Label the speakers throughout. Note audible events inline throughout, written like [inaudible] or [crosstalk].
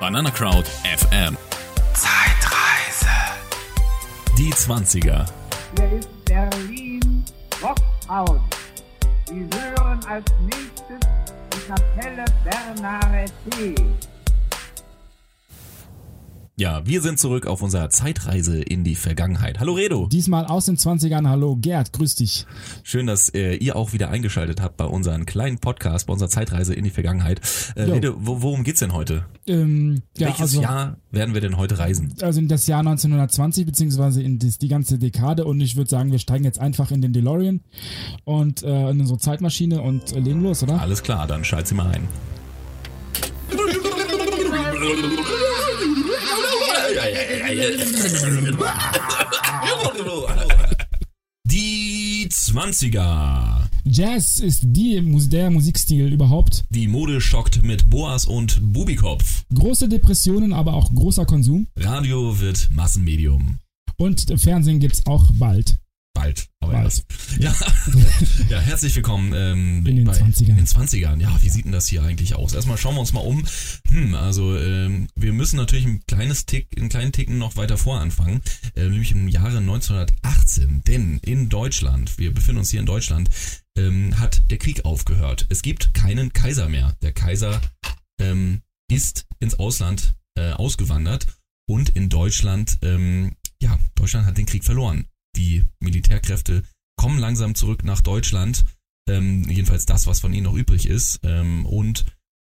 Speaker 1: Banana Crowd FM.
Speaker 2: Zeitreise.
Speaker 1: Die 20er.
Speaker 3: Hier ist Berlin Rockhaus. Sie hören als nächstes die Kapelle Bernare T.
Speaker 1: Ja, wir sind zurück auf unserer Zeitreise in die Vergangenheit. Hallo Redo.
Speaker 4: Diesmal aus den 20ern. Hallo Gerd, grüß dich.
Speaker 1: Schön, dass äh, ihr auch wieder eingeschaltet habt bei unserem kleinen Podcast, bei unserer Zeitreise in die Vergangenheit. Äh,
Speaker 4: Jo.
Speaker 1: Redo, wo, worum geht's denn heute?
Speaker 4: Ähm, ja,
Speaker 1: Welches
Speaker 4: also,
Speaker 1: Jahr werden wir denn heute reisen?
Speaker 4: also in das Jahr 1920 beziehungsweise in das, die ganze Dekade und ich würde sagen, wir steigen jetzt einfach in den DeLorean und äh, in unsere Zeitmaschine und äh, legen los, oder?
Speaker 1: Alles klar, dann schalt sie mal ein. Die 20er.
Speaker 4: Jazz ist die, der Musikstil überhaupt.
Speaker 1: Die Mode schockt mit Boas und Bubikopf.
Speaker 4: Große Depressionen, aber auch großer Konsum
Speaker 1: Radio wird Massenmedium.
Speaker 4: und Fernsehen gibt's auch bald.
Speaker 1: Bald, aber
Speaker 4: Bald.
Speaker 1: Ja. ja, herzlich willkommen ähm,
Speaker 4: In den
Speaker 1: bei
Speaker 4: 20ern.
Speaker 1: In den 20ern. Ja, wie sieht denn das hier eigentlich aus? Erstmal schauen wir uns mal um. Hm, also ähm, wir müssen natürlich ein kleines Tick, einen kleinen Ticken noch weiter vor anfangen, äh, nämlich im Jahre 1918. Denn in Deutschland, wir befinden uns hier in Deutschland, ähm, hat der Krieg aufgehört. Es gibt keinen Kaiser mehr. Der Kaiser ähm, ist ins Ausland äh, ausgewandert und in Deutschland, ähm, ja, Deutschland hat den Krieg verloren. Die Militärkräfte kommen langsam zurück nach Deutschland, ähm, jedenfalls das, was von ihnen noch übrig ist, ähm, und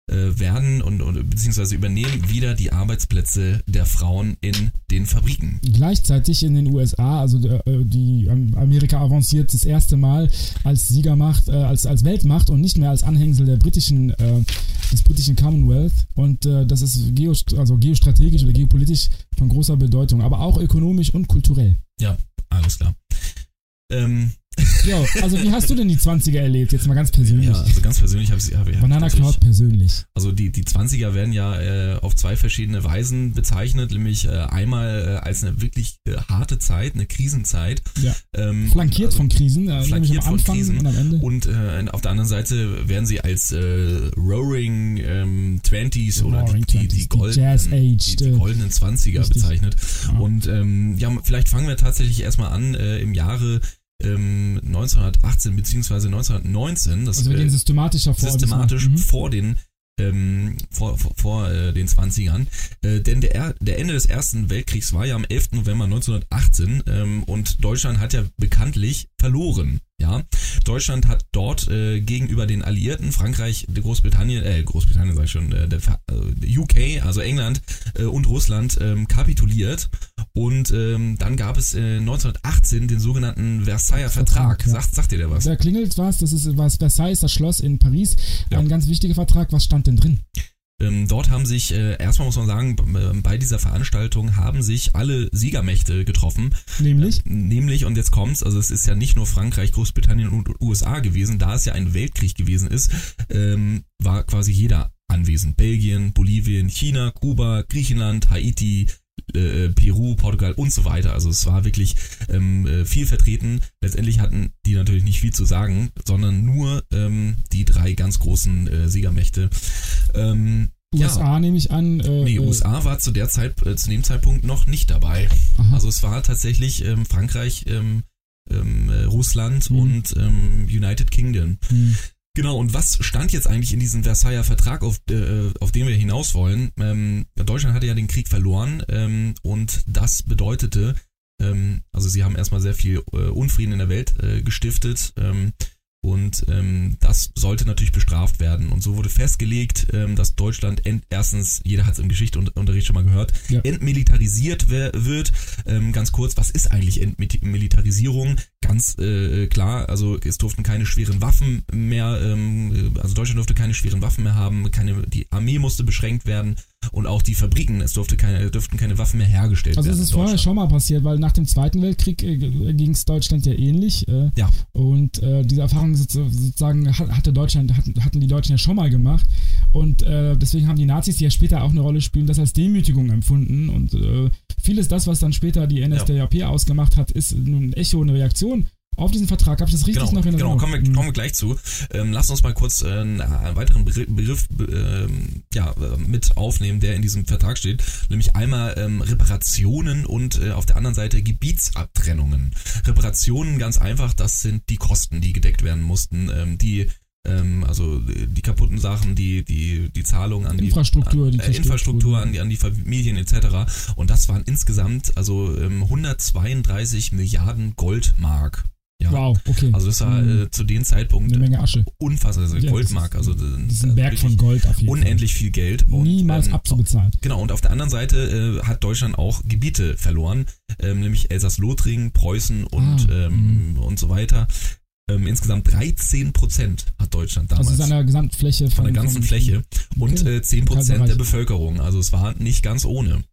Speaker 1: äh, werden und, und beziehungsweise übernehmen wieder die Arbeitsplätze der Frauen in den Fabriken.
Speaker 4: Gleichzeitig in den USA, also äh, die ähm, Amerika avanciert das erste Mal als Siegermacht, äh, als, als Weltmacht und nicht mehr als Anhängsel der britischen, äh, des britischen Commonwealth. Und äh, das ist geo, also geostrategisch oder geopolitisch von großer Bedeutung, aber auch ökonomisch und kulturell.
Speaker 1: Ja, alles klar. Ähm,
Speaker 4: Ja, also wie hast du denn die 20er erlebt? Jetzt mal ganz persönlich.
Speaker 1: ja, also ganz persönlich habe ich, hab ich
Speaker 4: Banana Cloud persönlich.
Speaker 1: Also die, die 20er werden ja äh, auf zwei verschiedene Weisen bezeichnet, nämlich äh, einmal äh, als eine wirklich äh, harte Zeit, eine Krisenzeit.
Speaker 4: Ja.
Speaker 1: Ähm,
Speaker 4: Flankiert
Speaker 1: also
Speaker 4: von Krisen, äh,
Speaker 1: flankiert
Speaker 4: nämlich am
Speaker 1: von
Speaker 4: Anfang
Speaker 1: Krisen.
Speaker 4: und am Ende.
Speaker 1: Und äh, auf der anderen Seite werden sie als äh, Roaring ähm, Twenties oder die,
Speaker 4: Roaring
Speaker 1: die, die,
Speaker 4: die
Speaker 1: golden,
Speaker 4: Jazz Age,
Speaker 1: die, die
Speaker 4: äh,
Speaker 1: goldenen 20er
Speaker 4: richtig.
Speaker 1: bezeichnet.
Speaker 4: Ja.
Speaker 1: Und ähm, ja, vielleicht fangen wir tatsächlich erstmal an äh, im Jahre ähm, 1918 beziehungsweise 1919. Das
Speaker 4: also wir
Speaker 1: äh,
Speaker 4: gehen systematischer vor.
Speaker 1: systematisch.
Speaker 4: Mhm.
Speaker 1: vor den ähm, vor, vor, vor äh, den 20ern. Äh, denn der, Er- der Ende des Ersten Weltkriegs war ja am 11. November 1918 ähm, und Deutschland hat ja bekanntlich verloren. Ja, Deutschland hat dort äh, gegenüber den Alliierten, Frankreich, Großbritannien, äh, Großbritannien sag ich schon, äh, der äh, UK, also England äh, und Russland ähm, kapituliert und ähm, dann gab es äh, 1918 den sogenannten Versailler Vertrag.
Speaker 4: Vertrag, ja.
Speaker 1: Sagt, sagt ihr der was?
Speaker 4: Da klingelt was, das ist was Versailles, das Schloss in Paris.
Speaker 1: Ja.
Speaker 4: Ein ganz wichtiger Vertrag. Was stand denn drin?
Speaker 1: Ähm, dort haben sich, äh, erstmal muss man sagen, bei dieser Veranstaltung haben sich alle Siegermächte getroffen.
Speaker 4: Nämlich?
Speaker 1: Äh, nämlich, und jetzt kommt's, also es ist ja nicht nur Frankreich, Großbritannien und USA gewesen, da es ja ein Weltkrieg gewesen ist, ähm, war quasi jeder anwesend. Belgien, Bolivien, China, Kuba, Griechenland, Haiti, äh, Peru, Portugal und so weiter. Also es war wirklich ähm, äh, viel vertreten. Letztendlich hatten die natürlich nicht viel zu sagen, sondern nur ähm, die drei ganz großen äh, Siegermächte. Ähm, ja.
Speaker 4: USA nehme ich an. Äh,
Speaker 1: Nee,
Speaker 4: äh,
Speaker 1: USA war zu der Zeit, äh, zu dem Zeitpunkt noch nicht dabei.
Speaker 4: Aha.
Speaker 1: Also es war tatsächlich ähm, Frankreich, ähm, ähm, äh, Russland
Speaker 4: Mhm.
Speaker 1: und ähm, United Kingdom.
Speaker 4: Hm.
Speaker 1: Genau, und was stand jetzt eigentlich in diesem Versailler Vertrag, auf, äh, auf den wir hinaus wollen? Ähm, Deutschland hatte ja den Krieg verloren ähm, und das bedeutete, ähm, also sie haben erstmal sehr viel äh, Unfrieden in der Welt äh, gestiftet ähm, und ähm, das sollte natürlich bestraft werden. Und so wurde festgelegt, ähm, dass Deutschland ent erstens, jeder hat es im Geschichtsunterricht schon mal gehört,
Speaker 4: Ja.
Speaker 1: entmilitarisiert wird. Ähm, ganz kurz, was ist eigentlich Entmilitarisierung? Ganz äh, klar, also es durften keine schweren Waffen mehr, ähm, also Deutschland durfte keine schweren Waffen mehr haben, keine, die Armee musste beschränkt werden und auch die Fabriken, es durfte keine, dürften keine Waffen mehr hergestellt
Speaker 4: Also
Speaker 1: werden.
Speaker 4: es ist vorher schon mal passiert, weil nach dem Zweiten Weltkrieg äh, ging es Deutschland ja ähnlich. Äh,
Speaker 1: Ja.
Speaker 4: Und äh, diese Erfahrung so- sozusagen hat- hatte Deutschland, hatten, hatten die Deutschen ja schon mal gemacht. Und äh, deswegen haben die Nazis, die ja später auch eine Rolle spielen, das als Demütigung empfunden. Und äh, vieles das, was dann später die NSDAP ausgemacht hat, ist nun ein Echo, eine Reaktion auf diesen Vertrag. Habe ich das richtig
Speaker 1: Genau,
Speaker 4: noch in
Speaker 1: genau kommen, wir, kommen wir gleich zu. Ähm, lass uns mal kurz äh, einen, einen weiteren Begriff, ähm, ja, äh, mit aufnehmen, der in diesem Vertrag steht. Nämlich einmal ähm, Reparationen und äh, auf der anderen Seite Gebietsabtrennungen. Reparationen ganz einfach, das sind die Kosten, die gedeckt werden mussten, ähm, die ähm, also die kaputten Sachen, die die die Zahlung an die
Speaker 4: Infrastruktur,
Speaker 1: an,
Speaker 4: die
Speaker 1: äh,
Speaker 4: zerstört
Speaker 1: Infrastruktur
Speaker 4: wurde.
Speaker 1: an die an die Familien etc. Und das waren insgesamt also ähm, 132 Milliarden Goldmark. Ja.
Speaker 4: Wow, okay.
Speaker 1: Also das war
Speaker 4: Mhm.
Speaker 1: äh, zu dem Zeitpunkt
Speaker 4: eine Menge Asche.
Speaker 1: unfassbar, also
Speaker 4: Ja,
Speaker 1: Goldmark,
Speaker 4: das
Speaker 1: also
Speaker 4: ist,
Speaker 1: äh,
Speaker 4: das ist ein Berg
Speaker 1: wirklich
Speaker 4: von Gold auf jeden
Speaker 1: unendlich viel Geld.
Speaker 4: Fall.
Speaker 1: Und,
Speaker 4: Niemals
Speaker 1: ähm,
Speaker 4: abzubezahlen.
Speaker 1: Genau, und auf der anderen Seite äh, hat Deutschland auch Gebiete verloren, ähm, nämlich Elsass-Lothringen, Preußen und,
Speaker 4: Ah,
Speaker 1: ähm, und so weiter. Ähm, insgesamt 13 Prozent hat Deutschland damals
Speaker 4: Also seiner Gesamtfläche von,
Speaker 1: von der ganzen
Speaker 4: vom-
Speaker 1: Fläche und
Speaker 4: Okay.
Speaker 1: äh, 10 Prozent der Bevölkerung. Also es war nicht ganz ohne.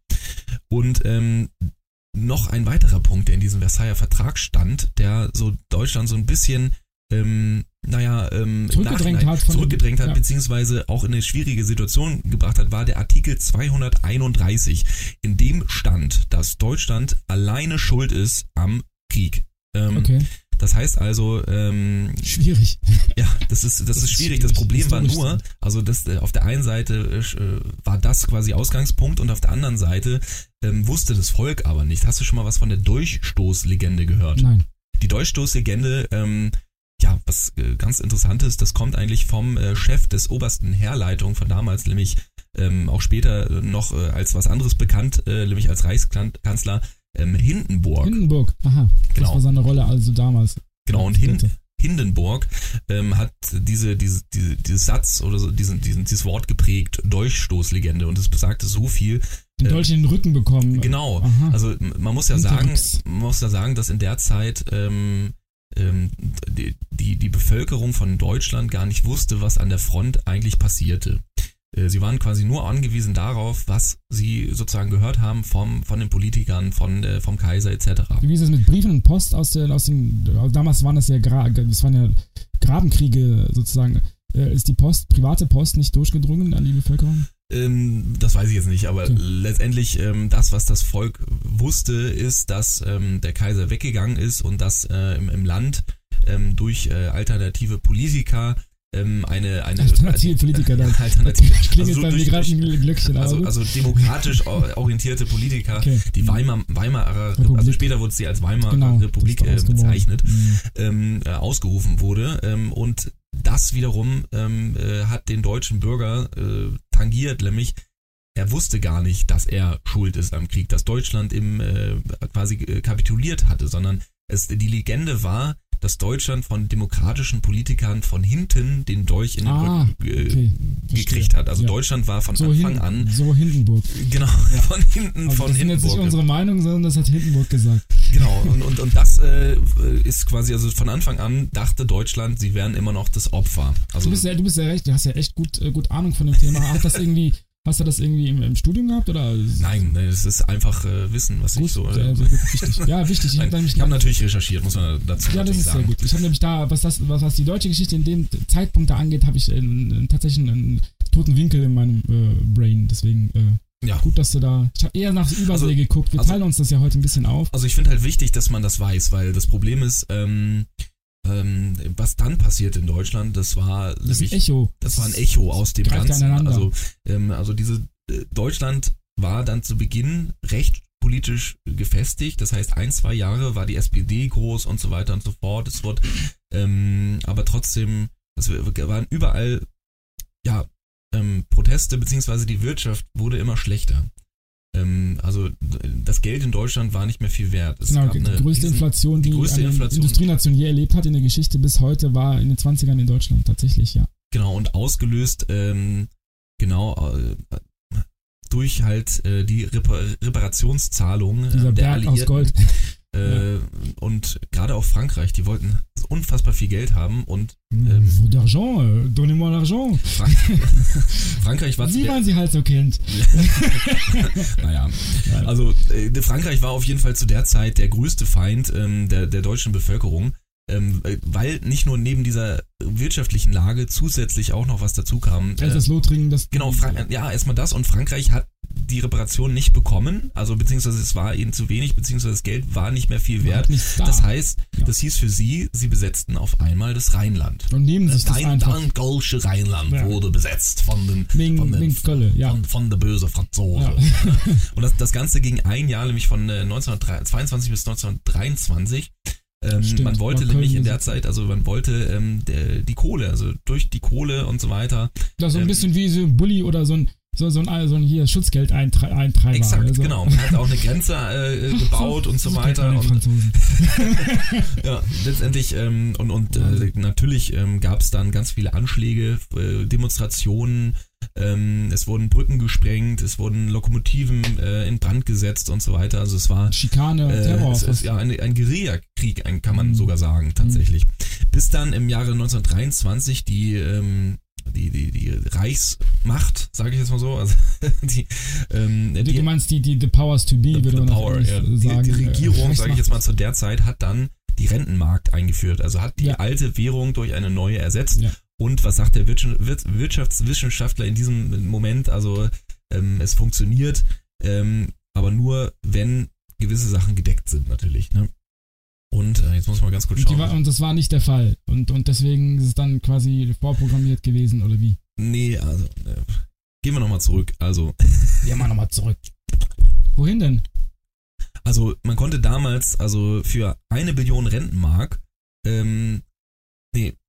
Speaker 1: Und ähm, noch ein weiterer Punkt, der in diesem Versailler Vertrag stand, der so Deutschland so ein bisschen, ähm, naja, ähm,
Speaker 4: Zurückgedrängt hat
Speaker 1: zurückgedrängt hat,
Speaker 4: ja.
Speaker 1: beziehungsweise auch in eine schwierige Situation gebracht hat, war der Artikel 231. In dem stand, dass Deutschland alleine schuld ist am Krieg. Ähm,
Speaker 4: Okay,
Speaker 1: Das heißt also, ähm,
Speaker 4: schwierig. [laughs]
Speaker 1: ja, das ist, das,
Speaker 4: Das
Speaker 1: ist schwierig. Das Problem war nur, also das äh, auf der einen Seite äh, war das quasi Ausgangspunkt und auf der anderen Seite ähm, wusste das Volk aber nicht. Hast du schon mal was von der Durchstoßlegende gehört?
Speaker 4: Nein.
Speaker 1: Die Durchstoßlegende, ähm, ja, was äh, ganz interessant ist, das kommt eigentlich vom äh, Chef des obersten Heerleitung von damals, nämlich ähm, auch später äh, noch äh, als was anderes bekannt, äh, nämlich als Reichskanzler ähm, Hindenburg.
Speaker 4: Hindenburg, aha.
Speaker 1: Genau.
Speaker 4: Das war seine Rolle also damals.
Speaker 1: Genau, und Hin. Hindenburg ähm, hat diese, diese, diese, dieses Satz oder so, diesen, diesen, dieses Wort geprägt, Durchstoßlegende. Und es besagte so viel.
Speaker 4: Den
Speaker 1: äh,
Speaker 4: Dolch in den Rücken bekommen.
Speaker 1: Genau.
Speaker 4: Aha.
Speaker 1: Also man muss ja sagen,
Speaker 4: Hinterrücks.
Speaker 1: man muss ja sagen, dass in der Zeit ähm, ähm, die, die, die Bevölkerung von Deutschland gar nicht wusste, was an der Front eigentlich passierte. Äh, Sie waren quasi nur angewiesen darauf, was sie sozusagen gehört haben vom, von den Politikern, von, äh, vom Kaiser etc.
Speaker 4: Wie ist es mit Briefen und Post aus den, aus den, damals waren das ja, Gra das waren ja Grabenkriege sozusagen. Äh, Ist die Post, private Post nicht durchgedrungen an die Bevölkerung?
Speaker 1: Ähm, das weiß ich jetzt nicht, aber
Speaker 4: Okay.
Speaker 1: letztendlich ähm, das, was das Volk wusste, ist, dass ähm, der Kaiser weggegangen ist und dass äh, im, im Land ähm, durch äh, alternative Politiker ähm, eine, eine
Speaker 4: Alternative Politiker, da,
Speaker 1: ja, [laughs] alternative,
Speaker 4: da klingelt
Speaker 1: also
Speaker 4: bei mir
Speaker 1: durch-
Speaker 4: gerade ein Glöckchen.
Speaker 1: also, also demokratisch or- [laughs] orientierte Politiker,
Speaker 4: Okay.
Speaker 1: die Weimar, Weimarer,
Speaker 4: Republik.
Speaker 1: also später wurde sie als Weimarer
Speaker 4: Genau,
Speaker 1: Republik äh, bezeichnet,
Speaker 4: Mhm.
Speaker 1: ähm, äh, ausgerufen wurde. Ähm, und das wiederum ähm, äh, hat den deutschen Bürger äh, tangiert, nämlich er wusste gar nicht, dass er schuld ist am Krieg, dass Deutschland im äh, quasi äh, kapituliert hatte, sondern es die Legende war, dass Deutschland von demokratischen Politikern von hinten den Dolch in den
Speaker 4: Ah,
Speaker 1: Rücken äh,
Speaker 4: okay,
Speaker 1: gekriegt hat. Also
Speaker 4: Ja.
Speaker 1: Deutschland war von
Speaker 4: So,
Speaker 1: Anfang
Speaker 4: hin,
Speaker 1: an
Speaker 4: so Hindenburg.
Speaker 1: genau [laughs] von hinten
Speaker 4: Also
Speaker 1: von
Speaker 4: das sind jetzt nicht
Speaker 1: Hindenburg.
Speaker 4: unsere Meinung, sondern das hat Hindenburg gesagt.
Speaker 1: Genau, und, und, und das äh, ist quasi, also von Anfang an dachte Deutschland, sie wären immer noch das Opfer. Also
Speaker 4: Du bist ja, du bist ja recht, du hast ja echt gut, äh, gut Ahnung von dem Thema. Hat das irgendwie, hast du das irgendwie im, im Studium gehabt oder?
Speaker 1: nein, es ist einfach äh, Wissen, was
Speaker 4: gut,
Speaker 1: ich so.
Speaker 4: sehr,
Speaker 1: Äh,
Speaker 4: sehr gut, wichtig. [laughs] Ja, wichtig. Ich habe
Speaker 1: habe natürlich recherchiert, muss man dazu
Speaker 4: Ja, das ist sehr
Speaker 1: sagen.
Speaker 4: gut. Ich habe nämlich da, was das, was, was die deutsche Geschichte in dem Zeitpunkt da angeht, habe ich äh, n- tatsächlich einen toten Winkel in meinem äh, Brain. Deswegen äh,
Speaker 1: Ja.
Speaker 4: gut, dass du da. Ich habe eher nach Übersee
Speaker 1: Also-
Speaker 4: geguckt. Wir
Speaker 1: also-
Speaker 4: teilen uns das ja heute ein bisschen auf.
Speaker 1: Also ich finde halt wichtig, dass man das weiß, weil das Problem ist, ähm, ähm, was dann passiert in Deutschland, das war
Speaker 4: Das ist ein
Speaker 1: nämlich-
Speaker 4: Echo.
Speaker 1: Das war ein Echo aus dem Ganzen. Also, ähm, also diese äh, Deutschland war dann zu Beginn recht politisch gefestigt. Das heißt, ein, zwei Jahre war die SPD groß und so weiter und so fort. Es wurde, ähm, aber trotzdem, es waren überall, ja, ähm, Proteste, beziehungsweise die Wirtschaft wurde immer schlechter. Ähm, also das Geld in Deutschland war nicht mehr viel wert. Es
Speaker 4: Genau, die größte
Speaker 1: riesen-
Speaker 4: Inflation, die,
Speaker 1: die größte Inflation.
Speaker 4: Industrienation je erlebt hat in der Geschichte bis heute, war in den 20ern in Deutschland tatsächlich, ja.
Speaker 1: Genau, und ausgelöst, ähm, genau, äh, durch halt äh, die Repar Reparationszahlungen
Speaker 4: Dieser
Speaker 1: äh, der
Speaker 4: Berg aus
Speaker 1: Alliierten.
Speaker 4: Gold. [laughs]
Speaker 1: Äh, Und gerade auch Frankreich, die wollten unfassbar viel Geld haben und Ähm,
Speaker 4: D'argent, äh, donnez-moi l'argent.
Speaker 1: Frank [laughs] Frankreich war
Speaker 4: Wie
Speaker 1: der-
Speaker 4: man sie halt so kennt. [laughs]
Speaker 1: naja, also äh, Frankreich war auf jeden Fall zu der Zeit der größte Feind ähm, der, der deutschen Bevölkerung, ähm, äh, weil nicht nur neben dieser wirtschaftlichen Lage zusätzlich auch noch was dazu kam. Äh,
Speaker 4: Elsass-Lothringen, das.
Speaker 1: Genau, Frank ja, erstmal das und Frankreich hat die Reparation nicht bekommen, also beziehungsweise es war ihnen zu wenig, beziehungsweise das Geld war nicht mehr viel wert.
Speaker 4: da.
Speaker 1: Das heißt,
Speaker 4: Ja.
Speaker 1: das hieß für sie, sie besetzten auf einmal das Rheinland.
Speaker 4: Und nehmen sich das
Speaker 1: Dein
Speaker 4: einfach.
Speaker 1: Dankgolsche Rheinland
Speaker 4: Ja.
Speaker 1: wurde besetzt von den,
Speaker 4: Wegen-
Speaker 1: von den
Speaker 4: wegen Kölle, ja.
Speaker 1: von, von der böse Franzose. [laughs] Und das, das Ganze ging ein Jahr, nämlich von äh, 1922 bis 1923. Ähm,
Speaker 4: Stimmt,
Speaker 1: man wollte
Speaker 4: Köln
Speaker 1: nämlich in der. Zeit, also man wollte ähm, der, die Kohle, also durch die Kohle und so weiter.
Speaker 4: Das ist so ein
Speaker 1: Ähm,
Speaker 4: bisschen wie so ein Bulli oder so ein, so, so ein, so ein hier Schutzgeldeintreiber.
Speaker 1: Exakt,
Speaker 4: also.
Speaker 1: genau. Man hat auch eine Grenze äh, [laughs] gebaut und so
Speaker 4: kennt
Speaker 1: weiter. Und, [laughs] ja, letztendlich ähm, und, und äh, natürlich ähm, gab es dann ganz viele Anschläge, äh, Demonstrationen, ähm, es wurden Brücken gesprengt, es wurden Lokomotiven äh, in Brand gesetzt und so weiter. Also es war
Speaker 4: Schikane,
Speaker 1: Äh,
Speaker 4: Terror.
Speaker 1: es ist
Speaker 4: fast.
Speaker 1: ja ein, ein Guerillakrieg, kann man
Speaker 4: Mhm.
Speaker 1: sogar sagen, tatsächlich. Bis dann im Jahre 1923 die, ähm, die, die, die Reichsmacht, sage ich jetzt mal so, also [laughs] die, ähm,
Speaker 4: Du,
Speaker 1: die,
Speaker 4: du meinst die, die, the powers to be,
Speaker 1: the,
Speaker 4: würde man
Speaker 1: Power, ja, die,
Speaker 4: sagen.
Speaker 1: die
Speaker 4: äh,
Speaker 1: Regierung, sage ich jetzt mal zu der Zeit, hat dann die Rentenmarkt eingeführt, also hat die
Speaker 4: Ja.
Speaker 1: alte Währung durch eine neue ersetzt.
Speaker 4: Ja.
Speaker 1: Und was sagt der Wirtsch- Wir- Wirtschaftswissenschaftler in diesem Moment? Also ähm, es funktioniert, ähm, aber nur wenn gewisse Sachen gedeckt sind natürlich. Ne? Und äh, jetzt muss man ganz kurz
Speaker 4: Und,
Speaker 1: schauen.
Speaker 4: war, und das war nicht der Fall. Und, und deswegen ist es dann quasi vorprogrammiert gewesen, oder wie?
Speaker 1: nee, also äh, gehen wir nochmal zurück. Also,
Speaker 4: Ja, mal nochmal zurück. Wohin denn?
Speaker 1: also man konnte damals also für eine Billion Rentenmark ähm,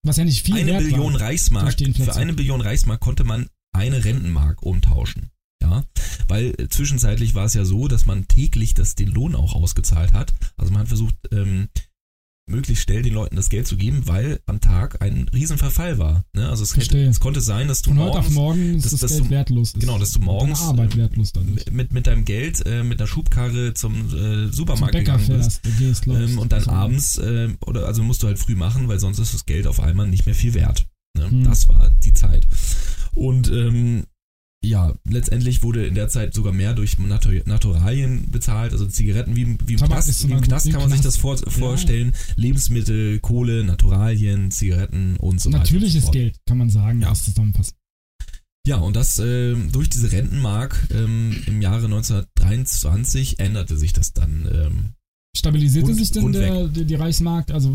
Speaker 4: Was ja nicht viel
Speaker 1: eine Billion
Speaker 4: war.
Speaker 1: Reichsmark, für eine Billion Reichsmark konnte man eine Rentenmark umtauschen. Ja, weil äh, zwischenzeitlich war es ja so, dass man täglich das, den Lohn auch ausgezahlt hat. Also man hat versucht, ähm, möglichst schnell den Leuten das Geld zu geben, weil am Tag ein Riesenverfall war. Ne? Also es, hätte, es konnte sein, dass du
Speaker 4: Von heute auf
Speaker 1: morgens
Speaker 4: morgen ist
Speaker 1: das-
Speaker 4: das,
Speaker 1: dass
Speaker 4: Geld
Speaker 1: du-
Speaker 4: wertlos. Ist
Speaker 1: genau, dass du morgens,
Speaker 4: Arbeit wertlos dadurch.
Speaker 1: mit, mit deinem Geld äh, mit einer Schubkarre zum äh,
Speaker 4: Zum
Speaker 1: Supermarkt
Speaker 4: Bäcker
Speaker 1: gegangen bist.
Speaker 4: fährst, du gehst.
Speaker 1: Ähm, und dann
Speaker 4: So.
Speaker 1: abends, äh, oder also musst du halt früh machen, weil sonst ist das Geld auf einmal nicht mehr viel wert. Ne?
Speaker 4: Hm.
Speaker 1: Das war die Zeit. Und ähm, ja, letztendlich wurde in der Zeit sogar mehr durch Natur Naturalien bezahlt, also Zigaretten wie, im- wie im Knast, wie im Knast kann man sich das vor, vorstellen. Lebensmittel, Kohle, Naturalien, Zigaretten und so weiter. und so
Speaker 4: Natürliches. Geld, kann man sagen,
Speaker 1: Ja.
Speaker 4: ja. zusammenfassen.
Speaker 1: Ja, und das ähm, durch diese Rentenmark ähm, im Jahre 1923 änderte sich das dann. Ähm,
Speaker 4: Stabilisierte
Speaker 1: Grund-
Speaker 4: sich denn
Speaker 1: Grund
Speaker 4: der, die, Reichsmarkt? Also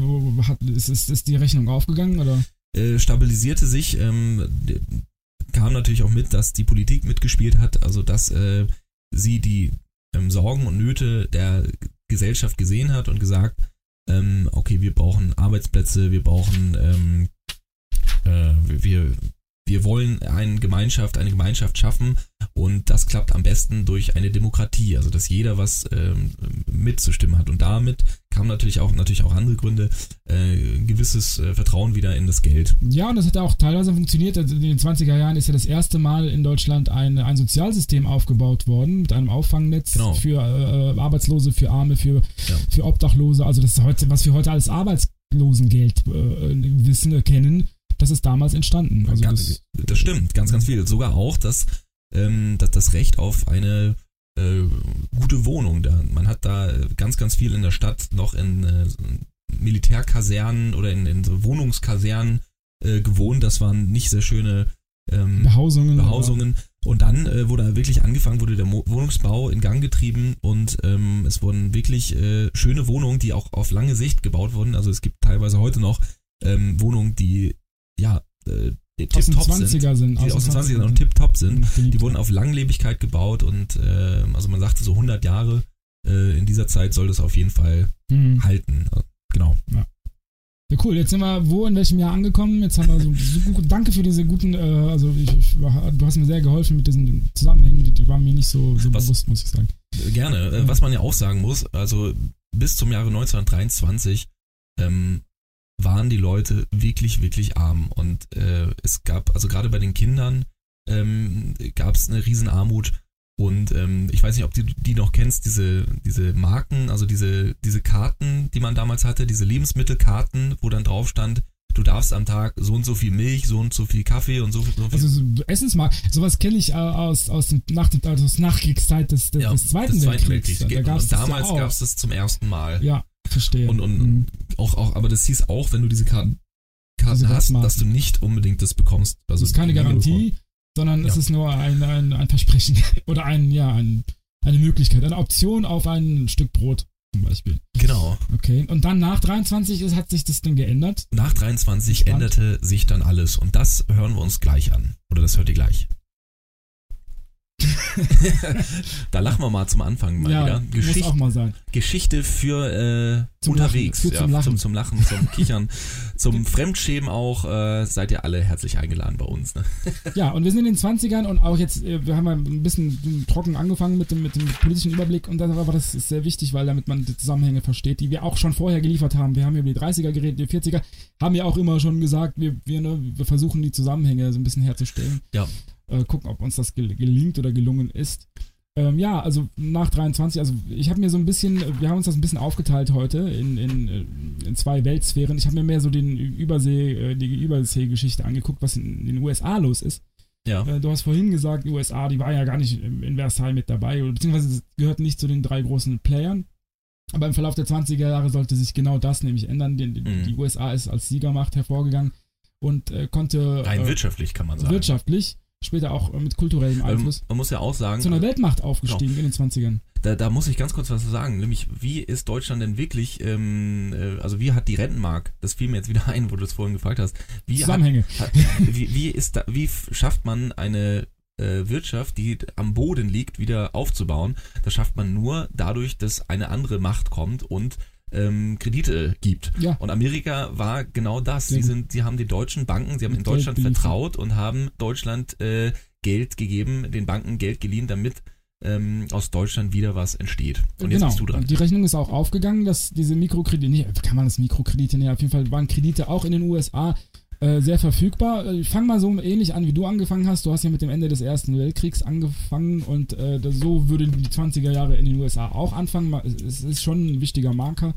Speaker 4: hat, ist, ist, ist die Rechnung aufgegangen oder?
Speaker 1: äh, stabilisierte sich, ähm, kam natürlich auch mit, dass die Politik mitgespielt hat, also dass äh, sie die ähm, Sorgen und Nöte der Gesellschaft gesehen hat und gesagt, ähm, okay, wir brauchen Arbeitsplätze, wir brauchen, ähm, äh, wir, wir wollen eine Gemeinschaft, eine Gemeinschaft schaffen und das klappt am besten durch eine Demokratie, also dass jeder was ähm, mitzustimmen hat und damit kam natürlich auch natürlich auch andere Gründe, äh, ein gewisses äh, Vertrauen wieder in das Geld.
Speaker 4: Ja, und das hat auch teilweise funktioniert. Also in den 20er Jahren ist ja das erste Mal in Deutschland ein, ein Sozialsystem aufgebaut worden mit einem Auffangnetz
Speaker 1: Genau.
Speaker 4: für äh, Arbeitslose, für Arme, für,
Speaker 1: Ja.
Speaker 4: für Obdachlose. Also das ist heute, was wir heute als Arbeitslosengeld äh, wissen, kennen, das ist damals entstanden. Also das,
Speaker 1: das stimmt, ganz, ganz viel. Sogar auch das, ähm, das, das Recht auf eine äh, gute Wohnung. Da, man hat da ganz, ganz viel in der Stadt noch in äh, Militärkasernen oder in, in so Wohnungskasernen äh, gewohnt. Das waren nicht sehr schöne ähm,
Speaker 4: Behausungen.
Speaker 1: Behausungen. Und dann äh, wurde wirklich angefangen, wurde der Mo Wohnungsbau in Gang getrieben und ähm, es wurden wirklich äh, schöne Wohnungen, die auch auf lange Sicht gebaut wurden. Also es gibt teilweise heute noch ähm, Wohnungen, die ja äh,
Speaker 4: Aus den
Speaker 1: tip-top
Speaker 4: 20er sind.
Speaker 1: die aus den 20ern und tipptopp sind. Die wurden auf Langlebigkeit gebaut und äh, also man sagte so 100 Jahre. Äh, in dieser Zeit soll das auf jeden Fall
Speaker 4: Mhm.
Speaker 1: halten. Genau.
Speaker 4: Ja, cool. Jetzt sind wir wo, in welchem Jahr angekommen? Jetzt haben wir so, so gut, danke für diese guten, äh, also ich, ich, du hast mir sehr geholfen mit diesen Zusammenhängen, die, die waren mir nicht so, so
Speaker 1: Was-
Speaker 4: bewusst, muss ich sagen.
Speaker 1: Gerne. Äh, was man ja auch sagen muss, also bis zum Jahre 1923 ähm, waren die Leute wirklich, wirklich arm. Und äh, es gab, also gerade bei den Kindern ähm, gab es eine Riesenarmut. Und ähm, ich weiß nicht, ob du die noch kennst, diese, diese Marken, also diese, diese Karten, die man damals hatte, diese Lebensmittelkarten, wo dann drauf stand, du darfst am Tag so und so viel Milch, so und so viel Kaffee und so, so viel
Speaker 4: Also so Essensmarkt, sowas kenne ich äh, aus, aus, dem, nach, aus Nachkriegszeit des, des,
Speaker 1: ja,
Speaker 4: des Zweiten
Speaker 1: des
Speaker 4: Weltkriegs. Da
Speaker 1: Und
Speaker 4: gab's ja
Speaker 1: damals
Speaker 4: auch.
Speaker 1: gab es das zum ersten Mal.
Speaker 4: Ja, verstehe.
Speaker 1: Und, und
Speaker 4: Mhm.
Speaker 1: auch, auch, aber das hieß auch, wenn du diese Karten, Karten
Speaker 4: Diese
Speaker 1: hast, dass du nicht unbedingt das bekommst. Also
Speaker 4: das ist keine Garantie, sondern es
Speaker 1: Ja.
Speaker 4: ist nur ein, ein, ein Versprechen [laughs] oder ein, ja, ein, eine Möglichkeit, eine Option auf ein Stück Brot zum Beispiel.
Speaker 1: Genau.
Speaker 4: Okay. Und dann nach 23 ist, hat sich das dann geändert.
Speaker 1: Nach 23
Speaker 4: Spannend.
Speaker 1: änderte sich dann alles und das hören wir uns gleich an. Oder das hört ihr gleich. Da lachen wir mal zum Anfang mal
Speaker 4: ja,
Speaker 1: wieder.
Speaker 4: muss
Speaker 1: Geschichte,
Speaker 4: auch mal sein.
Speaker 1: Geschichte für äh,
Speaker 4: Zum
Speaker 1: unterwegs,
Speaker 4: Lachen, für zum
Speaker 1: ja,
Speaker 4: Lachen.
Speaker 1: Zum, zum Lachen, zum [laughs] Kichern, zum Fremdschämen auch. Äh, seid ihr alle herzlich eingeladen bei uns. Ne? [laughs]
Speaker 4: Ja, und wir sind in den 20ern und auch jetzt, äh, wir haben ja ein bisschen trocken angefangen mit dem, mit dem politischen Überblick und das, aber das ist sehr wichtig, weil damit man die Zusammenhänge versteht, die wir auch schon vorher geliefert haben. Wir haben ja über die 30er geredet, die 40er, haben ja auch immer schon gesagt, wir, wir, ne, wir versuchen die Zusammenhänge so ein bisschen herzustellen.
Speaker 1: Ja.
Speaker 4: Äh, gucken, ob uns das gel gelingt oder gelungen ist. Ähm, ja, also nach 23, also ich habe mir so ein bisschen, wir haben uns das ein bisschen aufgeteilt heute in, in, äh, in zwei Weltsphären. Ich habe mir mehr so den Übersee, äh, die Überseegeschichte angeguckt, was in den USA los ist.
Speaker 1: Ja.
Speaker 4: Äh, Du hast vorhin gesagt, die USA, die war ja gar nicht in Versailles mit dabei, oder beziehungsweise es gehört nicht zu den drei großen Playern. Aber im Verlauf der 20er Jahre sollte sich genau das nämlich ändern. Die, die,
Speaker 1: Mhm.
Speaker 4: die USA ist als Siegermacht hervorgegangen und äh, konnte
Speaker 1: Rein
Speaker 4: äh,
Speaker 1: wirtschaftlich kann man sagen.
Speaker 4: wirtschaftlich, später auch äh, mit kulturellem
Speaker 1: Ähm,
Speaker 4: Einfluss,
Speaker 1: man muss ja auch sagen,
Speaker 4: zu einer Weltmacht aufgestiegen in den 20ern.
Speaker 1: da, da muss ich ganz kurz was sagen, nämlich wie ist Deutschland denn wirklich, ähm, äh, also wie hat die Rentenmark, das fiel mir jetzt wieder [laughs] ein, wo du es vorhin gefragt hast, wie, hat,
Speaker 4: Zusammenhänge.
Speaker 1: hat, wie, wie ist da, wie schafft man eine äh, Wirtschaft, die am Boden liegt, wieder aufzubauen? Das schafft man nur dadurch, dass eine andere Macht kommt und ähm, Kredite gibt.
Speaker 4: Ja.
Speaker 1: Und Amerika war genau das. Sie sind, sie haben die deutschen Banken, sie haben in Deutschland vertraut und haben Deutschland äh, Geld gegeben, den Banken Geld geliehen, damit ähm, aus Deutschland wieder was entsteht. Und jetzt
Speaker 4: genau.
Speaker 1: bist du dran.
Speaker 4: Die Rechnung ist auch aufgegangen, dass diese Mikrokredite, nicht, kann man das Mikrokredite nennen, auf jeden Fall waren Kredite auch in den USA äh, sehr verfügbar. Äh, Ich fange mal so ähnlich an, wie du angefangen hast. Du hast ja mit dem Ende des Ersten Weltkriegs angefangen und äh, so würden die 20er Jahre in den USA auch anfangen. Es ist schon ein wichtiger Marker.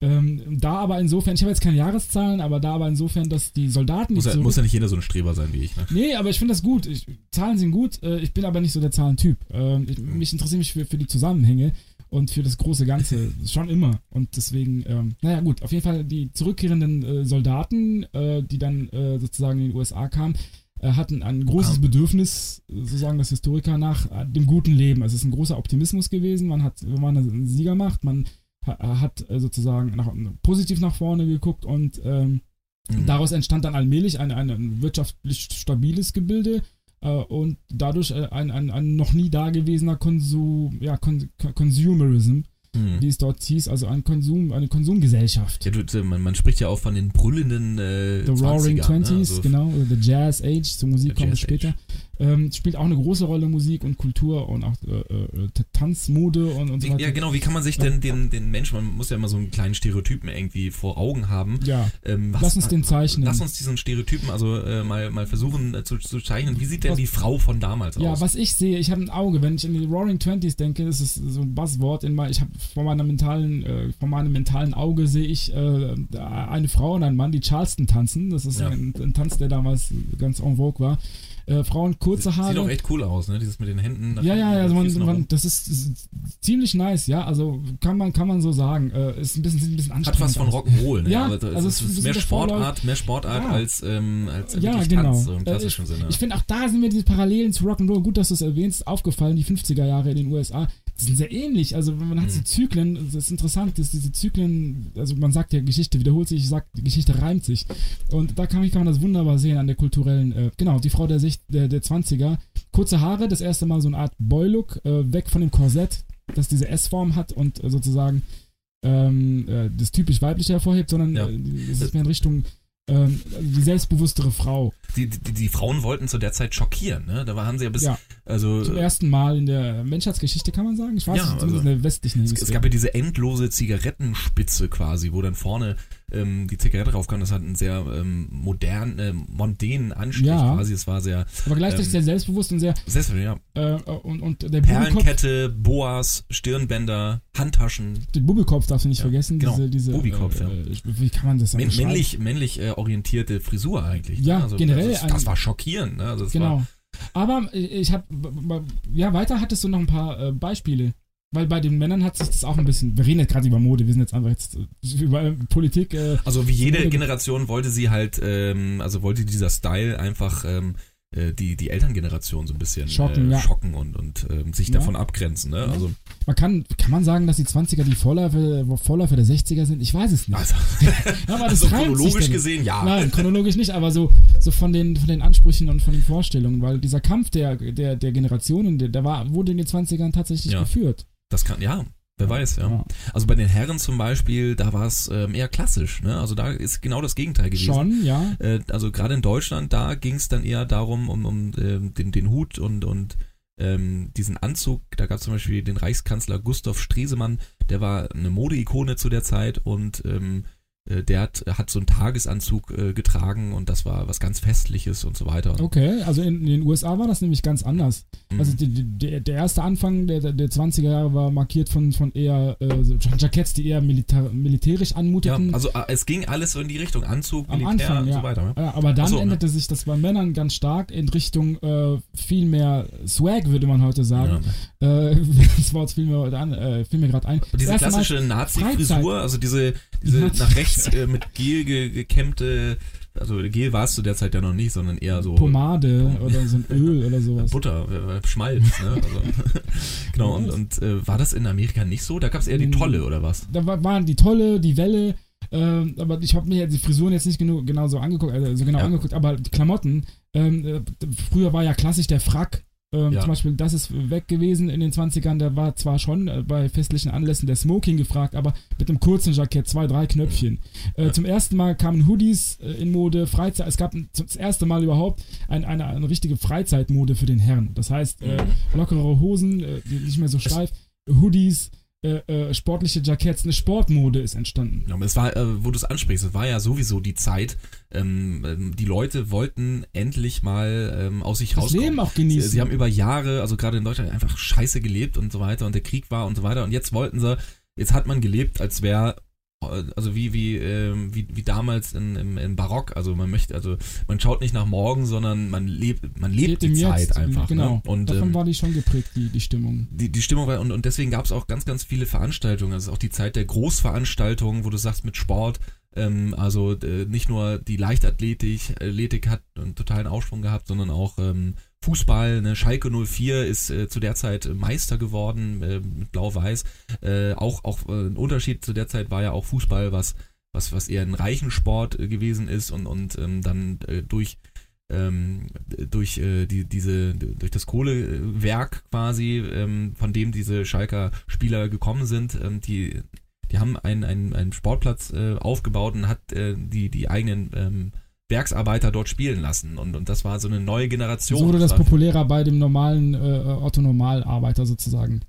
Speaker 4: Ähm, da aber insofern, ich habe jetzt keine Jahreszahlen, aber da aber insofern, dass die Soldaten
Speaker 1: Muss
Speaker 4: nicht
Speaker 1: ja, muss ja nicht jeder so ein Streber sein wie ich. Ne?
Speaker 4: Nee, aber ich finde das gut. Ich, Zahlen sind gut. Äh, ich bin aber nicht so der Zahlentyp. Ähm, ich, mich interessiere mich für, für die Zusammenhänge und für das große Ganze schon immer. Und deswegen, ähm, naja, gut. Auf jeden Fall die zurückkehrenden äh, Soldaten, äh, die dann äh, sozusagen in die USA kamen, äh, hatten ein großes. Bedürfnis, äh, so sagen das Historiker, nach äh, dem guten Leben. Also es ist ein großer Optimismus gewesen. Man hat, wenn man eine Siegermacht, man ha- hat äh, sozusagen nach, positiv nach vorne geguckt und ähm,
Speaker 1: Mhm.
Speaker 4: Daraus entstand dann allmählich ein, ein, wirtschaftlich stabiles Gebilde äh, und dadurch äh, ein, ein, ein noch nie dagewesener Konsum, ja, Con Consumerism,
Speaker 1: Mhm.
Speaker 4: wie es dort hieß, also ein Konsum, eine Konsumgesellschaft.
Speaker 1: Ja, du, man, man spricht ja auch von den brüllenden äh,
Speaker 4: The Roaring
Speaker 1: 20ern,
Speaker 4: Twenties,
Speaker 1: ne? Also,
Speaker 4: genau, oder The Jazz Age, zur Musik kommen wir später. Ähm, spielt auch eine große Rolle Musik und Kultur und auch äh, äh, Tanzmode und, und so weiter.
Speaker 1: ja, genau, wie kann man sich denn den, den Menschen, man muss ja immer so einen kleinen Stereotypen irgendwie vor Augen haben.
Speaker 4: Ja,
Speaker 1: Ähm, was,
Speaker 4: lass uns den zeichnen.
Speaker 1: Lass uns diesen Stereotypen also äh, mal, mal versuchen äh, zu, zu zeichnen. Wie sieht denn
Speaker 4: Was-
Speaker 1: die Frau von damals
Speaker 4: Ja,
Speaker 1: aus?
Speaker 4: was ich sehe, ich habe ein Auge, wenn ich an die Roaring Twenties denke, das ist so ein Buzzword in mein, ich habe vor meiner mentalen, äh, vor meinem mentalen Auge sehe ich äh, eine Frau und einen Mann, die Charleston tanzen. Das ist
Speaker 1: Ja.
Speaker 4: ein, ein Tanz, der damals ganz en vogue war. Äh, Frauen kurze Haare.
Speaker 1: Sieht auch echt cool aus, ne? Dieses mit den Händen.
Speaker 4: ja, ja, ja, also man, man, das ist, ist ziemlich nice, ja, also kann man, kann man so sagen. Äh, ist ein bisschen, ein bisschen
Speaker 1: Hat
Speaker 4: anstrengend.
Speaker 1: was von. Rock'n'Roll, ne?
Speaker 4: Ja,
Speaker 1: Aber
Speaker 4: also es-
Speaker 1: ist mehr Sportart, mehr Sportart
Speaker 4: Ja.
Speaker 1: als, ähm, als
Speaker 4: Ja, genau.
Speaker 1: Tanz, so im
Speaker 4: Äh,
Speaker 1: klassischen Sinne.
Speaker 4: Ich finde auch da sind mir diese Parallelen zu Rock'n'Roll, gut, dass du es erwähnst, aufgefallen, die 50er Jahre in den USA, die sind sehr ähnlich. Also man hat so
Speaker 1: Mhm.
Speaker 4: Zyklen, das ist interessant, dass diese Zyklen, also man sagt ja, Geschichte wiederholt sich, ich sag, die Geschichte reimt sich. Und da kann, ich- kann man das wunderbar sehen an der kulturellen, äh, genau, die Frau der, Sicht, der, der 20er, kurze Haare, das erste Mal so eine Art Boy-Look, äh, weg von dem Korsett, das diese S-Form hat und äh, sozusagen ähm, äh, das typisch weibliche hervorhebt, sondern
Speaker 1: Ja.
Speaker 4: äh, es ist mehr in Richtung ähm, die selbstbewusstere Frau.
Speaker 1: die, die, die Frauen wollten zu der Zeit schockieren, ne? Da waren sie ja bis,
Speaker 4: Ja.
Speaker 1: also
Speaker 4: Zum
Speaker 1: äh,
Speaker 4: ersten Mal in der Menschheitsgeschichte, kann man sagen. Ich weiß
Speaker 1: Ja,
Speaker 4: nicht, zumindest
Speaker 1: also
Speaker 4: in der westlichen
Speaker 1: es, es gab ja diese endlose Zigarettenspitze quasi, wo dann vorne ähm, die Zigarette draufkam. Das hat einen sehr ähm, modernen, äh, mondänen Anstrich
Speaker 4: Ja.
Speaker 1: quasi. Es war sehr
Speaker 4: Aber gleichzeitig
Speaker 1: ähm,
Speaker 4: sehr selbstbewusst und sehr
Speaker 1: selbstverständlich, ja.
Speaker 4: äh, und, und der
Speaker 1: Perlenkette, Boas, Stirnbänder, Handtaschen.
Speaker 4: den Bubelkopf darfst du nicht
Speaker 1: Ja,
Speaker 4: vergessen.
Speaker 1: genau.
Speaker 4: Diese, diese,
Speaker 1: Bubikopf,
Speaker 4: äh,
Speaker 1: ja.
Speaker 4: äh, Wie kann man das beschreiben?
Speaker 1: männlich männlich äh, orientierte Frisur eigentlich.
Speaker 4: Ja,
Speaker 1: ne? also,
Speaker 4: generell
Speaker 1: Das, das war schockierend. Ne? Also
Speaker 4: Genau.
Speaker 1: War,
Speaker 4: Aber äh, ich habe, ja, weiter hattest du noch ein paar äh, Beispiele. Weil bei den Männern hat sich das auch ein bisschen, wir reden jetzt gerade über Mode, wir sind jetzt einfach jetzt äh, über Politik. Äh,
Speaker 1: also wie jede
Speaker 4: Mode-
Speaker 1: Generation wollte sie halt, ähm, also wollte dieser Style einfach ähm, äh, die, die Elterngeneration so ein bisschen
Speaker 4: Schocken,
Speaker 1: äh,
Speaker 4: ja.
Speaker 1: schocken und, und ähm, sich
Speaker 4: Ja.
Speaker 1: davon abgrenzen. Ne? Also,
Speaker 4: Man kann, kann man sagen, dass die 20er die Vorläufer, Vorläufer der 60er sind? Ich weiß es nicht.
Speaker 1: also, [laughs]
Speaker 4: Ja, aber das
Speaker 1: also chronologisch gesehen, ja.
Speaker 4: Nein, chronologisch nicht, aber so, so von, den, von den Ansprüchen und von den Vorstellungen, weil dieser Kampf der, der, der Generationen, der, der war, wurde in den 20ern tatsächlich
Speaker 1: Ja.
Speaker 4: geführt.
Speaker 1: Das kann, ja, wer weiß, ja.
Speaker 4: Ja.
Speaker 1: Also bei den Herren zum Beispiel, da war es ähm, eher klassisch, ne? Also da ist genau das Gegenteil gewesen.
Speaker 4: Schon, ja.
Speaker 1: Äh, also gerade in Deutschland, da ging es dann eher darum, um, um ähm, den, den Hut und, und ähm, diesen Anzug. Da gab es zum Beispiel den Reichskanzler Gustav Stresemann, der war eine Modeikone zu der Zeit und ähm, äh, der hat, hat so einen Tagesanzug äh, getragen und das war was ganz Festliches und so weiter.
Speaker 4: Okay, also in, in den USA war das nämlich ganz anders.
Speaker 1: Mhm.
Speaker 4: Also die, die, der, erste Anfang der, der 20er Jahre war markiert von, von eher äh, so Jacketts, die eher militär, militärisch
Speaker 1: ja,
Speaker 4: anmuteten.
Speaker 1: also äh, es ging alles so in die Richtung Anzug,
Speaker 4: Am
Speaker 1: Militär
Speaker 4: Anfang,
Speaker 1: und
Speaker 4: ja.
Speaker 1: so weiter. Ne?
Speaker 4: Ja, aber dann
Speaker 1: so, ne?
Speaker 4: änderte sich das bei Männern ganz stark in Richtung äh, viel mehr Swag, würde man heute sagen. Äh, [laughs] das Wort fiel mir äh, fiel mir gerade ein.
Speaker 1: Diese klassische Nazi-Frisur, also diese, diese nach rechts äh, mit Gel ge gekämmte, also Gel war es zu der Zeit ja noch nicht, sondern eher so
Speaker 4: Pomade oder so ein [laughs] Öl oder sowas.
Speaker 1: Butter, äh, Schmalz, ne? Also, [laughs] genau, und, und äh, war das in Amerika nicht so? Da gab es eher die
Speaker 4: Mm.
Speaker 1: Tolle, oder was?
Speaker 4: Da war, waren die Tolle, die Welle, ähm, aber ich habe mir die Frisuren jetzt nicht genug, genau so angeguckt, also so genau
Speaker 1: Ja.
Speaker 4: angeguckt, aber die Klamotten, ähm, äh, früher war ja klassisch der Frack. Ähm,
Speaker 1: Ja.
Speaker 4: Zum Beispiel, das ist weg gewesen in den 20ern. Da war zwar schon äh, bei festlichen Anlässen der Smoking gefragt, aber mit einem kurzen Jackett, zwei, drei Knöpfchen. Äh,
Speaker 1: Ja.
Speaker 4: Zum ersten Mal kamen Hoodies äh, in Mode, Freizeit. Es gab ein- das erste Mal überhaupt ein, eine, eine richtige Freizeitmode für den Herrn. Das heißt, äh, lockere Hosen, äh, nicht mehr so steif, Hoodies, äh, äh, sportliche Jacketts, eine Sportmode ist entstanden.
Speaker 1: Ja, aber es war, äh, wo du es ansprichst, es war ja sowieso die Zeit, ähm, ähm, die Leute wollten endlich mal ähm, aus sich
Speaker 4: Das
Speaker 1: rauskommen.
Speaker 4: Leben auch
Speaker 1: Sie,
Speaker 4: genießen.
Speaker 1: sie haben über Jahre, also gerade in Deutschland, einfach scheiße gelebt und so weiter und der Krieg war und so weiter und jetzt wollten sie, jetzt hat man gelebt, als wäre also wie wie ähm, wie wie damals in, im, im Barock also man möchte also man schaut nicht nach morgen sondern man lebt man lebt,
Speaker 4: im
Speaker 1: die Zeit
Speaker 4: Jetzt.
Speaker 1: einfach
Speaker 4: Genau.
Speaker 1: ne? und
Speaker 4: Davon
Speaker 1: ähm,
Speaker 4: war die schon geprägt, die, die Stimmung.
Speaker 1: die, die Stimmung war und, und deswegen gab es auch ganz, ganz viele Veranstaltungen. Das ist auch die Zeit der Großveranstaltungen, wo du sagst mit Sport, ähm, also äh, nicht nur die Leichtathletik Athletik hat einen totalen Aufschwung gehabt, sondern auch ähm, Fußball. Ne? Schalke 04 ist äh, zu der Zeit Meister geworden äh, mit Blau-Weiß. Äh, auch auch äh, ein Unterschied zu der Zeit war ja auch Fußball, was was was eher ein reichen Sport äh, gewesen ist und und ähm, dann äh, durch ähm, durch äh, die, diese durch das Kohlewerk quasi, ähm, von dem diese Schalker Spieler gekommen sind, ähm, die die haben einen, einen, einen Sportplatz äh, aufgebaut und hat äh, die die eigenen ähm, Werksarbeiter dort spielen lassen und und das war so eine neue Generation.
Speaker 4: So wurde das populärer bei dem normalen äh, Otto-Normalarbeiter sozusagen.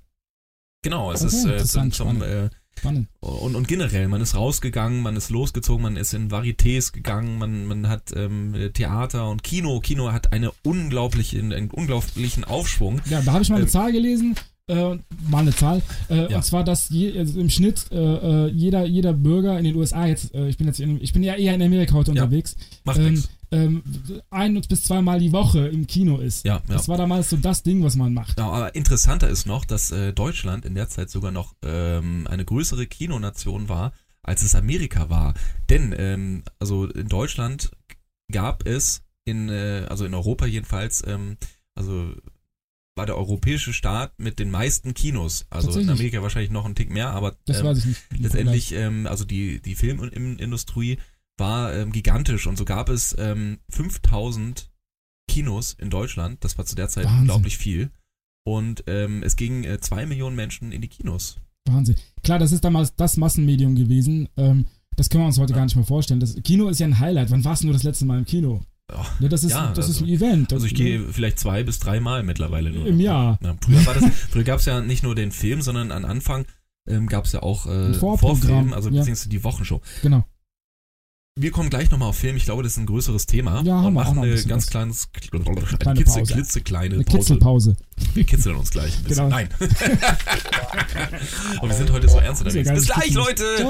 Speaker 1: genau, es
Speaker 4: Okay,
Speaker 1: ist äh, zum, zum
Speaker 4: spannend.
Speaker 1: äh,
Speaker 4: Spannend.
Speaker 1: Und, und generell, man ist rausgegangen, man ist losgezogen, man ist in Varietés gegangen, man, man hat ähm, Theater und Kino. Kino hat eine unglaubliche, einen unglaublichen Aufschwung.
Speaker 4: Ja, da habe ich mal eine
Speaker 1: Ähm,
Speaker 4: Zahl gelesen. Äh, mal eine Zahl. Äh,
Speaker 1: Ja.
Speaker 4: Und zwar, dass je, also im Schnitt äh, äh, jeder, jeder Bürger in den USA jetzt, äh, ich bin jetzt in, ich bin ja eher in Amerika heute
Speaker 1: Ja,
Speaker 4: unterwegs,
Speaker 1: Macht
Speaker 4: ähm, ähm, ein bis zweimal die Woche im Kino ist.
Speaker 1: Ja.
Speaker 4: Das war damals so das Ding, was man macht.
Speaker 1: Ja, aber interessanter ist noch, dass äh, Deutschland in der Zeit sogar noch ähm, eine größere Kinonation war, als es Amerika war. Denn, ähm, also in Deutschland gab es in, also in Europa jedenfalls, ähm, also war der europäische Staat mit den meisten Kinos. Also in. Amerika wahrscheinlich noch ein Tick mehr, aber
Speaker 4: Das
Speaker 1: ähm,
Speaker 4: weiß ich nicht.
Speaker 1: letztendlich, ähm, also die, die Filmindustrie war ähm, gigantisch und so gab es ähm, 5000 Kinos in Deutschland. Das war zu der Zeit
Speaker 4: Wahnsinn.
Speaker 1: unglaublich viel. Und ähm, es gingen äh, zwei Millionen Menschen in die Kinos.
Speaker 4: Wahnsinn. Klar, das ist damals das Massenmedium gewesen. Ähm, das können wir uns heute gar nicht mehr vorstellen. Das Kino ist ja ein Highlight. Wann warst du nur das letzte Mal im Kino?
Speaker 1: Ja,
Speaker 4: Ne, das ist,
Speaker 1: Ja,
Speaker 4: das ist
Speaker 1: also-
Speaker 4: ein Event.
Speaker 1: Also ich gehe vielleicht zwei bis dreimal mittlerweile nur.
Speaker 4: Im Jahr.
Speaker 1: Ja, früher war das, [laughs] früher gab es ja nicht nur den Film, sondern am Anfang ähm, gab es ja auch äh,
Speaker 4: Ein Vorprogramm,
Speaker 1: Vorfilm, also
Speaker 4: ja.
Speaker 1: beziehungsweise die Wochenshow.
Speaker 4: Genau.
Speaker 1: Wir kommen gleich nochmal auf Film. Ich glaube, das ist ein größeres Thema.
Speaker 4: Ja,
Speaker 1: und machen
Speaker 4: ein
Speaker 1: eine
Speaker 4: bisschen
Speaker 1: ganz kleines, eine
Speaker 4: kleine
Speaker 1: kitzel, klitzekleine
Speaker 4: Eine
Speaker 1: Pause.
Speaker 4: Kitzelpause.
Speaker 1: Wir kitzeln uns gleich ein bisschen.
Speaker 4: Genau.
Speaker 1: Nein. [laughs] Und wir sind heute so ernst
Speaker 4: Ist
Speaker 1: unterwegs. Bis gleich,
Speaker 4: Kitzeln.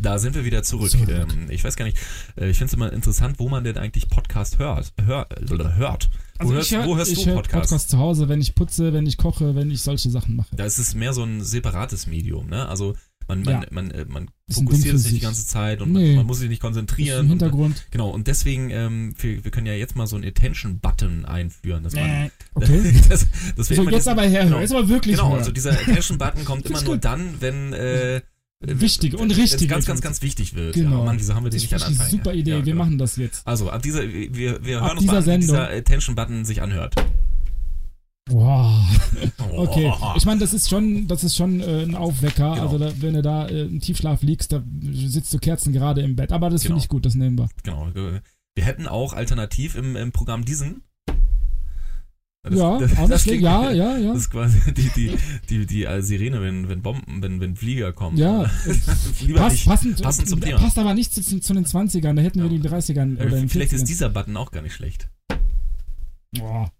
Speaker 1: Da sind wir wieder zurück.
Speaker 4: zurück.
Speaker 1: Ähm, ich weiß gar nicht, äh, ich finde es immer interessant, wo man denn eigentlich Podcast hört. Hör, hört.
Speaker 4: Also
Speaker 1: wo,
Speaker 4: hörst, hör,
Speaker 1: wo hörst du Podcast?
Speaker 4: Podcast zu Hause, wenn ich putze, wenn ich koche, wenn ich solche Sachen mache.
Speaker 1: Da ist es mehr so ein separates Medium. Ne? Also man, man,
Speaker 4: Ja.
Speaker 1: man, äh, man
Speaker 4: Ding
Speaker 1: fokussiert sich die ganze Zeit und
Speaker 4: Nee.
Speaker 1: man, man muss sich nicht konzentrieren.
Speaker 4: im
Speaker 1: Und,
Speaker 4: Hintergrund.
Speaker 1: genau, und deswegen, ähm, wir, wir können ja jetzt mal so einen Attention-Button einführen. Dass man,
Speaker 4: Äh, [laughs] okay.
Speaker 1: das, das
Speaker 4: So, jetzt
Speaker 1: diesen-
Speaker 4: aber her,
Speaker 1: genau.
Speaker 4: jetzt aber wirklich
Speaker 1: Genau,
Speaker 4: her.
Speaker 1: also dieser Attention-Button kommt [laughs] immer nur
Speaker 4: gut.
Speaker 1: dann, wenn äh,
Speaker 4: Wichtig und richtig
Speaker 1: ganz, ganz, ganz wichtig wird.
Speaker 4: Genau.
Speaker 1: Ja, Mann, wieso haben wir den nicht an
Speaker 4: ist eine
Speaker 1: Anfang?
Speaker 4: super Idee,
Speaker 1: Ja,
Speaker 4: wir
Speaker 1: genau.
Speaker 4: machen das jetzt.
Speaker 1: Also, ab dieser, wir, wir
Speaker 4: Ab
Speaker 1: hören uns mal
Speaker 4: dieser
Speaker 1: an, wie dieser
Speaker 4: Sendung.
Speaker 1: Attention-Button sich anhört.
Speaker 4: Wow.
Speaker 1: Oh. [laughs]
Speaker 4: Okay, ich meine, das ist schon, das ist schon äh, ein Aufwecker.
Speaker 1: Genau.
Speaker 4: Also da, wenn du da äh, im Tiefschlaf liegst, da sitzt du Kerzen gerade im Bett. Aber das
Speaker 1: Genau.
Speaker 4: finde ich gut, das nehmen wir.
Speaker 1: Genau. Wir hätten auch alternativ im, im Programm diesen.
Speaker 4: ja, auch nicht schlecht.
Speaker 1: klingt-
Speaker 4: ja, [laughs] ja, ja.
Speaker 1: Das ist quasi die, die, die, die äh, Sirene, wenn, wenn Bomben, wenn, wenn Flieger kommen.
Speaker 4: Ja, [laughs] Passt,
Speaker 1: nicht.
Speaker 4: passend,
Speaker 1: passend zum Thema.
Speaker 4: passt aber nicht zu, zu den 20ern, da hätten wir
Speaker 1: Ja.
Speaker 4: die 30ern
Speaker 1: Äh,
Speaker 4: oder
Speaker 1: Vielleicht
Speaker 4: 40ern.
Speaker 1: ist dieser Button auch gar nicht schlecht.
Speaker 4: Boah.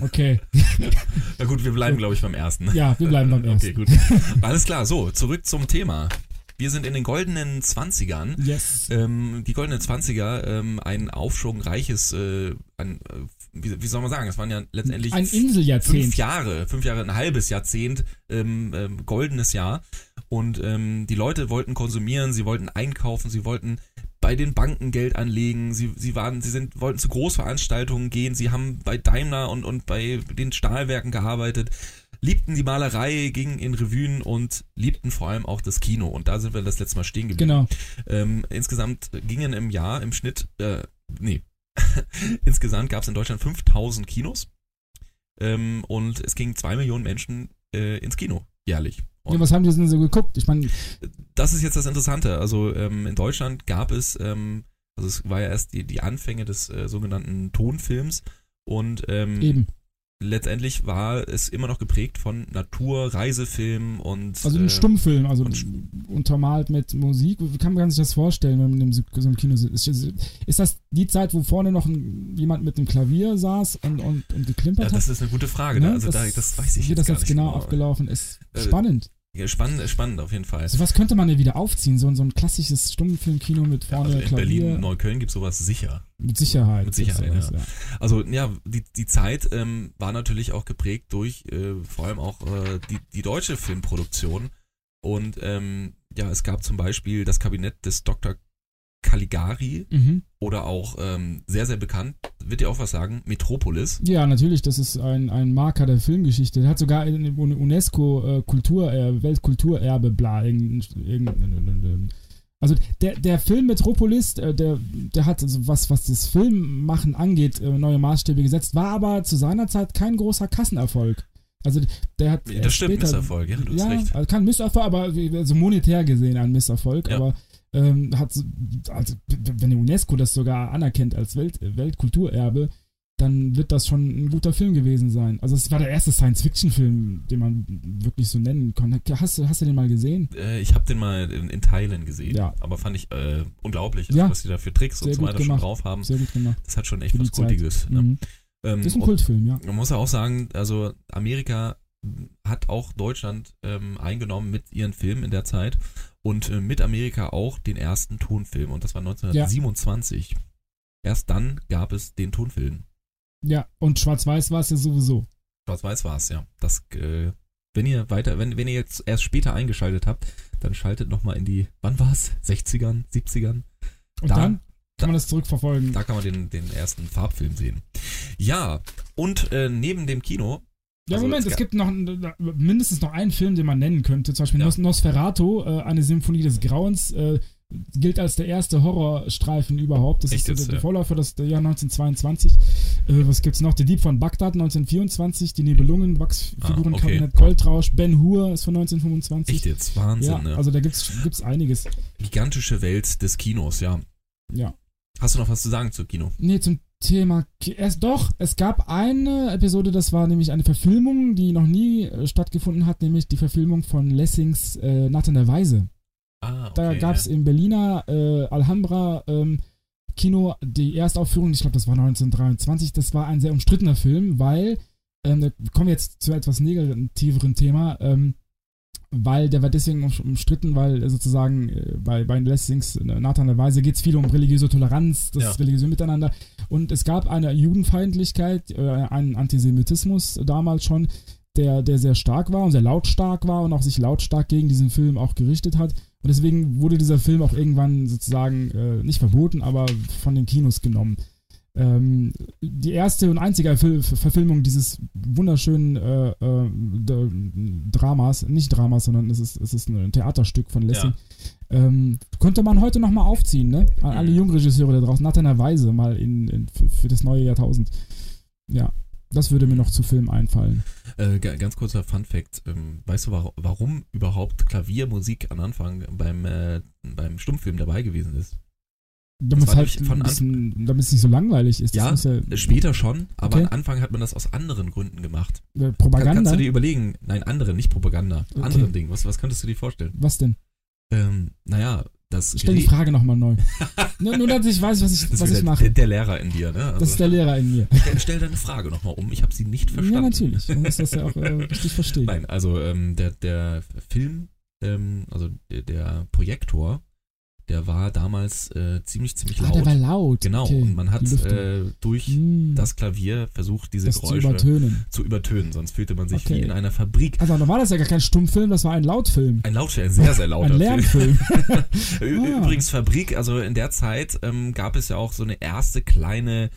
Speaker 4: Okay, [laughs]
Speaker 1: Na gut, wir bleiben, glaube ich, beim ersten.
Speaker 4: ja, wir bleiben beim ersten.
Speaker 1: Okay, gut. Alles klar, so, zurück zum Thema. Wir sind in den goldenen Zwanzigern.
Speaker 4: Yes.
Speaker 1: Ähm, die goldenen Zwanziger, ähm, ein aufschwungreiches, äh, ein, äh, wie, wie soll man sagen, es waren ja letztendlich
Speaker 4: Ein
Speaker 1: fünf
Speaker 4: Inseljahrzehnt.
Speaker 1: Jahre, fünf Jahre, ein halbes Jahrzehnt, ähm, ähm, goldenes Jahr. Und ähm, die Leute wollten konsumieren, sie wollten einkaufen, sie wollten bei den Banken Geld anlegen, sie, sie waren, sie sind, wollten zu Großveranstaltungen gehen, sie haben bei Daimler und, und bei den Stahlwerken gearbeitet, liebten die Malerei, gingen in Revuen und liebten vor allem auch das Kino. Und da sind wir das letzte Mal stehen geblieben.
Speaker 4: Genau.
Speaker 1: Ähm, insgesamt gingen im Jahr im Schnitt, äh, nee, [laughs] insgesamt gab es in Deutschland 5000 Kinos ähm, und es gingen zwei Millionen Menschen äh, ins Kino jährlich. Und
Speaker 4: Ja, was haben die denn so geguckt? Ich meine,
Speaker 1: das ist jetzt das Interessante. Also ähm, in Deutschland gab es, ähm, also es war ja erst die, die Anfänge des äh, sogenannten Tonfilms und ähm,
Speaker 4: eben.
Speaker 1: letztendlich war es immer noch geprägt von Natur, Reisefilmen und
Speaker 4: Also ein
Speaker 1: äh,
Speaker 4: Stummfilm, also
Speaker 1: und-
Speaker 4: untermalt mit Musik. Wie kann man sich das vorstellen, wenn man in so einem Kino sitzt? Ist, ist das die Zeit, wo vorne noch ein, jemand mit einem Klavier saß und, und, und geklimpert
Speaker 1: ja,
Speaker 4: hat?
Speaker 1: das ist eine gute Frage.
Speaker 4: Ne?
Speaker 1: Ne? Also da, das weiß ich
Speaker 4: Wie
Speaker 1: jetzt
Speaker 4: das jetzt
Speaker 1: nicht
Speaker 4: genau, abgelaufen ist.
Speaker 1: Äh,
Speaker 4: Spannend.
Speaker 1: Ja, spannend, spannend auf jeden Fall.
Speaker 4: Also was könnte man denn wieder aufziehen? So, ein- so ein klassisches Stummfilmkino mit
Speaker 1: Ja,
Speaker 4: vorne
Speaker 1: also in
Speaker 4: Klavier.
Speaker 1: Berlin, Neukölln gibt sowas sicher.
Speaker 4: mit Sicherheit.
Speaker 1: Mit Sicherheit,
Speaker 4: gibt's
Speaker 1: ja.
Speaker 4: sowas,
Speaker 1: Also ja, die, die Zeit ähm, war natürlich auch geprägt durch äh, vor allem auch äh, die, die deutsche Filmproduktion. Und ähm, ja, es gab zum Beispiel das Kabinett des Dr. Caligari
Speaker 4: Mhm.
Speaker 1: oder auch ähm, sehr, sehr bekannt, wird dir auch was sagen, Metropolis.
Speaker 4: Ja, natürlich, das ist ein, ein Marker der Filmgeschichte. Der hat sogar in in UNESCO äh, äh, Weltkulturerbe, bla, irgendein, irgendein, also der, der Film Metropolis, äh, der, der hat also was, was das Filmmachen angeht, neue Maßstäbe gesetzt, war aber zu seiner Zeit kein großer Kassenerfolg. Also der hat
Speaker 1: Das stimmt,
Speaker 4: später,
Speaker 1: Misserfolg, ja, du hast
Speaker 4: ja,
Speaker 1: recht.
Speaker 4: also kein Misserfolg, aber also monetär gesehen ein Misserfolg,
Speaker 1: Ja.
Speaker 4: aber ähm, hat so- also wenn die UNESCO das sogar anerkennt als Welt, Weltkulturerbe, dann wird das schon ein guter Film gewesen sein. Also es war der erste Science-Fiction-Film, den man wirklich so nennen kann. Hast, du- hast du den mal gesehen?
Speaker 1: Äh, ich habe den mal in, in Teilen gesehen,
Speaker 4: Ja.
Speaker 1: aber fand ich äh, unglaublich, also,
Speaker 4: Ja.
Speaker 1: was die da für Tricks und
Speaker 4: Sehr
Speaker 1: so
Speaker 4: gut
Speaker 1: weiter schon
Speaker 4: gemacht.
Speaker 1: drauf haben.
Speaker 4: Sehr gut gemacht.
Speaker 1: Das hat schon echt was. Kultiges. Ne?
Speaker 4: Mhm.
Speaker 1: Ähm,
Speaker 4: Das ist ein
Speaker 1: und-
Speaker 4: Kultfilm, ja.
Speaker 1: Man muss ja auch sagen, also Amerika hat auch Deutschland ähm, eingenommen mit ihren Filmen in der Zeit und äh, mit Amerika auch den ersten Tonfilm und das war 1927. Erst dann gab es den Tonfilm.
Speaker 4: Ja, und Schwarz-Weiß war es ja sowieso.
Speaker 1: Schwarz-Weiß war es, ja. Das, äh, wenn ihr weiter, wenn, wenn ihr jetzt erst später eingeschaltet habt, dann schaltet nochmal in die, wann war es? 60ern, 70ern?
Speaker 4: Und
Speaker 1: Da-
Speaker 4: dann
Speaker 1: da-
Speaker 4: kann man das zurückverfolgen.
Speaker 1: Da kann man den, den ersten Farbfilm sehen. Ja, und äh, neben dem Kino.
Speaker 4: Ja,
Speaker 1: also
Speaker 4: Moment,
Speaker 1: es
Speaker 4: gibt noch mindestens noch einen Film, den man nennen könnte. Zum Beispiel
Speaker 1: Ja.
Speaker 4: Nos Nosferatu, äh, eine Symphonie des Grauens, äh, gilt als der erste Horrorstreifen überhaupt. Das
Speaker 1: Echt
Speaker 4: ist
Speaker 1: jetzt,
Speaker 4: der, der
Speaker 1: ja.
Speaker 4: Vorläufer des der Jahr 1922. Äh, was gibt's noch? Der Dieb von Bagdad 1924, die Nibelungen, Wachsfigurenkabinett Goldrausch, Ben Hur ist von 1925.
Speaker 1: Ah, Echt jetzt? Wahnsinn,
Speaker 4: ja,
Speaker 1: ne?
Speaker 4: also da gibt's, gibt's einiges.
Speaker 1: Gigantische Welt des Kinos, ja.
Speaker 4: Ja.
Speaker 1: Hast du noch was zu sagen zu Kino?
Speaker 4: Nee, zum Thema. Erst doch, es gab eine Episode, das war nämlich eine Verfilmung, die noch nie äh, stattgefunden hat, nämlich die Verfilmung von Lessings äh, Nacht in der Weise.
Speaker 1: Ah, okay.
Speaker 4: Da gab es im Berliner äh, Alhambra ähm, Kino die Erstaufführung, ich glaube, das war 1923. Das war ein sehr umstrittener Film, weil, ähm, da kommen wir jetzt zu etwas negativeren Thema. Ähm, weil der war deswegen um- umstritten, weil sozusagen äh, bei, bei Lessings, äh, Nathan der Weise, geht es viel um religiöse Toleranz, das
Speaker 1: Ja.
Speaker 4: religiöse Miteinander. Und es gab eine Judenfeindlichkeit, äh, einen Antisemitismus damals schon, der, der sehr stark war und sehr lautstark war und auch sich lautstark gegen diesen Film auch gerichtet hat. Und deswegen wurde dieser Film auch irgendwann sozusagen äh, nicht verboten, aber von den Kinos genommen. Ähm, die erste und einzige Ver Verfilmung dieses wunderschönen äh, äh, Dramas, nicht Dramas, sondern es ist, es ist ein Theaterstück von Lessing, ähm, könnte man heute nochmal aufziehen, ne? An alle
Speaker 1: Mhm.
Speaker 4: Jungregisseure da draußen, Nathan Weise mal in, in, für, für das neue Jahrtausend. Ja, das würde mir noch zu Film einfallen.
Speaker 1: Äh, ga- ganz kurzer Fun Fact. Ähm, weißt du, warum, warum überhaupt Klaviermusik am Anfang beim, äh, beim Stummfilm dabei gewesen ist?
Speaker 4: Damit es halt
Speaker 1: von
Speaker 4: bisschen, damit es nicht so langweilig ist.
Speaker 1: Ja, Äh, Später schon, aber
Speaker 4: Okay.
Speaker 1: am Anfang hat man das aus anderen Gründen gemacht.
Speaker 4: ja äh,
Speaker 1: Kann,
Speaker 4: Propaganda.
Speaker 1: kannst du dir überlegen? Nein, andere, nicht Propaganda.
Speaker 4: Okay.
Speaker 1: Anderen Dingen. Was, was könntest du dir vorstellen?
Speaker 4: Was denn?
Speaker 1: Ähm, naja, das
Speaker 4: Stell die Frage nochmal neu. [laughs] nur, nur, dass ich weiß, was ich,
Speaker 1: das ist
Speaker 4: was ich mache.
Speaker 1: Der, der Lehrer in dir, ne? Also,
Speaker 4: Das ist der Lehrer in mir.
Speaker 1: stell, stell deine Frage nochmal um. Ich habe sie nicht verstanden.
Speaker 4: Ja, natürlich. Man muss das ja auch äh, [laughs] richtig verstehen.
Speaker 1: Nein, also ähm, der, der Film, ähm, also der, der Projektor, der war damals äh, ziemlich, ziemlich
Speaker 4: Ah,
Speaker 1: laut.
Speaker 4: der war laut.
Speaker 1: genau,
Speaker 4: Okay,
Speaker 1: und man hat äh, durch
Speaker 4: Hm,
Speaker 1: das Klavier versucht, diese
Speaker 4: das zu
Speaker 1: Geräusche
Speaker 4: übertönen.
Speaker 1: zu übertönen, sonst fühlte man sich
Speaker 4: Okay.
Speaker 1: wie in einer Fabrik.
Speaker 4: Also, dann war das ja gar kein Stummfilm, das war ein Lautfilm.
Speaker 1: Ein Lautstärke, ein sehr, sehr lauter
Speaker 4: Ein Lärmfilm.
Speaker 1: Film. [laughs]
Speaker 4: Ah.
Speaker 1: Übrigens Fabrik, also in der Zeit ähm, gab es ja auch so eine erste kleine,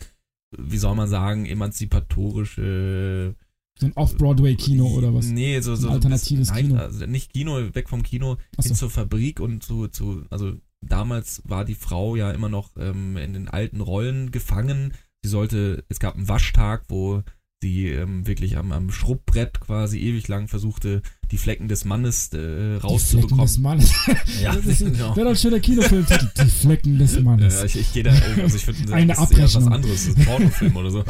Speaker 1: wie soll man sagen, emanzipatorische
Speaker 4: so ein Off-Broadway-Kino oder was?
Speaker 1: Nee, so, so
Speaker 4: Ein alternatives
Speaker 1: nein,
Speaker 4: Kino.
Speaker 1: Also nicht Kino, weg vom Kino,
Speaker 4: Achso.
Speaker 1: hin zur Fabrik und zu, zu, also damals war die Frau ja immer noch ähm, in den alten Rollen gefangen. Sie sollte, es gab einen Waschtag, wo sie ähm, wirklich am, am Schrubbbrett quasi ewig lang versuchte, die Flecken des Mannes äh,
Speaker 4: Die Flecken
Speaker 1: rauszubekommen.
Speaker 4: des Mannes. [laughs]
Speaker 1: Ja,
Speaker 4: das ist,
Speaker 1: genau.
Speaker 4: Wäre doch ein schöner Kinofilmtitel. Die Flecken des Mannes.
Speaker 1: Ja, ich, ich gehe da, also ich finde,
Speaker 4: Eine
Speaker 1: das ist was anderes, das ist ein Pornofilm oder so.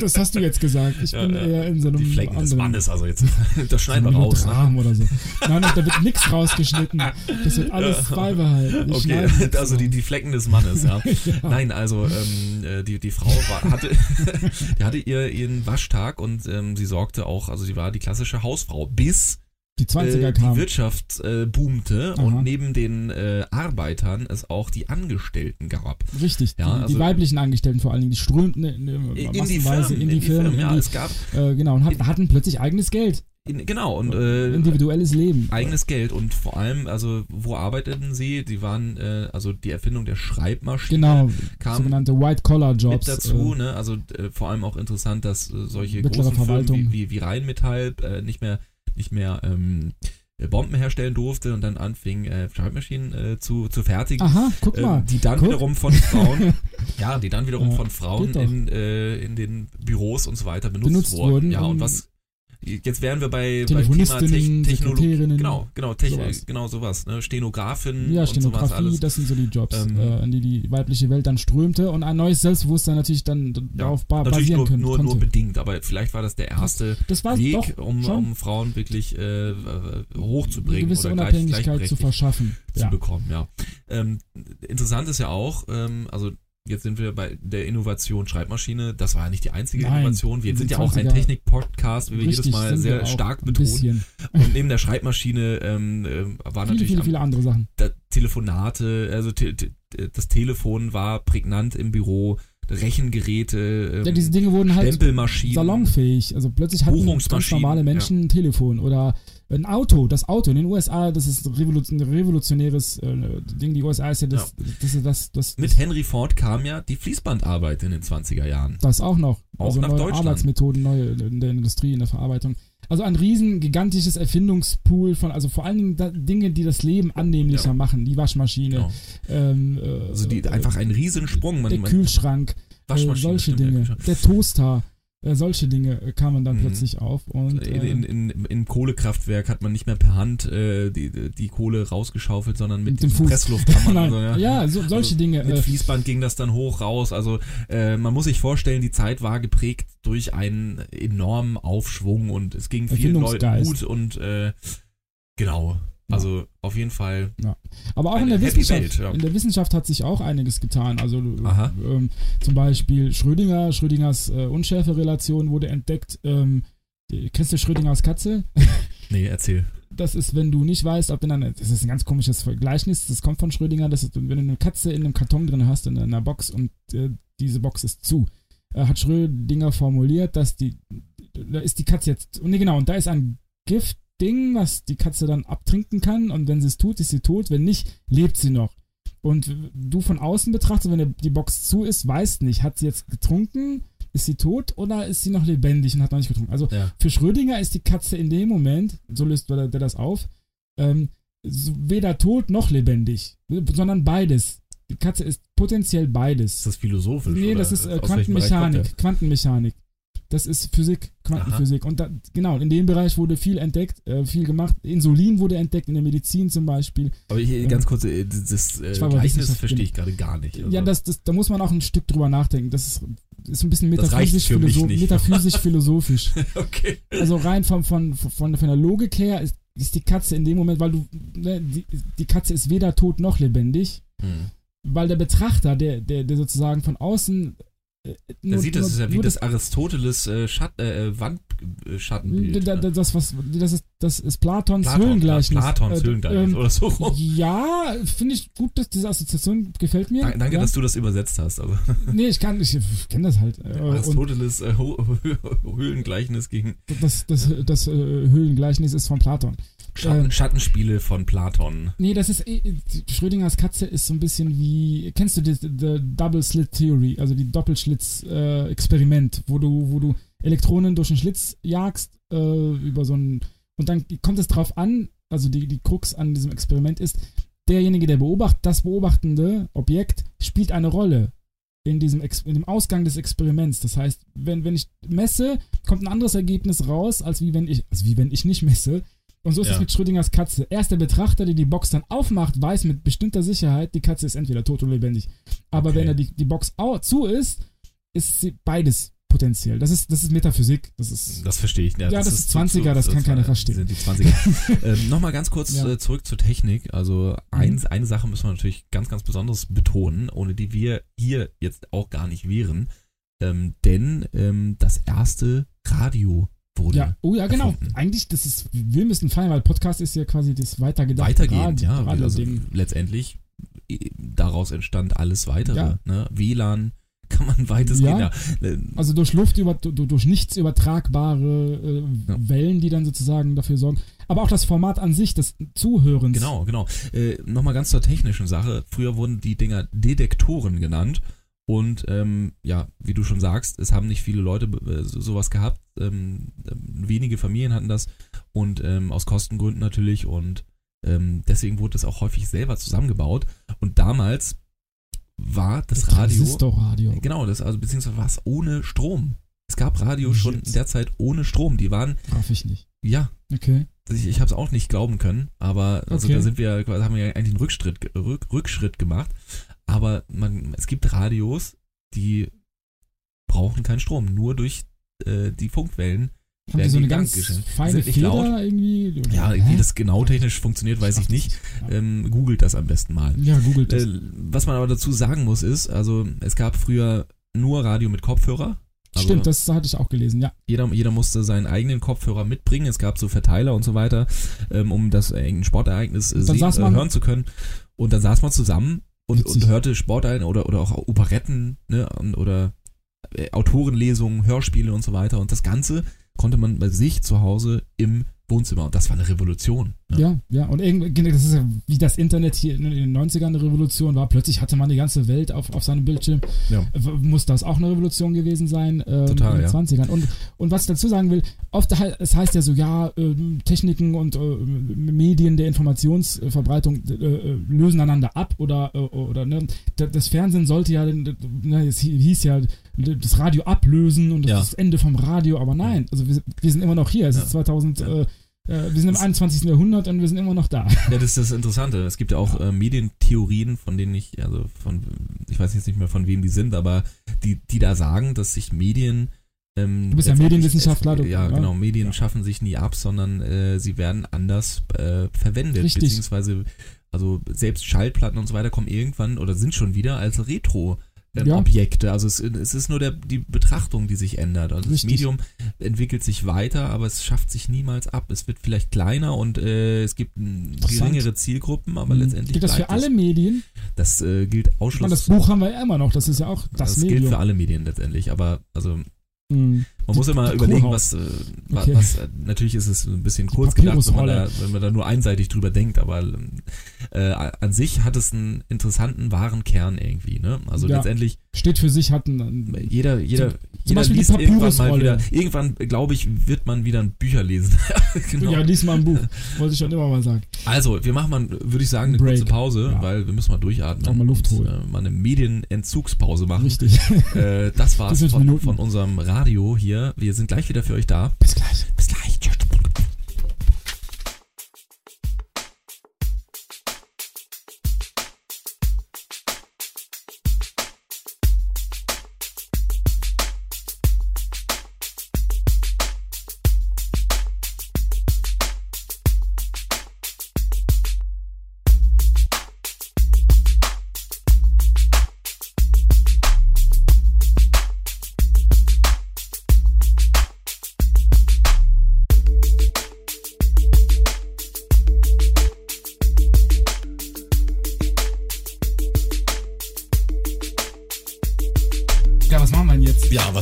Speaker 4: Das hast du jetzt gesagt. Ich
Speaker 1: Ja,
Speaker 4: bin
Speaker 1: ja.
Speaker 4: eher in so einem
Speaker 1: Die Flecken des
Speaker 4: anderen
Speaker 1: Mannes, also jetzt, [laughs] das schneiden wir raus. Ne?
Speaker 4: Oder so. Nein, da wird nichts rausgeschnitten. Das wird alles beibehalten. Schneiden
Speaker 1: Okay, also die, die Flecken des Mannes, ja. [laughs]
Speaker 4: Ja.
Speaker 1: Nein, also ähm, äh, die, die Frau war, hatte, die hatte ihr ihren Waschtag und ähm, sie sorgte auch, also sie war die klassische Hausfrau, bis
Speaker 4: Die 20er
Speaker 1: äh, die
Speaker 4: kamen.
Speaker 1: Wirtschaft äh, boomte
Speaker 4: Aha.
Speaker 1: und neben den äh, Arbeitern es auch die Angestellten gab.
Speaker 4: Richtig,
Speaker 1: Ja,
Speaker 4: die, die
Speaker 1: also-
Speaker 4: weiblichen Angestellten vor allen Dingen, die strömten in, in,
Speaker 1: In die
Speaker 4: massenweise
Speaker 1: Firmen,
Speaker 4: in die Firmen,
Speaker 1: ja,
Speaker 4: in
Speaker 1: es gab,
Speaker 4: die, äh, genau, und hat, hatten plötzlich eigenes Geld,
Speaker 1: in, genau, und äh,
Speaker 4: individuelles Leben.
Speaker 1: eigenes Geld und vor allem, also wo arbeiteten sie? Die waren, äh, also die Erfindung der Schreibmaschine
Speaker 4: Genau,
Speaker 1: kam
Speaker 4: sogenannte White-Collar-Jobs.
Speaker 1: mit dazu,
Speaker 4: äh,
Speaker 1: ne? Also äh, vor allem auch interessant, dass äh, solche großen. Firmen wie, wie, wie Rheinmetall äh, nicht mehr nicht mehr ähm, äh, Bomben herstellen durfte und dann anfing äh, Schreibmaschinen äh, zu, zu fertigen.
Speaker 4: Aha, guck
Speaker 1: ähm,
Speaker 4: mal.
Speaker 1: die dann
Speaker 4: guck.
Speaker 1: wiederum von Frauen, [laughs] ja, die dann wiederum
Speaker 4: Ja,
Speaker 1: von Frauen in, äh, in den Büros und so weiter benutzt,
Speaker 4: Benutzt
Speaker 1: wurden. Ja, und was jetzt wären wir bei beim Thema
Speaker 4: Telefonistinnen,
Speaker 1: Technologie. Genau, genau, Techn
Speaker 4: sowas.
Speaker 1: genau sowas, ne? Stenografin
Speaker 4: Ja,
Speaker 1: und sowas
Speaker 4: Stenografie,
Speaker 1: alles.
Speaker 4: das sind so die Jobs,
Speaker 1: Ähm,
Speaker 4: äh, an die die weibliche Welt dann strömte und ein neues Selbstbewusstsein natürlich dann d- darauf ba
Speaker 1: Natürlich
Speaker 4: basieren
Speaker 1: nur,
Speaker 4: können,
Speaker 1: nur,
Speaker 4: konnte.
Speaker 1: nur bedingt, aber vielleicht war das der erste
Speaker 4: das war
Speaker 1: Weg,
Speaker 4: doch
Speaker 1: um, um Frauen wirklich äh, äh,
Speaker 4: eine
Speaker 1: hochzubringen
Speaker 4: gewisse
Speaker 1: oder gleich,
Speaker 4: Unabhängigkeit zu
Speaker 1: gleichberechtigt
Speaker 4: verschaffen.
Speaker 1: zu
Speaker 4: Ja.
Speaker 1: bekommen. Ja. Ähm, interessant ist ja auch, ähm, also jetzt sind wir bei der Innovation Schreibmaschine. Das war ja nicht die einzige
Speaker 4: Nein,
Speaker 1: Innovation. Wir
Speaker 4: in
Speaker 1: sind ja auch ein
Speaker 4: 20er
Speaker 1: Technik-Podcast, wie wir jedes Mal sehr stark betonen. Und neben der Schreibmaschine ähm, ähm, war
Speaker 4: Viele,
Speaker 1: natürlich
Speaker 4: viele, viele andere Sachen.
Speaker 1: Telefonate, also te, te, das Telefon war prägnant im Büro, Rechengeräte, ähm,
Speaker 4: Ja, diese Dinge wurden halt salonfähig. Also plötzlich hatten ganz normale Menschen ein Telefon oder ein Auto. Das Auto in den USA, das ist ein revolutionäres äh, Ding. Die USA ist ja das, das, ist das, das,
Speaker 1: Mit Henry Ford kam ja die Fließbandarbeit in den 20er Jahren.
Speaker 4: das auch noch.
Speaker 1: Auch
Speaker 4: also
Speaker 1: nach
Speaker 4: neue
Speaker 1: Deutschland.
Speaker 4: Arbeitsmethoden, neue in der Industrie, in der Verarbeitung. Also ein riesen gigantisches Erfindungspool von, also vor allen Dingen da, Dinge, die das Leben annehmlicher
Speaker 1: Ja.
Speaker 4: machen. Die Waschmaschine,
Speaker 1: Genau.
Speaker 4: ähm, äh,
Speaker 1: Also die, einfach ein Riesensprung. Man,
Speaker 4: der
Speaker 1: man,
Speaker 4: Kühlschrank, äh,
Speaker 1: Waschmaschine,
Speaker 4: solche
Speaker 1: stimmt, ja,
Speaker 4: Dinge,
Speaker 1: Kühlschrank.
Speaker 4: der Toaster, äh, solche Dinge äh, kamen dann
Speaker 1: Mhm.
Speaker 4: plötzlich auf. Und,
Speaker 1: In,
Speaker 4: äh,
Speaker 1: in, in, Im Kohlekraftwerk hat man nicht mehr per Hand äh, die, die Kohle rausgeschaufelt, sondern mit,
Speaker 4: Mit dem Fuß.
Speaker 1: Pressluftkammern. [laughs]
Speaker 4: Nein,
Speaker 1: so,
Speaker 4: ja, so, solche
Speaker 1: Also
Speaker 4: Dinge.
Speaker 1: Mit
Speaker 4: Äh,
Speaker 1: Fließband ging das dann hoch raus. Also äh, man muss sich vorstellen, die Zeit war geprägt durch einen enormen Aufschwung und es ging vielen Leuten gut und äh, genau. Also auf jeden Fall.
Speaker 4: aber auch in der Wissenschaft.
Speaker 1: Welt, ja.
Speaker 4: In der Wissenschaft hat sich auch einiges getan. Also ähm, zum Beispiel Schrödinger, Schrödingers äh, Unschärferelation wurde entdeckt. Ähm, kennst du Schrödingers Katze? [laughs]
Speaker 1: Nee, erzähl.
Speaker 4: Das ist, wenn du nicht weißt, ob in einer, das ist ein ganz komisches Gleichnis, das kommt von Schrödinger, das ist, wenn du eine Katze in einem Karton drin hast, in einer Box und äh, diese Box ist zu, äh, hat Schrödinger formuliert, dass die, da ist die Katze jetzt, und nee, genau, und da ist ein Giftding, was die Katze dann abtrinken kann und wenn sie es tut, ist sie tot, wenn nicht, lebt sie noch. Und du von außen betrachtest, wenn die Box zu ist, weißt nicht, hat sie jetzt getrunken, ist sie tot oder ist sie noch lebendig und hat noch nicht getrunken? Also
Speaker 1: Ja.
Speaker 4: für Schrödinger ist die Katze in dem Moment, so löst der, der das auf, ähm, weder tot noch lebendig, sondern beides. Die Katze ist potenziell beides.
Speaker 1: Ist das philosophisch?
Speaker 4: Nee, das ist äh, Quantenmechanik. Quantenmechanik. Das ist Physik, Quantenphysik. Und da, genau, in dem Bereich wurde viel entdeckt, äh, viel gemacht. Insulin wurde entdeckt, in der Medizin zum Beispiel.
Speaker 1: Aber hier
Speaker 4: Ja.
Speaker 1: ganz kurz, äh, das äh, Gleichnis verstehe ich gerade gar nicht. Also,
Speaker 4: ja, das, das, da muss man auch ein Stück drüber nachdenken. Das ist, ist ein bisschen metaphysisch, philosoph
Speaker 1: nicht.
Speaker 4: metaphysisch [laughs] philosophisch. [laughs]
Speaker 1: okay.
Speaker 4: Also rein von, von, von, von der Logik her ist, ist die Katze in dem Moment, weil du, ne, die, die Katze ist weder tot noch lebendig,
Speaker 1: Hm.
Speaker 4: weil der Betrachter, der, der, der sozusagen von außen. Äh, nur-
Speaker 1: sieht, das ist ja wie
Speaker 4: nur
Speaker 1: das Aristoteles äh, Schatt, äh, Wandschattenbild.
Speaker 4: Da- da- Das, was, das, ist, das ist Platons
Speaker 1: Platon,
Speaker 4: Höhlengleichnis.
Speaker 1: Platons
Speaker 4: Äh,
Speaker 1: Höhlengleichnis
Speaker 4: ähm,
Speaker 1: oder so. rum.
Speaker 4: Ja, finde ich gut, dass diese Assoziation gefällt mir.
Speaker 1: Danke,
Speaker 4: ja.
Speaker 1: dass du das übersetzt hast. Also, [laughs]
Speaker 4: Nee, ich kann, ich kenne das halt. Äh,
Speaker 1: Aristoteles äh, [laughs] Höhlengleichnis gegen
Speaker 4: das, das, das äh, Höhlengleichnis ist von Platon.
Speaker 1: Schatten,
Speaker 4: Ähm,
Speaker 1: Schattenspiele von Platon.
Speaker 4: Nee, das ist eh- Schrödingers Katze ist so ein bisschen wie kennst du die, die Double Slit Theory, also die Doppelschlitz äh, wo du wo du Elektronen durch einen Schlitz jagst äh, über so einen und dann kommt es drauf an, also die die Krux an diesem Experiment ist, derjenige der beobachtet, das beobachtende Objekt spielt eine Rolle in diesem Ex in dem Ausgang des Experiments. Das heißt, wenn wenn ich messe, kommt ein anderes Ergebnis raus, als wie wenn ich also wie wenn ich nicht messe. Und so ist es
Speaker 1: Ja.
Speaker 4: mit Schrödingers Katze. Erst der Betrachter, der die Box dann aufmacht, weiß mit bestimmter Sicherheit, die Katze ist entweder tot oder lebendig. Aber
Speaker 1: Okay.
Speaker 4: wenn er die, die Box zu ist, ist sie beides potenziell. Das ist, das ist Metaphysik. Das ist.
Speaker 1: Das verstehe ich.
Speaker 4: Ja, das ist
Speaker 1: zu-
Speaker 4: 20er, das kann keiner verstehen.
Speaker 1: Sind die 20er. [laughs] ähm, Nochmal ganz kurz
Speaker 4: Ja.
Speaker 1: äh, zurück zur Technik. Also eins, eine Sache müssen wir natürlich ganz, ganz besonders betonen, ohne die wir hier jetzt auch gar nicht wären. Ähm, denn ähm, das erste Radio wurde
Speaker 4: Ja, oh ja, genau.
Speaker 1: erfunden.
Speaker 4: Eigentlich, das ist, wir müssen feiern, weil Podcast ist ja quasi das weitergedachte
Speaker 1: weitergehend,
Speaker 4: Radio-
Speaker 1: ja. Also
Speaker 4: Radio-Ding.
Speaker 1: letztendlich äh, daraus entstand alles weitere.
Speaker 4: Ja.
Speaker 1: Ne? WLAN [laughs] kann man weitestgehend.
Speaker 4: Ja. Also durch Luft, über, du- durch nichts übertragbare äh,
Speaker 1: Ja.
Speaker 4: Wellen, die dann sozusagen dafür sorgen. Aber auch das Format an sich, das Zuhörens.
Speaker 1: Genau, genau. Äh, Nochmal ganz zur technischen Sache. Früher wurden die Dinger Detektoren genannt. Und ähm, ja, wie du schon sagst, es haben nicht viele Leute äh, so, sowas gehabt. Ähm, ähm, wenige Familien hatten das und ähm, aus Kostengründen natürlich. Und ähm, deswegen wurde das auch häufig selber zusammengebaut. Und damals war das, Radio.
Speaker 4: Transistorradio.
Speaker 1: Genau, das also beziehungsweise war es ohne Strom. Es gab Radio schon
Speaker 4: Shit.
Speaker 1: in der Zeit ohne Strom. Die waren,
Speaker 4: Darf ich nicht.
Speaker 1: ja,
Speaker 4: Okay.
Speaker 1: ich, ich habe es auch nicht glauben können, aber also
Speaker 4: Okay.
Speaker 1: da sind wir, haben wir ja eigentlich einen Rückschritt, Rück, Rückschritt gemacht. Aber man, es gibt Radios, die brauchen keinen Strom, nur durch äh, die Funkwellen.
Speaker 4: Haben die so eine ganz feine Feder
Speaker 1: laut.
Speaker 4: irgendwie?
Speaker 1: Ja,
Speaker 4: Hä?
Speaker 1: wie das genau technisch funktioniert, weiß ich nicht. Ähm, googelt das am besten mal.
Speaker 4: Ja, googelt das.
Speaker 1: Äh, was man aber dazu sagen muss, ist, also es gab früher nur Radio mit Kopfhörer. Also
Speaker 4: Stimmt, das hatte ich auch gelesen, ja.
Speaker 1: jeder, jeder musste seinen eigenen Kopfhörer mitbringen. Es gab so Verteiler und so weiter, ähm, um das äh, irgendein Sportereignis äh, sehen, äh,
Speaker 4: man-
Speaker 1: hören zu können. Und dann saß man zusammen und,
Speaker 4: Witzig.
Speaker 1: und hörte Sportereign oder, oder auch Operetten ne, oder äh, Autorenlesungen, Hörspiele und so weiter. Und das Ganze konnte man bei sich zu Hause im Wohnzimmer. Und das war eine Revolution.
Speaker 4: Ja, ja. Und irgendwie, genau, das ist ja wie das Internet hier in den 90ern eine Revolution war. Plötzlich hatte man die ganze Welt auf, auf seinem Bildschirm.
Speaker 1: Ja.
Speaker 4: Muss das auch eine Revolution gewesen sein ähm,
Speaker 1: Total,
Speaker 4: in den
Speaker 1: ja.
Speaker 4: 20ern? Und, und was ich dazu sagen will, oft es heißt ja so, ja, ähm, Techniken und äh, Medien der Informationsverbreitung äh, äh, lösen einander ab oder, äh, oder ne, das Fernsehen sollte ja, ne, es hi- hieß ja, das Radio ablösen und das
Speaker 1: Ja.
Speaker 4: ist das Ende vom Radio, aber nein, also wir, wir sind immer noch hier, es ist 2000,
Speaker 1: Ja.
Speaker 4: Äh, wir sind im
Speaker 1: Das-
Speaker 4: 21. Jahrhundert und wir sind immer noch da.
Speaker 1: Ja, das ist das Interessante. Es gibt ja auch äh, Medientheorien, von denen ich, also von, ich weiß jetzt nicht mehr von wem die sind, aber die, die da sagen, dass sich Medien ähm,
Speaker 4: Du bist ja Medienwissenschaftler,
Speaker 1: ja,
Speaker 4: ja.
Speaker 1: genau. Medien
Speaker 4: Ja.
Speaker 1: schaffen sich nie ab, sondern äh, sie werden anders äh, verwendet.
Speaker 4: Richtig.
Speaker 1: Beziehungsweise, also selbst Schallplatten und so weiter kommen irgendwann oder sind schon wieder als Retro ähm,
Speaker 4: Ja.
Speaker 1: Objekte. Also es, es ist nur der, die Betrachtung, die sich ändert. Also das
Speaker 4: Richtig.
Speaker 1: Medium entwickelt sich weiter, aber es schafft sich niemals ab. Es wird vielleicht kleiner und äh, es gibt geringere Zielgruppen, aber letztendlich
Speaker 4: Geht das für alle. Medien?
Speaker 1: Das äh, gilt
Speaker 4: Ich
Speaker 1: Ausschluss.
Speaker 4: meine, das Buch haben wir ja immer noch. Das ist ja auch das,
Speaker 1: das gilt
Speaker 4: Medium.
Speaker 1: für alle Medien letztendlich, aber also
Speaker 4: Mhm.
Speaker 1: Man muss immer überlegen, was, äh,
Speaker 4: Okay.
Speaker 1: was äh, natürlich ist es ein bisschen kurz gedacht, wenn man, da, wenn man da nur einseitig drüber denkt, aber äh, an sich hat es einen interessanten, wahren Kern irgendwie, ne? Also
Speaker 4: Ja.
Speaker 1: letztendlich
Speaker 4: Steht für sich, hat ein.
Speaker 1: jeder, jeder, jeder
Speaker 4: Beispiel
Speaker 1: liest irgendwann mal wieder, irgendwann, glaube ich, wird man wieder ein Bücher lesen. [laughs] genau.
Speaker 4: Ja, lies mal ein Buch. Wollte ich schon immer mal sagen.
Speaker 1: Also, wir machen mal, würde ich sagen, eine
Speaker 4: Break.
Speaker 1: kurze Pause,
Speaker 4: Ja.
Speaker 1: weil wir müssen mal durchatmen.
Speaker 4: Auch mal Luft
Speaker 1: und,
Speaker 4: holen.
Speaker 1: Äh, mal eine Medienentzugspause machen.
Speaker 4: Richtig.
Speaker 1: Äh, das war's
Speaker 4: 40
Speaker 1: von, von unserem Radio hier. Wir sind gleich wieder für euch da.
Speaker 4: Bis gleich.
Speaker 1: Bis gleich.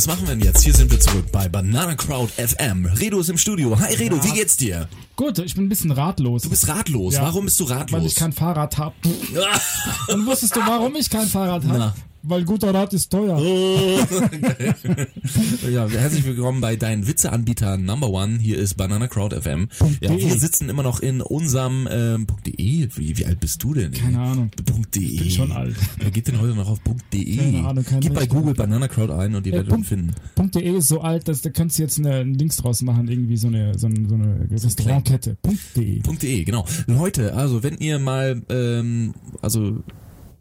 Speaker 4: Was machen wir denn jetzt?
Speaker 1: Hier sind wir zurück bei Banana Crowd FM. Redo ist im Studio. Hi Redo, wie geht's dir?
Speaker 4: Gut, ich bin ein bisschen ratlos.
Speaker 1: Du bist ratlos.
Speaker 4: Ja.
Speaker 1: Warum bist du ratlos?
Speaker 4: weil ich kein Fahrrad hab. [laughs] Und wusstest du, warum ich kein Fahrrad hab? Weil guter Rat ist teuer. [laughs]
Speaker 1: ja, herzlich willkommen bei deinen Witzeanbieter Number One. Hier ist Banana Crowd FM. Ja, wir sitzen immer noch in unserem ähm, .de. Wie, wie alt bist du denn?
Speaker 4: Keine Ahnung.
Speaker 1: .de.
Speaker 4: bin schon alt.
Speaker 1: Wer geht denn heute noch auf .de?
Speaker 4: Keine Ahnung, kein
Speaker 1: Gib bei. Google Banana Crowd ein und ihr
Speaker 4: Äh,
Speaker 1: werdet ihn finden.
Speaker 4: .de ist so alt, dass da kannst du jetzt eine, ein Links draus machen, irgendwie so eine, so eine, so eine Restaurantkette. .de.
Speaker 1: .de, genau. Leute, also wenn ihr mal, ähm, also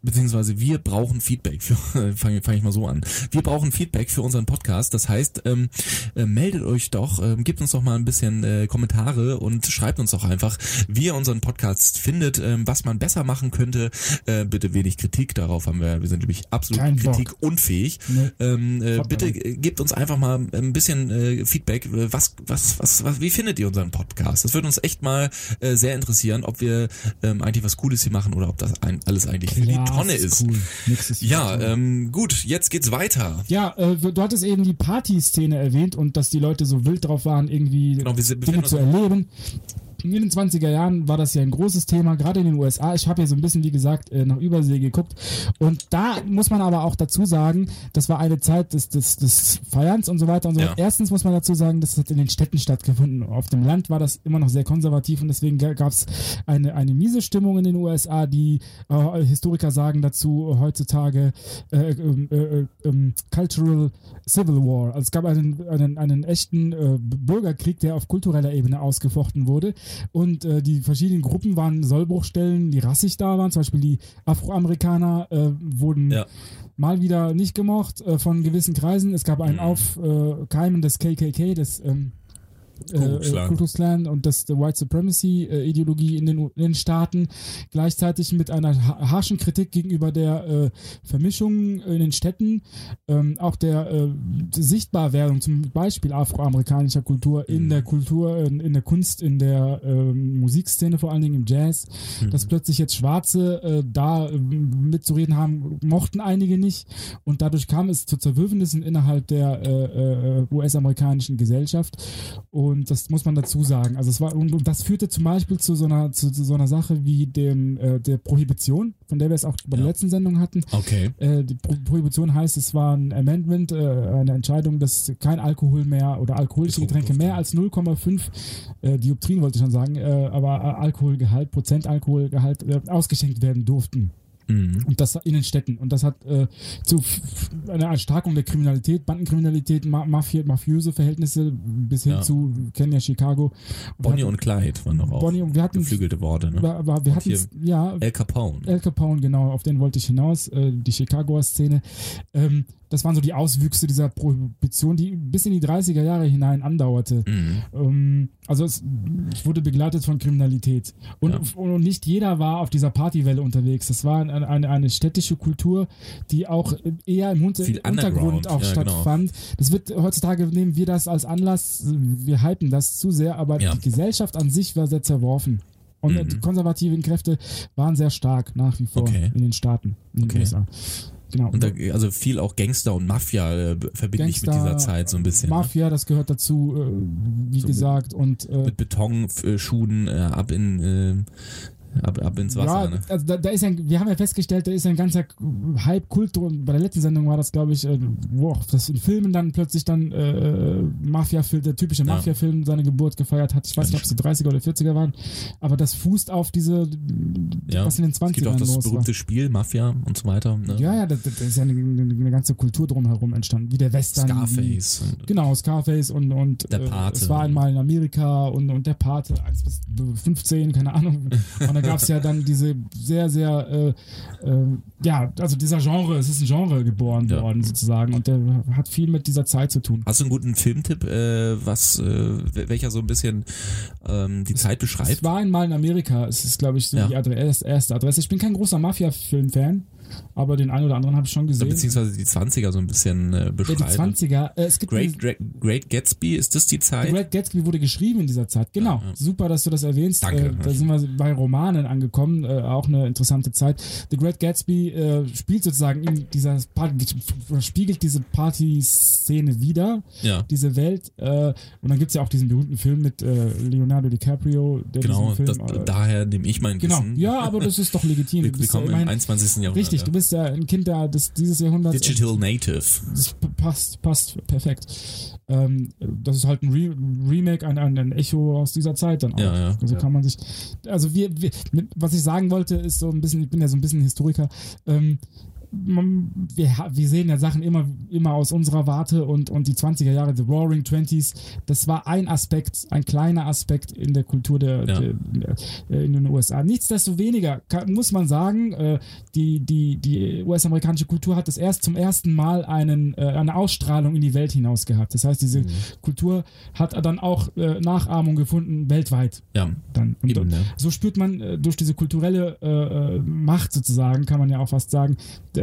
Speaker 1: beziehungsweise wir brauchen Feedback. Für, [laughs] fange fang ich mal so an. Wir brauchen Feedback für unseren Podcast. Das heißt, ähm, äh, meldet euch doch, ähm, gebt uns doch mal ein bisschen äh, Kommentare und schreibt uns doch einfach, wie ihr unseren Podcast findet, ähm, was man besser machen könnte. Äh, bitte wenig Kritik, darauf haben wir, wir sind nämlich absolut
Speaker 4: Kein
Speaker 1: kritikunfähig.
Speaker 4: Nee.
Speaker 1: Ähm, äh, bitte gebt uns einfach mal ein bisschen äh, Feedback. Äh, Was, was, was, was, wie findet ihr unseren Podcast? Das würde uns echt mal äh, sehr interessieren, ob wir ähm, eigentlich was Cooles hier machen oder ob das ein, alles eigentlich
Speaker 4: Ja,
Speaker 1: Tonne ist.
Speaker 4: Cool. Ist
Speaker 1: Ja, ähm, gut, jetzt geht's weiter.
Speaker 4: Ja, äh, du hattest eben die Partyszene erwähnt und dass die Leute so wild drauf waren, irgendwie
Speaker 1: Genau, wir sind-
Speaker 4: Dinge zu erleben. In den 20er Jahren war das ja ein großes Thema, gerade in den USA. Ich habe ja so ein bisschen, wie gesagt, äh, nach Übersee geguckt. Und da muss man aber auch dazu sagen, das war eine Zeit des, des, des Feierns und so weiter und so
Speaker 1: Ja.
Speaker 4: Erstens muss man dazu sagen, das hat in den Städten stattgefunden. Auf dem Land war das immer noch sehr konservativ und deswegen gab es eine, eine miese Stimmung in den USA, die äh, Historiker sagen dazu äh, heutzutage äh, ähm, äh, äh, ähm, Cultural Civil War. Also es gab einen, einen, einen echten äh, Bürgerkrieg, der auf kultureller Ebene ausgefochten wurde. Und äh, die verschiedenen Gruppen waren Sollbruchstellen, die rassig da waren. Zum Beispiel die Afroamerikaner äh, wurden
Speaker 1: Ja.
Speaker 4: mal wieder nicht gemocht äh, von gewissen Kreisen. Es gab ein
Speaker 1: Mhm.
Speaker 4: Aufkeimen des KKK, des ähm, Äh,
Speaker 1: Klan.
Speaker 4: Ku Klux Klan und das der White Supremacy äh, Ideologie in den, in den Staaten gleichzeitig mit einer ha- harschen Kritik gegenüber der äh, Vermischung in den Städten ähm, auch der äh, Sichtbarwerdung zum Beispiel afroamerikanischer Kultur in
Speaker 1: Mhm.
Speaker 4: der Kultur in, in der Kunst in der ähm, Musikszene vor allen Dingen im Jazz
Speaker 1: Mhm.
Speaker 4: dass plötzlich jetzt Schwarze äh, da äh, mitzureden haben mochten einige nicht und dadurch kam es zu Zerwürfnissen innerhalb der äh, äh, US-amerikanischen Gesellschaft und das muss man dazu sagen. Also es war und, und das führte zum Beispiel zu so einer zu, zu so einer Sache wie dem äh, der Prohibition, von der wir es auch bei der
Speaker 1: Ja.
Speaker 4: letzten Sendung hatten.
Speaker 1: Okay.
Speaker 4: Äh, die Pro Prohibition heißt, es war ein Amendment, äh, eine Entscheidung, dass kein Alkohol mehr oder alkoholische Getränke mehr als 0,5 äh, Dioptrien wollte ich schon sagen, äh, aber Alkoholgehalt, Prozentalkoholgehalt äh, ausgeschenkt werden durften.
Speaker 1: Mhm.
Speaker 4: Und das in den Städten. Und das hat äh, zu einer Erstarkung der Kriminalität, Bandenkriminalität, Ma Mafia, mafiöse Verhältnisse bis hin
Speaker 1: Ja.
Speaker 4: zu kennen ja Chicago.
Speaker 1: Bonnie
Speaker 4: wir
Speaker 1: und Clyde waren doch auch
Speaker 4: Bonnie und wir hatten
Speaker 1: geflügelte Worte, ne?
Speaker 4: aber, aber wir hatten ja
Speaker 1: El Capone.
Speaker 4: Al Capone, genau, auf den wollte ich hinaus, äh, die Chicagoer Szene. Ähm, das waren so die Auswüchse dieser Prohibition, die bis in die 30er Jahre hinein andauerte.
Speaker 1: Mhm.
Speaker 4: Ähm, also es, wurde begleitet von Kriminalität. Und,
Speaker 1: Ja.
Speaker 4: und nicht jeder war auf dieser Partywelle unterwegs. Das war eine, eine, eine städtische Kultur, die auch eher im
Speaker 1: Viel
Speaker 4: Untergrund auch
Speaker 1: ja, genau.
Speaker 4: stattfand. Das wird heutzutage nehmen wir das als Anlass, wir hypen das zu sehr, aber
Speaker 1: Ja.
Speaker 4: die Gesellschaft an sich war sehr zerworfen. Und
Speaker 1: Mhm.
Speaker 4: die konservativen Kräfte waren sehr stark nach wie vor
Speaker 1: Okay.
Speaker 4: in den Staaten, in den
Speaker 1: Okay.
Speaker 4: USA. Genau.
Speaker 1: Und da, also viel auch Gangster und Mafia äh, verbinde ich mit dieser Zeit so ein bisschen. ne?
Speaker 4: Mafia, das gehört dazu, äh, wie
Speaker 1: So
Speaker 4: gesagt. Und äh,
Speaker 1: Mit Betonschuhen äh, ab in äh, ab, ab ins Wasser.
Speaker 4: ja,
Speaker 1: ne?
Speaker 4: also da, da ist ein, wir haben ja festgestellt, da ist ein ganzer Hype-Kult drum. Bei der letzten Sendung war das, glaube ich, äh, wo auch das in Filmen dann plötzlich dann äh, Mafia-Film, der typische
Speaker 1: Ja.
Speaker 4: Mafia-Film seine Geburt gefeiert hat. Ich weiß nicht, ob es die 30er oder 40er waren, aber das fußt auf diese,
Speaker 1: Ja.
Speaker 4: was in den
Speaker 1: Es gibt
Speaker 4: 20ern
Speaker 1: auch das
Speaker 4: los war.
Speaker 1: berühmte Spiel Mafia und so weiter. Ne?
Speaker 4: Ja, ja, da, da ist ja eine, eine, ganze Kultur drumherum entstanden, wie der Western.
Speaker 1: Scarface. Und,
Speaker 4: Genau, Scarface und, und
Speaker 1: Der
Speaker 4: äh,
Speaker 1: Pate.
Speaker 4: es war einmal in Amerika und, und der Pate 1 bis 15, keine Ahnung. [laughs] Und da gab es ja dann diese sehr, sehr, äh, äh, ja, also dieser Genre, es ist ein Genre geboren
Speaker 1: Ja.
Speaker 4: worden sozusagen und der hat viel mit dieser Zeit zu tun.
Speaker 1: Hast du einen guten Filmtipp, äh, was, äh, welcher so ein bisschen ähm, die Zeit beschreibt?
Speaker 4: Es war einmal in Amerika, es ist, glaube ich, so
Speaker 1: Ja.
Speaker 4: die Adresse, erste Adresse. Ich bin kein großer Mafia-Film-Fan, aber den einen oder anderen habe ich schon gesehen.
Speaker 1: Beziehungsweise die 20er so ein bisschen äh,
Speaker 4: Ja, die
Speaker 1: beschreibt.
Speaker 4: 20er, äh, es gibt
Speaker 1: Great, Great, Great Gatsby, ist das die Zeit?
Speaker 4: Great Gatsby wurde geschrieben in dieser Zeit. Genau.
Speaker 1: Ja, ja.
Speaker 4: Super, dass du das erwähnst.
Speaker 1: Danke.
Speaker 4: Äh, da sind wir bei Romanen angekommen. Äh, auch eine interessante Zeit. The Great Gatsby äh, spielt sozusagen in dieser Party, spiegelt diese Party-Szene wieder,
Speaker 1: ja.
Speaker 4: diese Welt. Äh, und dann gibt's ja auch diesen berühmten Film mit äh, Leonardo DiCaprio, der
Speaker 1: Genau,
Speaker 4: diesen
Speaker 1: das,
Speaker 4: Film. äh,
Speaker 1: daher nehme ich mein
Speaker 4: genau.
Speaker 1: Wissen.
Speaker 4: Ja, aber das ist doch legitim.
Speaker 1: wir, wir kommen im
Speaker 4: immerhin-
Speaker 1: 21. Jahrhundert.
Speaker 4: Richtig. Du bist ja ein Kind der, des, dieses Jahrhunderts.
Speaker 1: Digital Native.
Speaker 4: Das passt, passt perfekt. Ähm, das ist halt ein Re Remake, ein, ein, Echo aus dieser Zeit dann auch.
Speaker 1: Ja, ja.
Speaker 4: Also kann man sich. Also wir, wir was ich sagen wollte, ist so ein bisschen, ich bin ja so ein bisschen Historiker. Ähm, wir, wir sehen ja Sachen immer, immer aus unserer Warte und, und die 20er Jahre, The Roaring Twenties, das war ein Aspekt, ein kleiner Aspekt in der Kultur der,
Speaker 1: Ja.
Speaker 4: der, der in den USA. Nichtsdestoweniger kann, muss man sagen, äh, die, die, die US-amerikanische Kultur hat das erst zum ersten Mal einen, äh, eine Ausstrahlung in die Welt hinaus gehabt. Das heißt, diese
Speaker 1: Mhm.
Speaker 4: Kultur hat dann auch äh, Nachahmung gefunden weltweit.
Speaker 1: Ja,
Speaker 4: Dann. Und
Speaker 1: eben, ne?
Speaker 4: so spürt man äh, durch diese kulturelle äh, äh, Macht sozusagen, kann man ja auch fast sagen,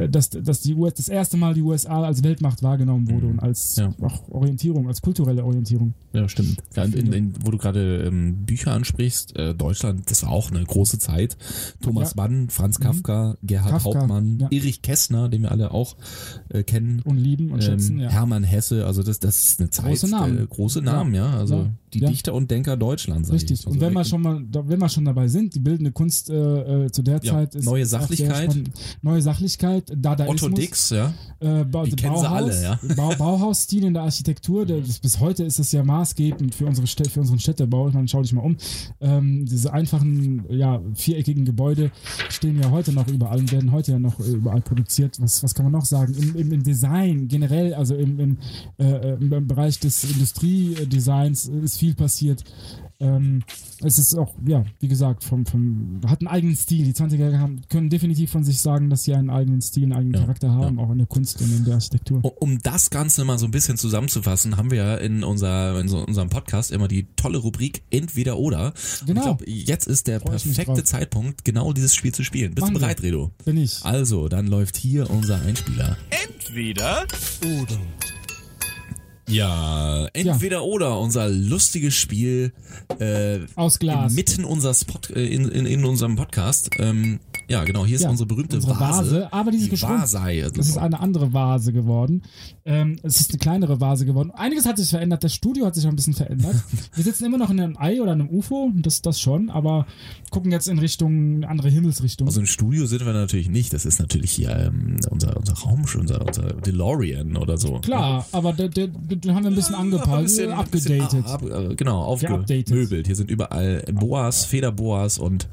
Speaker 4: dass, dass die US, das erste Mal die USA als Weltmacht wahrgenommen wurde und als
Speaker 1: Mhm. Ja.
Speaker 4: auch Orientierung, als kulturelle Orientierung.
Speaker 1: Ja, stimmt. In, in, wo du gerade ähm, Bücher ansprichst, äh, Deutschland, das war auch eine große Zeit. Thomas
Speaker 4: Ja.
Speaker 1: Mann, Franz Kafka, Gerhard
Speaker 4: Kafka,
Speaker 1: Hauptmann,
Speaker 4: ja.
Speaker 1: Erich Kästner, den wir alle auch äh, kennen.
Speaker 4: Und lieben und schätzen,
Speaker 1: ähm,
Speaker 4: ja.
Speaker 1: Hermann Hesse, also das, das ist eine Zeit.
Speaker 4: Große Namen.
Speaker 1: Äh, große Namen, ja. Also
Speaker 4: Ja.
Speaker 1: Die
Speaker 4: Ja.
Speaker 1: Dichter und Denker Deutschlands.
Speaker 4: Richtig. Und wenn wir schon mal, wenn wir schon dabei sind, die bildende Kunst äh, äh, zu der
Speaker 1: Ja,
Speaker 4: Zeit ist
Speaker 1: neue Sachlichkeit.
Speaker 4: neue Sachlichkeit, Dadaismus,
Speaker 1: Otto Dix, ja.
Speaker 4: äh, ba
Speaker 1: Die kennen sie alle, ja. [laughs]
Speaker 4: Bau Bauhausstil in der Architektur, der, das, bis heute ist das ja maßgebend für unsere für unseren Städtebau. Ich meine, schau dich mal um. Ähm, diese einfachen, ja, viereckigen Gebäude stehen ja heute noch überall und werden heute ja noch äh, überall produziert. Was, was kann man noch sagen? Im, im, im Design generell, also im, im, äh, im, im Bereich des Industriedesigns ist viel passiert. Ähm, es ist auch, ja, wie gesagt, vom, vom, hat einen eigenen Stil. Die 20er haben, können definitiv von sich sagen, dass sie einen eigenen Stil, einen eigenen
Speaker 1: Ja,
Speaker 4: Charakter haben, auch in der Kunst und in der Architektur.
Speaker 1: Um- das Ganze mal so ein bisschen zusammenzufassen, haben wir ja in, unser, in so unserem Podcast immer die tolle Rubrik Entweder oder. Und
Speaker 4: Genau.
Speaker 1: Ich glaube, jetzt ist der
Speaker 4: Freu
Speaker 1: perfekte. Zeitpunkt, genau dieses Spiel zu spielen. Bist
Speaker 4: Machen
Speaker 1: du bereit, Redo?
Speaker 4: Bin ich.
Speaker 1: Also, dann läuft hier unser Einspieler.
Speaker 2: Entweder
Speaker 1: Ja, entweder oder, unser lustiges Spiel äh,
Speaker 4: Aus Glas.
Speaker 1: mitten unser Spot, äh, in, in, in unserem Podcast. Ähm, ja, genau, hier ist
Speaker 4: Ja,
Speaker 1: unsere berühmte
Speaker 4: unsere
Speaker 1: Vase.
Speaker 4: Vase, aber die ist
Speaker 1: die. Vasei.
Speaker 4: Das ist eine andere Vase geworden. Ähm, es ist eine kleinere Vase geworden. Einiges hat sich verändert. Das Studio hat sich auch ein bisschen verändert. [laughs] Wir sitzen immer noch in einem Ei oder einem UFO, das, das schon, aber gucken jetzt in Richtung eine andere Himmelsrichtung.
Speaker 1: Also im Studio sind wir natürlich nicht. Das ist natürlich hier ähm, unser, unser Raum, unser, unser DeLorean oder so.
Speaker 4: Klar, aber den, haben wir ein bisschen
Speaker 1: ein
Speaker 4: angepasst,
Speaker 1: bisschen-
Speaker 4: abgedatet.
Speaker 1: Ab, äh, genau, aufgemöbelt. Hier sind überall Boas, Federboas und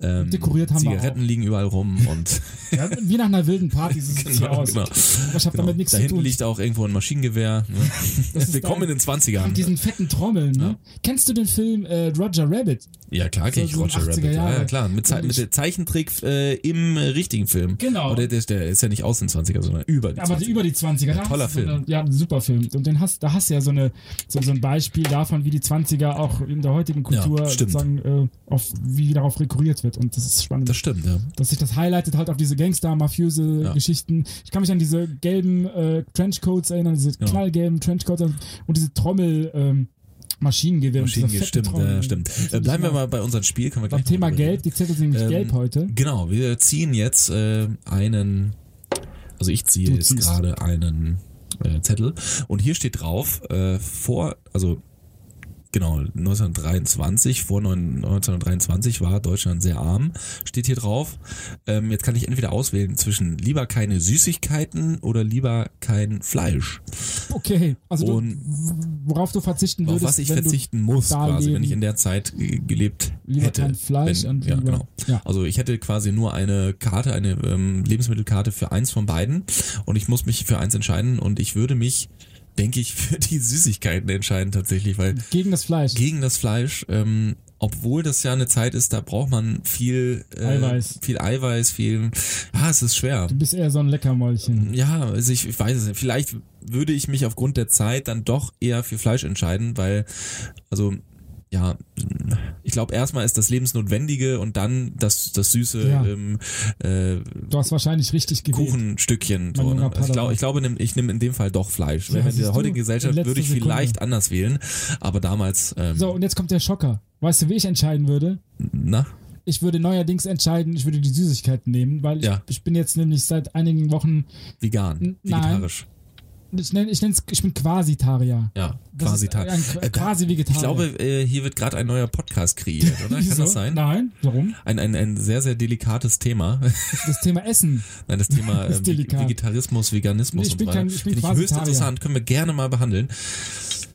Speaker 1: ähm,
Speaker 4: Dekoriert haben wir
Speaker 1: Zigaretten liegen überall rum und
Speaker 4: Ja, wie nach einer wilden Party sieht es
Speaker 1: genau, [laughs]
Speaker 4: aus.
Speaker 1: genau.
Speaker 4: Aber ich habe
Speaker 1: Genau.
Speaker 4: damit nichts
Speaker 1: da
Speaker 4: zu
Speaker 1: hinten
Speaker 4: tun.
Speaker 1: liegt auch irgendwo ein Maschinengewehr. Ne? Willkommen in den 20ern.
Speaker 4: Mit diesen fetten Trommeln, ne? Kennst du den Film äh, Roger Rabbit?
Speaker 1: Ja, klar,
Speaker 4: So-
Speaker 1: ich
Speaker 4: so
Speaker 1: Roger
Speaker 4: 80er
Speaker 1: Rabbit. Ja,
Speaker 4: Jahre.
Speaker 1: ja, klar. Mit, Ze mit Zeichentrick äh, im äh, richtigen Film.
Speaker 4: Genau.
Speaker 1: Aber der, der, ist ja nicht aus den 20er, sondern über die
Speaker 4: Aber
Speaker 1: 20er.
Speaker 4: die, über die 20er. da
Speaker 1: toller
Speaker 4: hast du so
Speaker 1: Film.
Speaker 4: Eine, ja, ein super Film. Und den hast, da hast du ja so, eine, so, ein Beispiel davon, wie die 20er auch in der heutigen Kultur
Speaker 1: Ja,
Speaker 4: sozusagen, äh, auf, wie darauf rekurriert wird. Und das ist spannend.
Speaker 1: Das stimmt, ja.
Speaker 4: dass sich das highlightet halt auf diese Gangster, mafiöse
Speaker 1: Ja.
Speaker 4: Geschichten. Ich kann mich an diese gelben äh, Trenchcoats erinnern, diese
Speaker 1: Ja.
Speaker 4: knallgelben Trenchcoats und, und diese Trommel ähm, Maschinengewehr.
Speaker 1: Maschinengewehr, stimmt,
Speaker 4: Trommel.
Speaker 1: ja, stimmt. Äh, bleiben wir mal bei unserem Spiel. Können wir
Speaker 4: Beim Thema Gelb, die Zettel sind nämlich
Speaker 1: Ähm,
Speaker 4: gelb heute.
Speaker 1: Genau, wir ziehen jetzt äh, einen, also ich ziehe jetzt gerade einen äh, Zettel und hier steht drauf, äh, vor, also genau, 1923, vor neun- 1923 war Deutschland sehr arm, steht hier drauf. Ähm, jetzt kann ich entweder auswählen zwischen lieber keine Süßigkeiten oder lieber kein Fleisch.
Speaker 4: Okay, also du,
Speaker 1: Und
Speaker 4: worauf du verzichten
Speaker 1: auf
Speaker 4: würdest,
Speaker 1: was ich
Speaker 4: wenn
Speaker 1: verzichten muss, quasi, wenn
Speaker 4: leben-
Speaker 1: ich in der Zeit gelebt
Speaker 4: du lieber
Speaker 1: hätte.
Speaker 4: kein Fleisch
Speaker 1: wenn,
Speaker 4: und
Speaker 1: ja,
Speaker 4: lieber,
Speaker 1: genau.
Speaker 4: ja.
Speaker 1: Also ich hätte quasi nur eine Karte, eine ähm, Lebensmittelkarte für eins von beiden und ich muss mich für eins entscheiden und ich würde mich, denke ich, für die Süßigkeiten entscheiden tatsächlich, weil
Speaker 4: gegen das Fleisch.
Speaker 1: gegen das Fleisch, ähm, obwohl das ja eine Zeit ist, da braucht man viel äh,
Speaker 4: Eiweiß.
Speaker 1: viel Eiweiß, viel, ja, es ist schwer.
Speaker 4: Du bist eher so ein Leckermäulchen.
Speaker 1: Ja, also ich, ich weiß es nicht. Vielleicht würde ich mich aufgrund der Zeit dann doch eher für Fleisch entscheiden, weil, also, ja, ich glaube, erstmal ist das Lebensnotwendige und dann das, das süße
Speaker 4: Ja.
Speaker 1: ähm, äh,
Speaker 4: Du hast wahrscheinlich richtig gewählt.
Speaker 1: Kuchenstückchen. So, ne? ich glaube, ich, glaube, nehm- ich nehme in dem Fall doch Fleisch.
Speaker 4: Ja,
Speaker 1: in der heutigen Gesellschaft würde ich
Speaker 4: Sekunde.
Speaker 1: vielleicht anders wählen, aber damals, ähm,
Speaker 4: So, und jetzt kommt der Schocker. Weißt du, wie ich entscheiden würde?
Speaker 1: na,
Speaker 4: Ich würde neuerdings entscheiden, ich würde die Süßigkeiten nehmen, weil ich,
Speaker 1: Ja.
Speaker 4: ich bin jetzt nämlich seit einigen Wochen,
Speaker 1: vegan, vegetarisch.
Speaker 4: Ich nenne ich nenn's, ich bin Quasitarier.
Speaker 1: Ja,
Speaker 4: Das
Speaker 1: quasi
Speaker 4: ist ein Qu-
Speaker 1: Äh,
Speaker 4: quasi Vegetarier.
Speaker 1: Ich glaube, äh, hier wird gerade ein neuer Podcast kreiert, oder? Kann das sein?
Speaker 4: Nein, warum?
Speaker 1: Ein, ein, ein sehr, sehr delikates Thema. [laughs]
Speaker 4: Das Thema Essen.
Speaker 1: Nein, das Thema [laughs]
Speaker 4: Ist
Speaker 1: ähm. Vegetarismus, Veganismus
Speaker 4: Ich
Speaker 1: und
Speaker 4: bin
Speaker 1: so weiter.
Speaker 4: kein- ich bin
Speaker 1: Finde ich höchst
Speaker 4: Quasitarier.
Speaker 1: interessant, können wir gerne mal behandeln.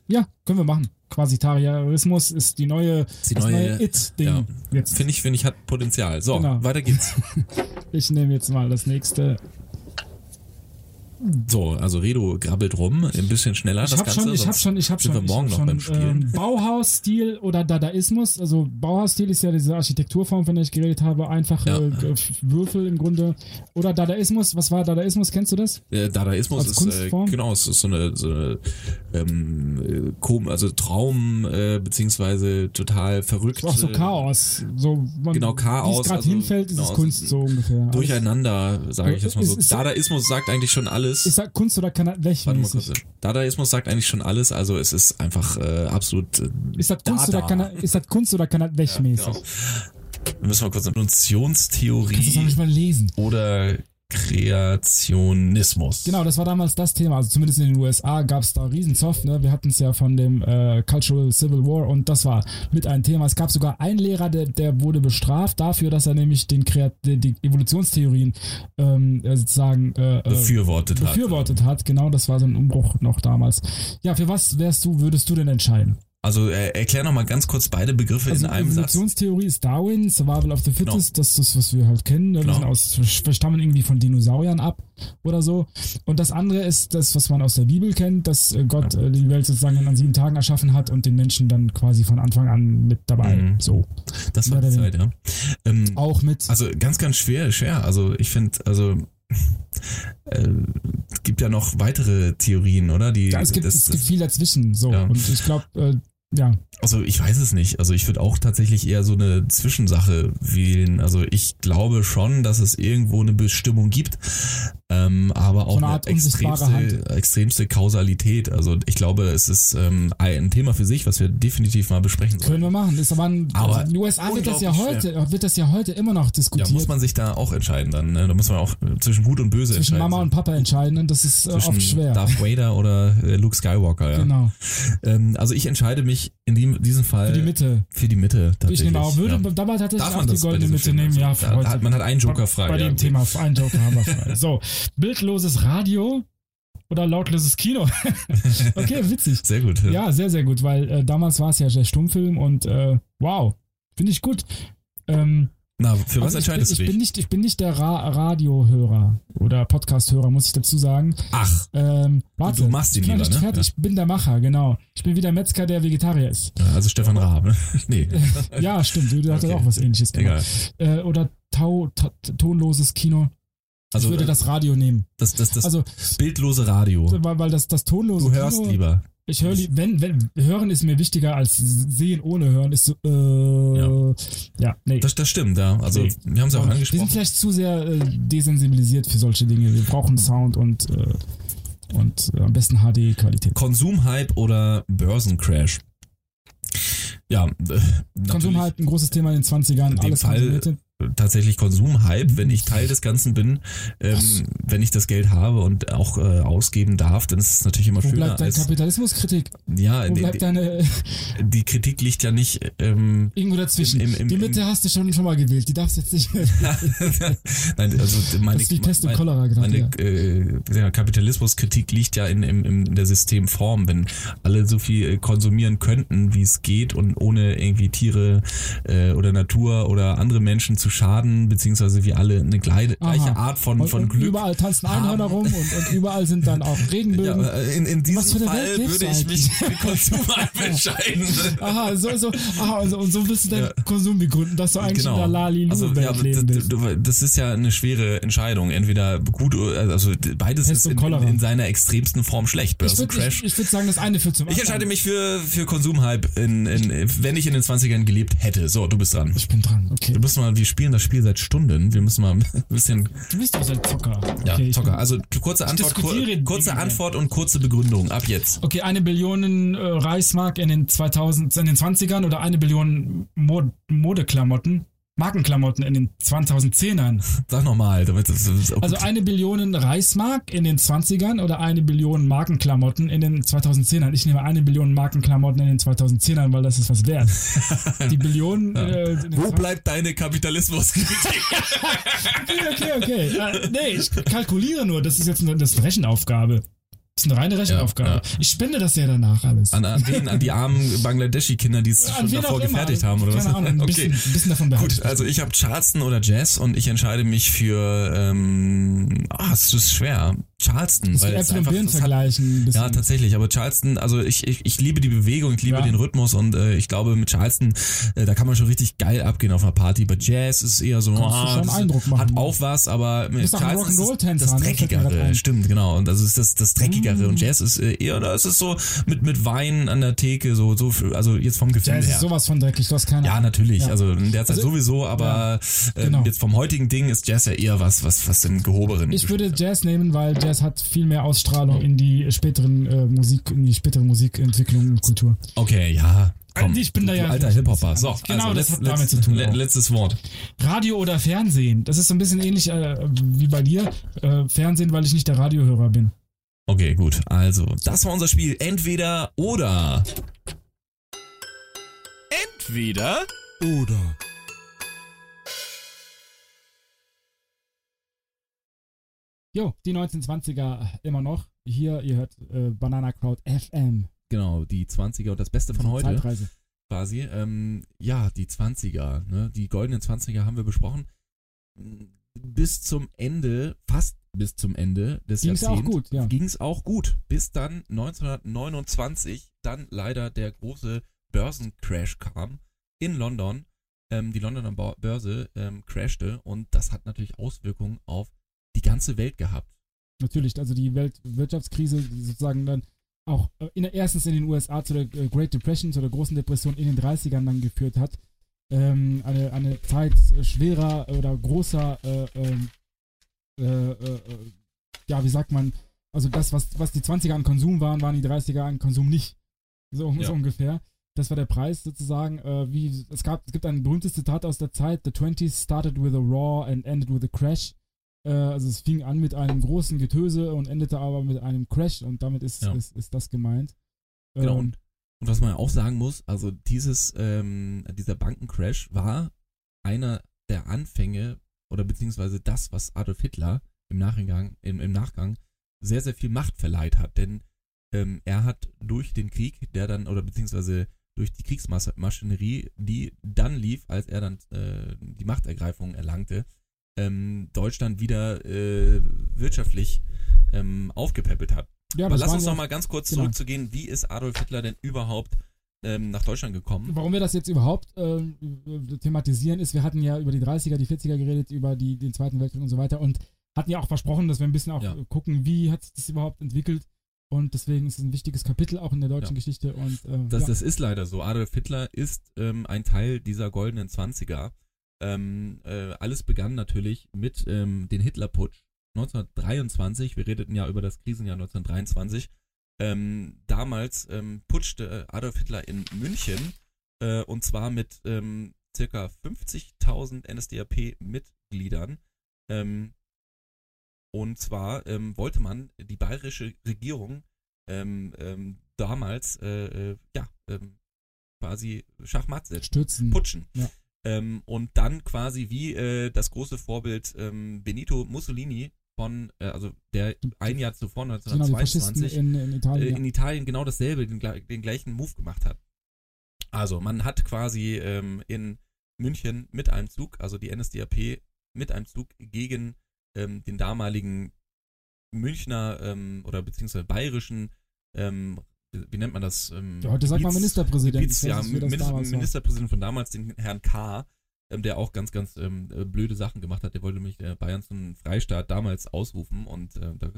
Speaker 4: Ja, können wir machen. Quasitarianismus ist die neue,
Speaker 1: Die
Speaker 4: das
Speaker 1: neue-
Speaker 4: neue It-Ding.
Speaker 1: Ja. Finde ich, finde ich, hat Potenzial. So,
Speaker 4: Genau.
Speaker 1: weiter geht's. [laughs]
Speaker 4: Ich nehme jetzt mal das nächste.
Speaker 1: So, also Redo grabbelt rum, ein bisschen schneller
Speaker 4: Ich
Speaker 1: das
Speaker 4: hab
Speaker 1: Ganze.
Speaker 4: schon, ich hab schon, ich hab
Speaker 1: sind
Speaker 4: schon,
Speaker 1: wir morgen noch
Speaker 4: hab
Speaker 1: beim
Speaker 4: schon
Speaker 1: Spielen.
Speaker 4: ähm, Bauhausstil oder Dadaismus. Also Bauhausstil ist ja diese Architekturform, von der ich geredet habe, einfache
Speaker 1: Ja.
Speaker 4: äh, Würfel im Grunde. Oder Dadaismus, was war Dadaismus? Kennst du das?
Speaker 1: Äh, Dadaismus
Speaker 4: Als
Speaker 1: ist äh,
Speaker 4: Kunstform?
Speaker 1: genau, es ist so eine, so eine ähm, äh, kom also Traum äh, beziehungsweise total verrückt.
Speaker 4: Auch so
Speaker 1: äh,
Speaker 4: Chaos. So, man,
Speaker 1: Genau,
Speaker 4: Wie
Speaker 1: Chaos,
Speaker 4: es gerade
Speaker 1: also,
Speaker 4: hinfällt, ist
Speaker 1: genau,
Speaker 4: es Kunst so ungefähr.
Speaker 1: Durcheinander, sage ich jetzt mal so.
Speaker 4: Ist-
Speaker 1: Dadaismus sagt eigentlich schon alles.
Speaker 4: Ist das Kunst oder kann weg?
Speaker 1: Warte mal kurz. Dadaismus sagt eigentlich schon alles, also es ist einfach äh, absolut äh,
Speaker 4: Ist das Kunst
Speaker 1: Dada.
Speaker 4: oder kann ist das Kunst oder kann das mäßig?
Speaker 1: Genau. Wir müssen mal kurz eine
Speaker 4: Kannst du das nicht mal lesen?
Speaker 1: oder Kreationismus.
Speaker 4: Genau, das war damals das Thema. Also zumindest in den USA gab es da Riesenzoff. Ne? Wir hatten es ja von dem äh, Cultural Civil War und das war mit ein Thema. Es gab sogar einen Lehrer, der, der wurde bestraft dafür, dass er nämlich den Kreat die, Evolutionstheorien ähm, äh, sozusagen äh, äh,
Speaker 1: Befürwortet,
Speaker 4: befürwortet hat. Genau, das war so ein Umbruch noch damals. Ja, für was wärst du, würdest du denn entscheiden?
Speaker 1: Also äh, erklär noch mal ganz kurz beide Begriffe
Speaker 4: Also
Speaker 1: in einem Satz.
Speaker 4: Evolutionstheorie ist Darwin, Survival of the Fittest, das ist das, was wir halt kennen. Wir
Speaker 1: Genau.
Speaker 4: sind aus, wir stammen irgendwie von Dinosauriern ab oder so. Und das andere ist das, was man aus der Bibel kennt, dass äh, Gott äh, die Welt sozusagen an sieben Tagen erschaffen hat und den Menschen dann quasi von Anfang an mit dabei.
Speaker 1: Mhm.
Speaker 4: So.
Speaker 1: Das war die Zeit, ja. Ähm,
Speaker 4: Auch mit.
Speaker 1: Also ganz, ganz schwer, schwer. Also ich finde, also [laughs] äh, es gibt ja noch weitere Theorien, oder? Die,
Speaker 4: ja, es, gibt,
Speaker 1: das,
Speaker 4: es gibt viel dazwischen. So.
Speaker 1: Ja.
Speaker 4: Und ich glaube, äh, ja,
Speaker 1: Also ich weiß es nicht. Also ich würde auch tatsächlich eher so eine Zwischensache wählen. Also ich glaube schon, dass es irgendwo eine Bestimmung gibt, ähm, aber auch
Speaker 4: eine
Speaker 1: eine,
Speaker 4: Art unsichtbare
Speaker 1: extremste, extremste Kausalität. Also ich glaube, es ist ähm, ein Thema für sich, was wir definitiv mal besprechen
Speaker 4: können wir
Speaker 1: sollen.
Speaker 4: machen. Ist aber, ein,
Speaker 1: Aber
Speaker 4: also in den USA wird das ja heute, wird das ja heute immer noch
Speaker 1: Ja,
Speaker 4: diskutiert.
Speaker 1: muss man sich da auch entscheiden dann. Ne? Da muss man auch zwischen Gut und Böse
Speaker 4: zwischen
Speaker 1: entscheiden.
Speaker 4: Mama und Papa entscheiden und das ist äh,
Speaker 1: zwischen
Speaker 4: oft schwer.
Speaker 1: Darth Vader oder äh, Luke Skywalker. Ja.
Speaker 4: Genau.
Speaker 1: Ähm, also ich entscheide mich in dem, diesem Fall
Speaker 4: Für die Mitte.
Speaker 1: Für die Mitte
Speaker 4: Ich
Speaker 1: tatsächlich.
Speaker 4: nehme auch, würde
Speaker 1: ja.
Speaker 4: dabei tatsächlich
Speaker 1: Darf
Speaker 4: auch die goldene Mitte nehmen. Ja,
Speaker 1: Da
Speaker 4: heute.
Speaker 1: hat- man hat einen Joker frei,
Speaker 4: Bei
Speaker 1: ja,
Speaker 4: dem
Speaker 1: okay.
Speaker 4: Thema, einen Joker haben wir frei. [laughs] So, bildloses Radio oder lautloses Kino. [laughs] okay, witzig.
Speaker 1: Sehr gut. Ja.
Speaker 4: Ja, sehr, sehr gut, weil äh, damals war es ja der Stummfilm und äh, wow, finde ich gut. Ähm,
Speaker 1: Na, für was
Speaker 4: Also ich
Speaker 1: entscheidest
Speaker 4: bin,
Speaker 1: du
Speaker 4: ich
Speaker 1: dich?
Speaker 4: bin nicht, ich bin nicht der Ra Radiohörer oder Podcasthörer, muss ich dazu sagen.
Speaker 1: Ach,
Speaker 4: Ähm, warte,
Speaker 1: Du machst ihn
Speaker 4: ich
Speaker 1: lieber, ne?
Speaker 4: fertig. Ich bin der Macher, genau. Ich bin wie der Metzger, der Vegetarier ist.
Speaker 1: ja, also Stefan Raab. ne? [laughs] Nee, [laughs]
Speaker 4: Ja, stimmt. Du hast
Speaker 1: Okay.
Speaker 4: auch was ähnliches
Speaker 1: egal.
Speaker 4: gemacht. Äh, oder Tau, ta, tonloses Kino.
Speaker 1: Also
Speaker 4: ich würde
Speaker 1: äh,
Speaker 4: das Radio nehmen.
Speaker 1: das, das, das
Speaker 4: Also,
Speaker 1: bildlose Radio.
Speaker 4: weil, weil das, das tonlose
Speaker 1: Du hörst
Speaker 4: Kino,
Speaker 1: lieber.
Speaker 4: Ich höre, wenn, wenn, hören ist mir wichtiger als sehen ohne hören. Ist so, äh, ja, nee.
Speaker 1: Das, das stimmt, ja. Also
Speaker 4: Nee.
Speaker 1: wir haben es ja auch
Speaker 4: wir sind
Speaker 1: angesprochen.
Speaker 4: vielleicht zu sehr äh, desensibilisiert für solche Dinge. Wir brauchen Sound und, äh, und äh, am besten HD-Qualität.
Speaker 1: Konsumhype oder Börsencrash? Ja, äh,
Speaker 4: Konsum
Speaker 1: natürlich
Speaker 4: halt ein großes Thema in den 20ern.
Speaker 1: In dem
Speaker 4: alles
Speaker 1: Fall. Tatsächlich Konsumhype, wenn ich Teil des Ganzen bin, ähm, wenn ich das Geld habe und auch äh, ausgeben darf, dann ist es natürlich immer
Speaker 4: Wo
Speaker 1: schöner
Speaker 4: bleibt deine
Speaker 1: als
Speaker 4: Kapitalismuskritik?
Speaker 1: ja,
Speaker 4: Wo
Speaker 1: die,
Speaker 4: bleibt deine [laughs]
Speaker 1: die Kritik liegt ja nicht ähm,
Speaker 4: irgendwo dazwischen?
Speaker 1: Im- im-
Speaker 4: die
Speaker 1: im-
Speaker 4: Mitte hast du schon, schon mal gewählt. Die darfst jetzt nicht. [laughs]
Speaker 1: Nein, also meine,
Speaker 4: Das ist wie Pest und Cholera gerade,
Speaker 1: Meine
Speaker 4: ja.
Speaker 1: äh, Kapitalismuskritik liegt ja in, in, in der Systemform, wenn alle so viel äh, konsumieren könnten, wie es geht und ohne irgendwie Tiere äh, oder Natur oder andere Menschen zu schaden, beziehungsweise wir alle eine gleiche, gleiche. Art von,
Speaker 4: und,
Speaker 1: von
Speaker 4: und
Speaker 1: Glück.
Speaker 4: Überall tanzen Einhörner rum und, und überall sind dann auch [laughs]
Speaker 1: Ja,
Speaker 4: Regenbögen.
Speaker 1: äh, in, in
Speaker 4: Was für
Speaker 1: diesem Fall würde
Speaker 4: du
Speaker 1: ich mich [laughs] für Konsumhype [laughs] entscheiden.
Speaker 4: Aha, so, so, aha, und so, und so willst du deinen
Speaker 1: Ja.
Speaker 4: Konsum begründen, dass du eigentlich in der Lali
Speaker 1: also, ja,
Speaker 4: leben
Speaker 1: das, du- das ist ja eine schwere Entscheidung. Entweder gut, also beides
Speaker 4: Pest
Speaker 1: ist in, in seiner extremsten Form schlecht.
Speaker 4: Ich würde
Speaker 1: Börsencrash.
Speaker 4: ich, ich würd sagen, das eine führt zum
Speaker 1: Ich entscheide
Speaker 4: anderen.
Speaker 1: mich für, für Konsumhype, in, in, wenn ich in den 20ern gelebt hätte. So, du bist dran.
Speaker 4: Ich bin dran, okay.
Speaker 1: Wir müssen mal, wir spielen das Spiel seit Stunden. Wir müssen mal [laughs] ein bisschen,
Speaker 4: Du bist doch so ein Zocker.
Speaker 1: ja,
Speaker 4: okay,
Speaker 1: Zocker. Also kurze Antwort, kur, kurze. Antwort und kurze Begründung. Ab jetzt.
Speaker 4: Okay, eine Billion äh, Reichsmark in den 2000, in den 20ern oder eine Billion Mod Modeklamotten, Markenklamotten in den 2010ern.
Speaker 1: Sag nochmal, damit das, das
Speaker 4: Also eine Billion Reichsmark in den 20ern oder eine Billion Markenklamotten in den 2010ern. Ich nehme eine Billion Markenklamotten in den 2010ern, weil das ist was wert. Die Billion. [laughs] Äh, in den
Speaker 1: Wo
Speaker 4: 20
Speaker 1: bleibt deine Kapitalismuskritik? [laughs]
Speaker 4: Okay, okay, okay. Äh, nee, ich kalkuliere nur. Das ist jetzt eine, das ist eine Rechenaufgabe. Das ist eine reine Rechenaufgabe.
Speaker 1: ja.
Speaker 4: Ich spende das ja danach alles.
Speaker 1: An, an wen? An die armen Bangladeschi-Kinder, die es
Speaker 4: An
Speaker 1: schon davor gefertigt haben, oder was?
Speaker 4: Keine Ahnung, ein bisschen, ein bisschen davon behalte
Speaker 1: Gut, also ich habe Charleston oder Jazz und ich entscheide mich für, ähm, ah, es ist schwer. Charleston,
Speaker 4: Das
Speaker 1: weil
Speaker 4: ist
Speaker 1: es
Speaker 4: Äpfel
Speaker 1: einfach,
Speaker 4: Birnen
Speaker 1: hat,
Speaker 4: vergleichen. bisschen.
Speaker 1: ja, tatsächlich, aber Charleston, also ich, ich, ich liebe die Bewegung, ich liebe
Speaker 4: Ja.
Speaker 1: den Rhythmus und äh, ich glaube mit Charleston, äh, da kann man schon richtig geil abgehen auf einer Party. Bei Jazz ist eher so,
Speaker 4: Kannst schon
Speaker 1: das
Speaker 4: Eindruck machen.
Speaker 1: hat auch was, aber mit
Speaker 4: bist auch ein
Speaker 1: Charleston ist das, das
Speaker 4: ne?
Speaker 1: Dreckigere, stimmt, genau. Und das ist das, das Dreckigere
Speaker 4: Mm.
Speaker 1: und Jazz ist äh, eher, da ist es so mit, mit Wein an der Theke, so, so, also jetzt vom Gefühl
Speaker 4: Jazz
Speaker 1: her.
Speaker 4: ist sowas von dreckig, du hast keine
Speaker 1: Ja, natürlich.
Speaker 4: Ja.
Speaker 1: Also in der Zeit
Speaker 4: Also-
Speaker 1: sowieso, aber ähm,
Speaker 4: genau.
Speaker 1: jetzt vom heutigen Ding ist Jazz ja eher was, was, was im gehobenen.
Speaker 4: Ich würde Jazz nehmen, weil Jazz hat viel mehr Ausstrahlung in die späteren äh, Musik, in die spätere Musikentwicklung und Kultur.
Speaker 1: okay, ja. Komm,
Speaker 4: Ich bin da ja
Speaker 1: alter Hip-Hopper. So.
Speaker 4: Genau,
Speaker 1: also
Speaker 4: das hat damit zu tun
Speaker 1: le-
Speaker 4: auch.
Speaker 1: Letztes Wort.
Speaker 4: Radio oder Fernsehen? Das ist so ein bisschen ähnlich äh, wie bei dir. Äh, Fernsehen, weil ich nicht der Radiohörer bin.
Speaker 1: Okay, gut. Also, das war unser Spiel. Entweder oder. Entweder oder.
Speaker 4: Jo, die 1920er immer noch. Hier, ihr hört äh, Banana Crowd FM.
Speaker 1: Genau, die 20er und das Beste von heute.
Speaker 4: Zeitreise.
Speaker 1: quasi. Ähm, ja, die 20er, ne? die goldenen 20er haben wir besprochen. Bis zum Ende, fast bis zum Ende des
Speaker 4: Ging's
Speaker 1: Jahrzehnts.
Speaker 4: auch gut, ja.
Speaker 1: Ging es auch gut. Bis dann 1929 dann leider der große Börsencrash kam in London. Ähm, die Londoner Börse ähm, crashte und das hat natürlich Auswirkungen auf die ganze Welt gehabt.
Speaker 4: Natürlich, also die Weltwirtschaftskrise, die sozusagen dann auch äh, in, erstens in den USA zu der äh, Great Depression, zu der großen Depression in den 30ern dann geführt hat. Ähm, eine, eine Zeit äh, schwerer oder großer, äh, ähm, äh, äh, ja, wie sagt man, also das, was, was die 20er an Konsum waren, waren die 30er an Konsum nicht. So,
Speaker 1: Ja.
Speaker 4: so ungefähr. Das war der Preis sozusagen. Wie, es, gab, es gibt ein berühmtes Zitat aus der Zeit: The 20s started with a roar and ended with a crash. Äh, also es fing an mit einem großen Getöse und endete aber mit einem Crash und damit ist,
Speaker 1: Ja.
Speaker 4: ist, ist das gemeint.
Speaker 1: Genau.
Speaker 4: Ähm,
Speaker 1: Und, und was man auch sagen muss, also dieses, ähm, dieser Bankencrash war einer der Anfänge oder beziehungsweise das, was Adolf Hitler im Nachgang, im, im Nachgang sehr, sehr viel Macht verleiht hat. Denn ähm, er hat durch den Krieg, der dann, oder beziehungsweise durch die Kriegsmaschinerie, die dann lief, als er dann äh, die Machtergreifung erlangte, ähm, Deutschland wieder äh, wirtschaftlich ähm, aufgepäppelt hat.
Speaker 4: Ja,
Speaker 1: Aber lass uns noch mal ganz kurz
Speaker 4: genau.
Speaker 1: zurückzugehen, wie ist Adolf Hitler denn überhaupt ähm, nach Deutschland gekommen?
Speaker 4: Warum wir das jetzt überhaupt ähm, äh, thematisieren, ist, wir hatten ja über die 30er, die 40er geredet, über die, den Zweiten Weltkrieg und so weiter und hatten ja auch versprochen, dass wir ein bisschen auch
Speaker 1: Ja.
Speaker 4: gucken, wie hat sich das überhaupt entwickelt. Und deswegen ist es ein wichtiges Kapitel auch in der deutschen
Speaker 1: Ja.
Speaker 4: Geschichte. Und äh,
Speaker 1: Das,
Speaker 4: ja.
Speaker 1: das ist leider so. Adolf Hitler ist ähm, ein Teil dieser goldenen Zwanziger. Ähm, äh, alles begann natürlich mit ähm, den Hitlerputsch 1923. Wir redeten ja über das Krisenjahr 1923. Ähm, damals ähm, putschte äh, Adolf Hitler in München äh, und zwar mit ähm, circa 50.000 NSDAP-Mitgliedern. Ähm, und zwar ähm, wollte man die bayerische Regierung ähm, ähm, damals äh, äh, ja ähm, quasi Schachmatt setzen,
Speaker 4: Stürzen.
Speaker 1: putschen.
Speaker 4: Ja.
Speaker 1: Ähm, und dann quasi wie äh, das große Vorbild ähm, Benito Mussolini von, äh, also der ein Jahr zuvor,
Speaker 4: Genau, die Faschisten
Speaker 1: 1922,
Speaker 4: in, in Italien.
Speaker 1: äh, in Italien genau dasselbe, den, den gleichen Move gemacht hat. Also man hat quasi ähm, in München mit einem Zug, also die NSDAP mit einem Zug gegen ähm, den damaligen Münchner ähm, oder beziehungsweise bayerischen, ähm, wie nennt man das? Ähm,
Speaker 4: Ja, heute sagt man Ministerpräsident.
Speaker 1: Gebiets, ja,
Speaker 4: nicht,
Speaker 1: Minister,
Speaker 4: war.
Speaker 1: Ministerpräsident von damals, den Herrn K., ähm, der auch ganz, ganz ähm, äh, blöde Sachen gemacht hat. Der wollte nämlich äh, Bayern zum Freistaat damals ausrufen und äh, da,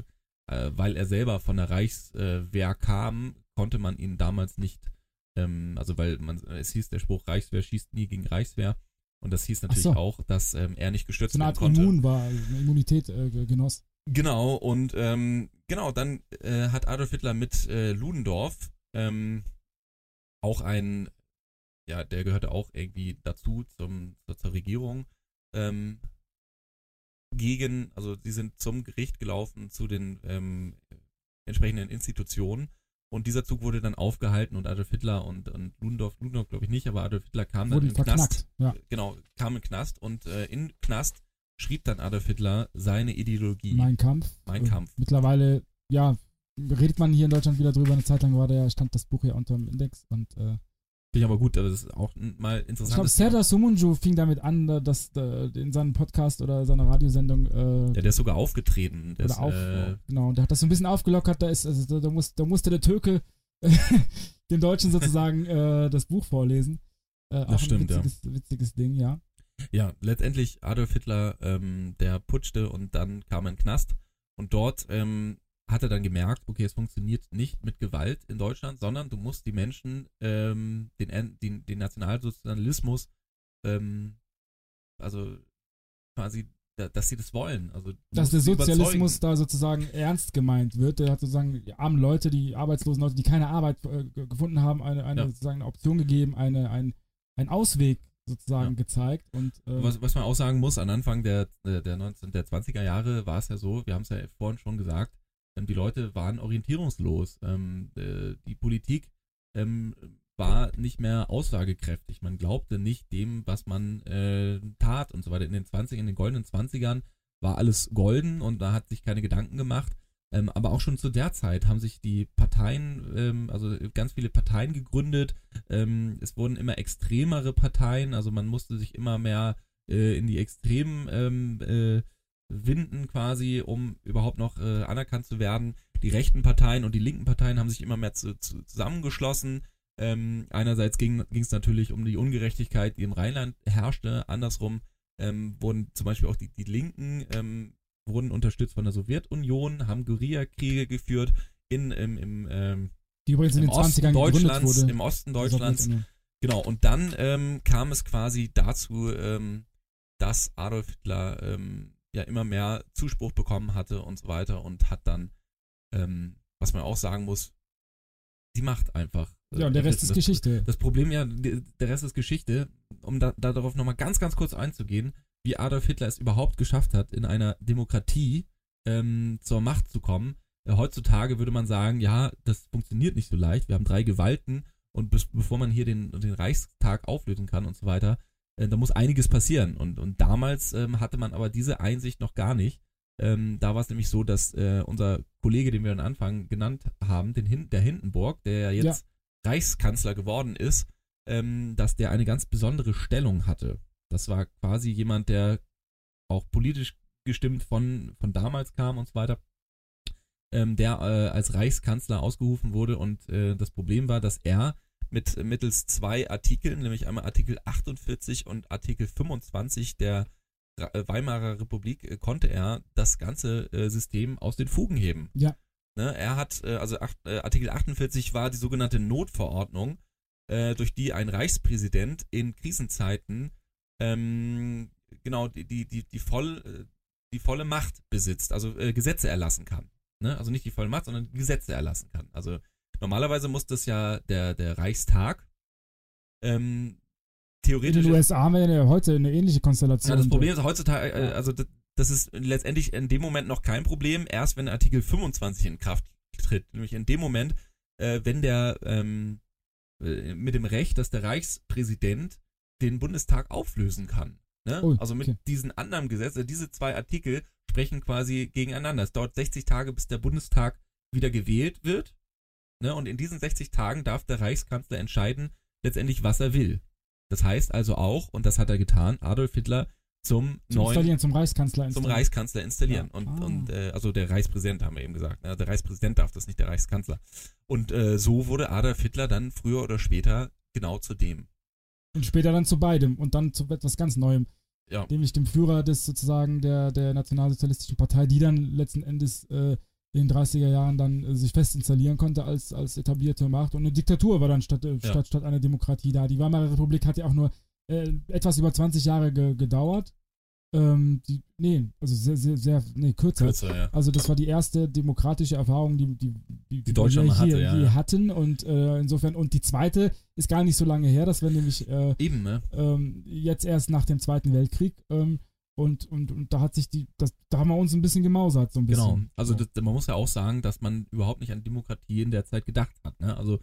Speaker 1: äh, weil er selber von der Reichswehr kam, konnte man ihn damals nicht, ähm, also weil man, es hieß der Spruch, Reichswehr schießt nie gegen Reichswehr. Und das hieß natürlich
Speaker 4: so.
Speaker 1: auch, dass ähm, er nicht gestürzt
Speaker 4: so eine
Speaker 1: werden konnte.
Speaker 4: Immun war, also eine Immunität äh, ge- genoss.
Speaker 1: Genau, und ähm, genau, dann äh, hat Adolf Hitler mit äh, Ludendorff ähm, auch ein, ja, der gehörte auch irgendwie dazu, zum, zur, zur Regierung, ähm, gegen, also sie sind zum Gericht gelaufen zu den ähm, entsprechenden Institutionen und dieser Zug wurde dann aufgehalten und Adolf Hitler und, und Ludendorff, Ludendorff glaube ich nicht, aber Adolf Hitler kam dann
Speaker 4: Wurden
Speaker 1: den Knast.
Speaker 4: Ja.
Speaker 1: genau, kam in den Knast und äh, in Knast schrieb dann Adolf Hitler seine Ideologie.
Speaker 4: Mein Kampf.
Speaker 1: Mein
Speaker 4: Äh,
Speaker 1: Kampf.
Speaker 4: Mittlerweile, ja, redet man hier in Deutschland wieder drüber. Eine Zeit lang war der, stand das Buch ja unter dem Index und äh,
Speaker 1: Finde ich aber gut, aber das ist auch mal
Speaker 4: Ich glaube,
Speaker 1: interessant.
Speaker 4: Serdar Sumunju fing damit an, da- dass in seinem Podcast oder seiner Radiosendung äh,
Speaker 1: ja, der ist sogar aufgetreten. Der
Speaker 4: oder
Speaker 1: ist,
Speaker 4: auf,
Speaker 1: äh,
Speaker 4: genau, und der hat das so ein bisschen aufgelockert, da ist, also da, muss, da musste der Türke [laughs] den Deutschen sozusagen äh, das Buch vorlesen. Äh, auch
Speaker 1: stimmt, ja.
Speaker 4: ein witziges, witziges Ding, ja.
Speaker 1: Ja, letztendlich Adolf Hitler, ähm, der putschte und dann kam er in den Knast. Und dort ähm, hat er dann gemerkt, okay, es funktioniert nicht mit Gewalt in Deutschland, sondern du musst die Menschen, ähm, den, En- den, den Nationalsozialismus, ähm, also quasi, da, dass sie das wollen. Also
Speaker 4: Dass der Sozialismus da sozusagen ernst gemeint wird. Der hat sozusagen die armen Leute, die arbeitslosen Leute, die keine Arbeit äh, ge- gefunden haben, eine, eine,
Speaker 1: Ja.
Speaker 4: sozusagen eine Option gegeben, eine, ein, ein Ausweg sozusagen
Speaker 1: Ja.
Speaker 4: gezeigt. Und äh,
Speaker 1: Was, was man auch sagen muss, am Anfang der, der, der, 19, der 20er Jahre war es ja so, wir haben es ja vorhin schon gesagt, ähm, die Leute waren orientierungslos. Ähm, äh, die Politik ähm, war nicht mehr aussagekräftig. Man glaubte nicht dem, was man äh, tat und so weiter. In den 20, in den goldenen 20ern war alles golden und da hat sich keine Gedanken gemacht. Ähm, aber auch schon zu der Zeit haben sich die Parteien, ähm, also ganz viele Parteien gegründet. Ähm, es wurden immer extremere Parteien, also man musste sich immer mehr äh, in die Extremen ähm, äh, winden quasi, um überhaupt noch äh, anerkannt zu werden. Die rechten Parteien und die linken Parteien haben sich immer mehr zu, zu, zusammengeschlossen. Ähm, einerseits ging es natürlich um die Ungerechtigkeit, die im Rheinland herrschte. Andersrum ähm, wurden zum Beispiel auch die, die Linken wurden unterstützt von der Sowjetunion, haben Guerillakriege geführt in im, im, ähm,
Speaker 4: die übrigens in den
Speaker 1: Osten
Speaker 4: 20ern gegründet
Speaker 1: Deutschlands,
Speaker 4: wurde.
Speaker 1: im Osten Deutschlands. Genau, und dann ähm, kam es quasi dazu, ähm, dass Adolf Hitler ähm, ja immer mehr Zuspruch bekommen hatte und so weiter und hat dann, ähm, was man auch sagen muss, die Macht einfach. äh,
Speaker 4: Ja, und der Rest
Speaker 1: das,
Speaker 4: ist Geschichte.
Speaker 1: Das Problem ja, der Rest ist Geschichte, um da, da darauf nochmal ganz, ganz kurz einzugehen, wie Adolf Hitler es überhaupt geschafft hat, in einer Demokratie ähm, zur Macht zu kommen. Äh, heutzutage würde man sagen, ja, das funktioniert nicht so leicht. Wir haben drei Gewalten und bis, bevor man hier den, den Reichstag auflösen kann und so weiter, äh, da muss einiges passieren. Und, und damals ähm, hatte man aber diese Einsicht noch gar nicht. Ähm, da war es nämlich so, dass äh, unser Kollege, den wir am Anfang genannt haben, den Hin der Hindenburg, der ja jetzt Reichskanzler geworden ist, ähm, dass der eine ganz besondere Stellung hatte. Das war quasi jemand, der auch politisch gestimmt von, von damals kam und so weiter, ähm, der äh, als Reichskanzler ausgerufen wurde und äh, das Problem war, dass er mit mittels zwei Artikeln, nämlich einmal Artikel 48 und Artikel 25 der äh, Weimarer Republik, äh, konnte er das ganze äh, System aus den Fugen heben.
Speaker 4: Ja.
Speaker 1: Ne, er hat, also Artikel 48 war die sogenannte Notverordnung, durch die ein Reichspräsident in Krisenzeiten ähm, genau die, die, die, die, voll, äh, die volle Macht besitzt, also äh, Gesetze erlassen kann. Ne? Also nicht die volle Macht, sondern Gesetze erlassen kann. Also normalerweise muss das ja der, der Reichstag ähm,
Speaker 4: In
Speaker 1: theoretisch.
Speaker 4: den USA haben wir ja heute eine ähnliche Konstellation.
Speaker 1: Ja, das Problem ist heutzutage, äh, also das, das ist letztendlich in dem Moment noch kein Problem, erst wenn Artikel 25 in Kraft tritt. Nämlich in dem Moment, äh, wenn der ähm, äh, mit dem Recht, dass der Reichspräsident den Bundestag auflösen kann. Ne?
Speaker 4: Oh,
Speaker 1: also mit
Speaker 4: okay.
Speaker 1: diesen anderen Gesetzen, also diese zwei Artikel sprechen quasi gegeneinander. Es dauert 60 Tage, bis der Bundestag wieder gewählt wird. Ne? Und in diesen 60 Tagen darf der Reichskanzler entscheiden, letztendlich, was er will. Das heißt also auch, und das hat er getan, Adolf Hitler zum,
Speaker 4: zum
Speaker 1: neuen
Speaker 4: Installieren, zum Reichskanzler
Speaker 1: zum
Speaker 4: installieren.
Speaker 1: Reichskanzler installieren.
Speaker 4: Ja.
Speaker 1: Und,
Speaker 4: Ah.
Speaker 1: und äh, also der Reichspräsident haben wir eben gesagt. Ne? Der Reichspräsident darf das, nicht der Reichskanzler. Und äh, so wurde Adolf Hitler dann früher oder später genau zu dem.
Speaker 4: Und später dann zu beidem und dann zu etwas ganz Neuem.
Speaker 1: Ja.
Speaker 4: Nämlich dem Führer des sozusagen der, der Nationalsozialistischen Partei, die dann letzten Endes äh, in den 30er Jahren dann äh, sich fest installieren konnte als, als etablierte Macht. Und eine Diktatur war dann statt, äh,
Speaker 1: Ja.
Speaker 4: statt, statt einer Demokratie da. Die Weimarer Republik hat ja auch nur äh, etwas über 20 Jahre ge gedauert. Ähm, die, nee, also sehr, sehr, sehr, nee, kürzer.
Speaker 1: Kürzer, ja.
Speaker 4: Also das war die erste demokratische Erfahrung, die, die, die,
Speaker 1: Die Deutschland
Speaker 4: wir hier,
Speaker 1: hatte, ja, ja.
Speaker 4: hatten. Und äh, insofern, und die zweite ist gar nicht so lange her, das war nämlich äh,
Speaker 1: Eben, ne?
Speaker 4: ähm, jetzt erst nach dem Zweiten Weltkrieg. Ähm, und, und, und da hat sich die, das, da haben wir uns ein bisschen gemausert, so ein bisschen.
Speaker 1: Genau. Also
Speaker 4: so.
Speaker 1: das, man muss ja auch sagen, dass man überhaupt nicht an Demokratie in der Zeit gedacht hat. Ne? Also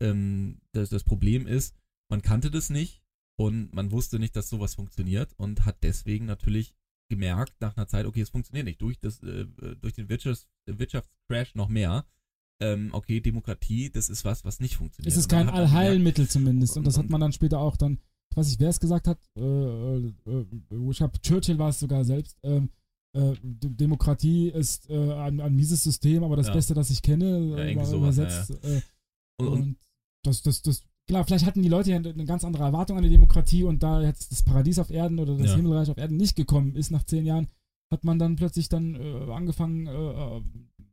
Speaker 1: ähm, das, das Problem ist, man kannte das nicht und man wusste nicht, dass sowas funktioniert und hat deswegen natürlich gemerkt nach einer Zeit, okay, es funktioniert nicht. Durch, das, äh, durch den Wirtschafts Wirtschaftscrash noch mehr. Ähm, okay, Demokratie, das ist was, was nicht funktioniert.
Speaker 4: es ist
Speaker 1: Und
Speaker 4: kein
Speaker 1: dann gemerkt,
Speaker 4: Allheilmittel zumindest. Und das hat
Speaker 1: Und-
Speaker 4: man dann später auch dann, ich weiß nicht, wer es gesagt hat, äh, äh, äh, ich glaube, Churchill war es sogar selbst, ähm, äh, Demokratie ist äh, ein, ein mieses System, aber das
Speaker 1: Ja.
Speaker 4: Beste, das ich kenne,
Speaker 1: Ja,
Speaker 4: äh,
Speaker 1: sowas, ja,
Speaker 4: übersetzt. Äh,
Speaker 1: Und,
Speaker 4: und,
Speaker 1: und,
Speaker 4: das, das, das, klar, vielleicht hatten die Leute ja eine ganz andere Erwartung an die Demokratie und da jetzt das Paradies auf Erden oder das
Speaker 1: Ja.
Speaker 4: Himmelreich auf Erden nicht gekommen ist nach zehn Jahren, hat man dann plötzlich dann äh, angefangen, äh, äh,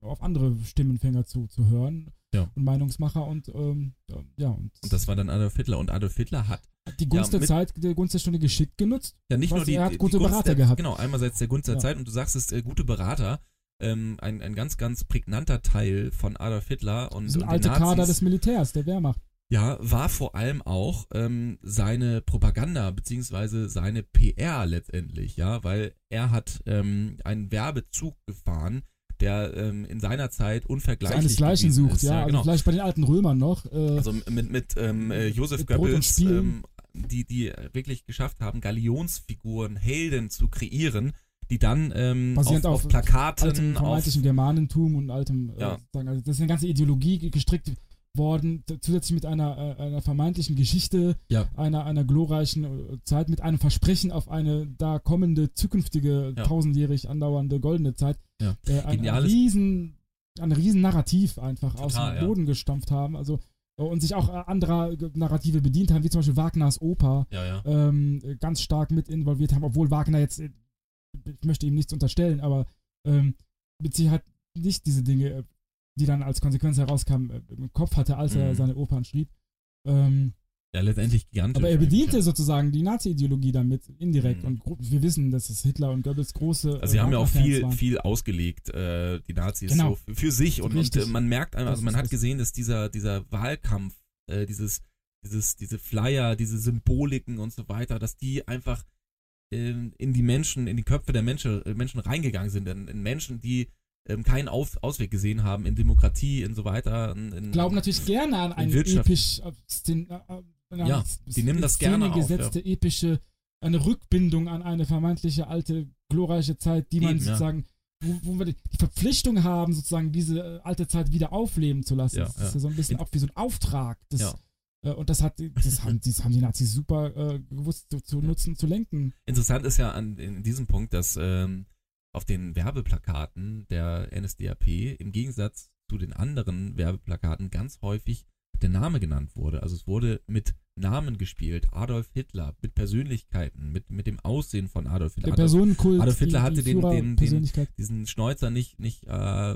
Speaker 4: auf andere Stimmenfänger zu, zu hören
Speaker 1: Ja.
Speaker 4: und Meinungsmacher und ähm, äh, ja, und,
Speaker 1: und das war dann Adolf Hitler. Und Adolf Hitler hat
Speaker 4: die Gunst
Speaker 1: ja,
Speaker 4: der Zeit, die Gunst der Stunde geschickt genutzt.
Speaker 1: Ja, nicht nur die,
Speaker 4: er hat gute Berater
Speaker 1: der,
Speaker 4: gehabt.
Speaker 1: Genau, einerseits der Gunst der
Speaker 4: Ja.
Speaker 1: Zeit und du sagst es, äh, gute Berater, ähm, ein, ein ganz, ganz prägnanter Teil von Adolf Hitler und,
Speaker 4: Das sind
Speaker 1: und
Speaker 4: alte
Speaker 1: den Nazis,
Speaker 4: Kader des Militärs, der Wehrmacht.
Speaker 1: Ja, war vor allem auch ähm, seine Propaganda beziehungsweise seine PR letztendlich, ja, weil er hat ähm, einen Werbezug gefahren, der ähm, in seiner Zeit unvergleichlich
Speaker 4: Seinesgleichen sucht,
Speaker 1: ist.
Speaker 4: ja.
Speaker 1: genau.
Speaker 4: Also vielleicht bei den alten Römern noch. Äh,
Speaker 1: Also mit, mit ähm, äh, Josef
Speaker 4: Mit
Speaker 1: Goebbels, ähm, die, die wirklich geschafft haben, Galionsfiguren, Helden zu kreieren, die dann ähm, auf,
Speaker 4: Basierend
Speaker 1: auf,
Speaker 4: auf
Speaker 1: Plakaten,
Speaker 4: altem
Speaker 1: auf,
Speaker 4: vermeintlichen Germanentum und altem, äh,
Speaker 1: Ja.
Speaker 4: sozusagen, also das ist eine ganze Ideologie ge- gestrickt worden, zusätzlich mit einer, äh, einer vermeintlichen Geschichte,
Speaker 1: Ja.
Speaker 4: einer, einer glorreichen äh, Zeit, mit einem Versprechen auf eine da kommende, zukünftige,
Speaker 1: Ja.
Speaker 4: tausendjährig andauernde goldene Zeit.
Speaker 1: Ja.
Speaker 4: Äh, ein, ein riesen, ein riesen Narrativ einfach aus
Speaker 1: Total,
Speaker 4: dem
Speaker 1: ja.
Speaker 4: Boden gestampft haben, also äh, und sich auch anderer Narrative bedient haben, wie zum Beispiel Wagners Oper, ähm, ganz stark mit involviert haben, obwohl Wagner jetzt, ich möchte ihm nichts unterstellen, aber ähm, mit Sicherheit nicht diese Dinge, die dann als Konsequenz herauskamen, äh, im Kopf hatte, als er
Speaker 1: Mhm.
Speaker 4: seine Opern schrieb. Ähm,
Speaker 1: ja, letztendlich gigantisch.
Speaker 4: aber er bediente
Speaker 1: ja.
Speaker 4: sozusagen die Nazi-Ideologie damit indirekt
Speaker 1: Mhm.
Speaker 4: und wir wissen, dass es Hitler und Goebbels große.
Speaker 1: Also sie
Speaker 4: äh,
Speaker 1: haben ja auch viel,
Speaker 4: waren.
Speaker 1: viel ausgelegt, äh, die Nazis
Speaker 4: Genau.
Speaker 1: so für, sich und, und äh, man merkt einfach, also man hat gesehen, dass dieser, dieser Wahlkampf, äh, dieses, dieses, diese Flyer, diese Symboliken und so weiter, dass die einfach in, in die Menschen, in die Köpfe der Menschen, äh, Menschen reingegangen sind, in, in Menschen, die ähm, keinen Auf, Ausweg gesehen haben in Demokratie und so weiter. In, in,
Speaker 4: glauben natürlich gerne an ein
Speaker 1: Wirtschaft.
Speaker 4: episch äh, Szen, äh, äh,
Speaker 1: Ja, die nehmen das gerne auf,
Speaker 4: gesetzte epische eine Rückbindung an eine vermeintliche alte glorreiche Zeit, die man
Speaker 1: Eben, ja.
Speaker 4: sozusagen wo, wo wir die Verpflichtung haben, sozusagen diese äh, alte Zeit wieder aufleben zu lassen.
Speaker 1: Ja,
Speaker 4: das ist
Speaker 1: ja.
Speaker 4: ja so ein bisschen auch wie so ein Auftrag. Das,
Speaker 1: Ja.
Speaker 4: äh, und das hat, das haben, das haben die Nazis super äh, gewusst zu, zu nutzen, zu lenken.
Speaker 1: Interessant ist ja an in diesem Punkt, dass ähm, auf den Werbeplakaten der NSDAP im Gegensatz zu den anderen Werbeplakaten ganz häufig der Name genannt wurde. Also es wurde mit Namen gespielt. Adolf Hitler, mit Persönlichkeiten, mit, mit dem Aussehen von Adolf Hitler.
Speaker 4: Der
Speaker 1: Adolf,
Speaker 4: Personenkult,
Speaker 1: Adolf Hitler hatte den- den- den- diesen Schnäuzer nicht, nicht äh,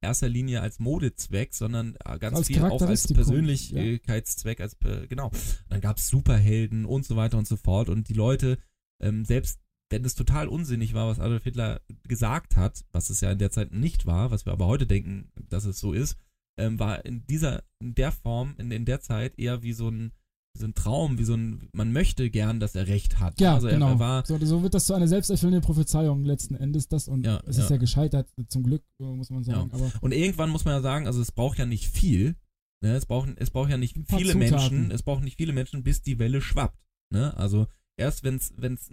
Speaker 1: erster Linie als Modezweck, sondern äh, ganz
Speaker 4: Als
Speaker 1: viel auch als Persönlichkeitszweck, als genau. Dann gab es Superhelden und so weiter und so fort. Und die Leute, ähm, selbst wenn es total unsinnig war, was Adolf Hitler gesagt hat, was es ja in der Zeit nicht war, was wir aber heute denken, dass es so ist, ähm, war in dieser, in der Form, in, in der Zeit eher wie so ein, so ein Traum, wie so ein, man möchte gern, dass er recht hat.
Speaker 4: Ja,
Speaker 1: also er,
Speaker 4: genau.
Speaker 1: er war,
Speaker 4: so, so wird das zu einer selbsterfüllende Prophezeiung letzten Endes das und
Speaker 1: Ja,
Speaker 4: es ist
Speaker 1: ja.
Speaker 4: ja gescheitert, zum Glück, muss man sagen. Aber
Speaker 1: Und irgendwann muss man ja sagen, also es braucht ja nicht viel. Ne? Es, braucht, es braucht ja nicht
Speaker 4: Ein
Speaker 1: viele
Speaker 4: Zutaten.
Speaker 1: Menschen, es braucht nicht viele Menschen, bis die Welle schwappt. Ne? Also erst wenn es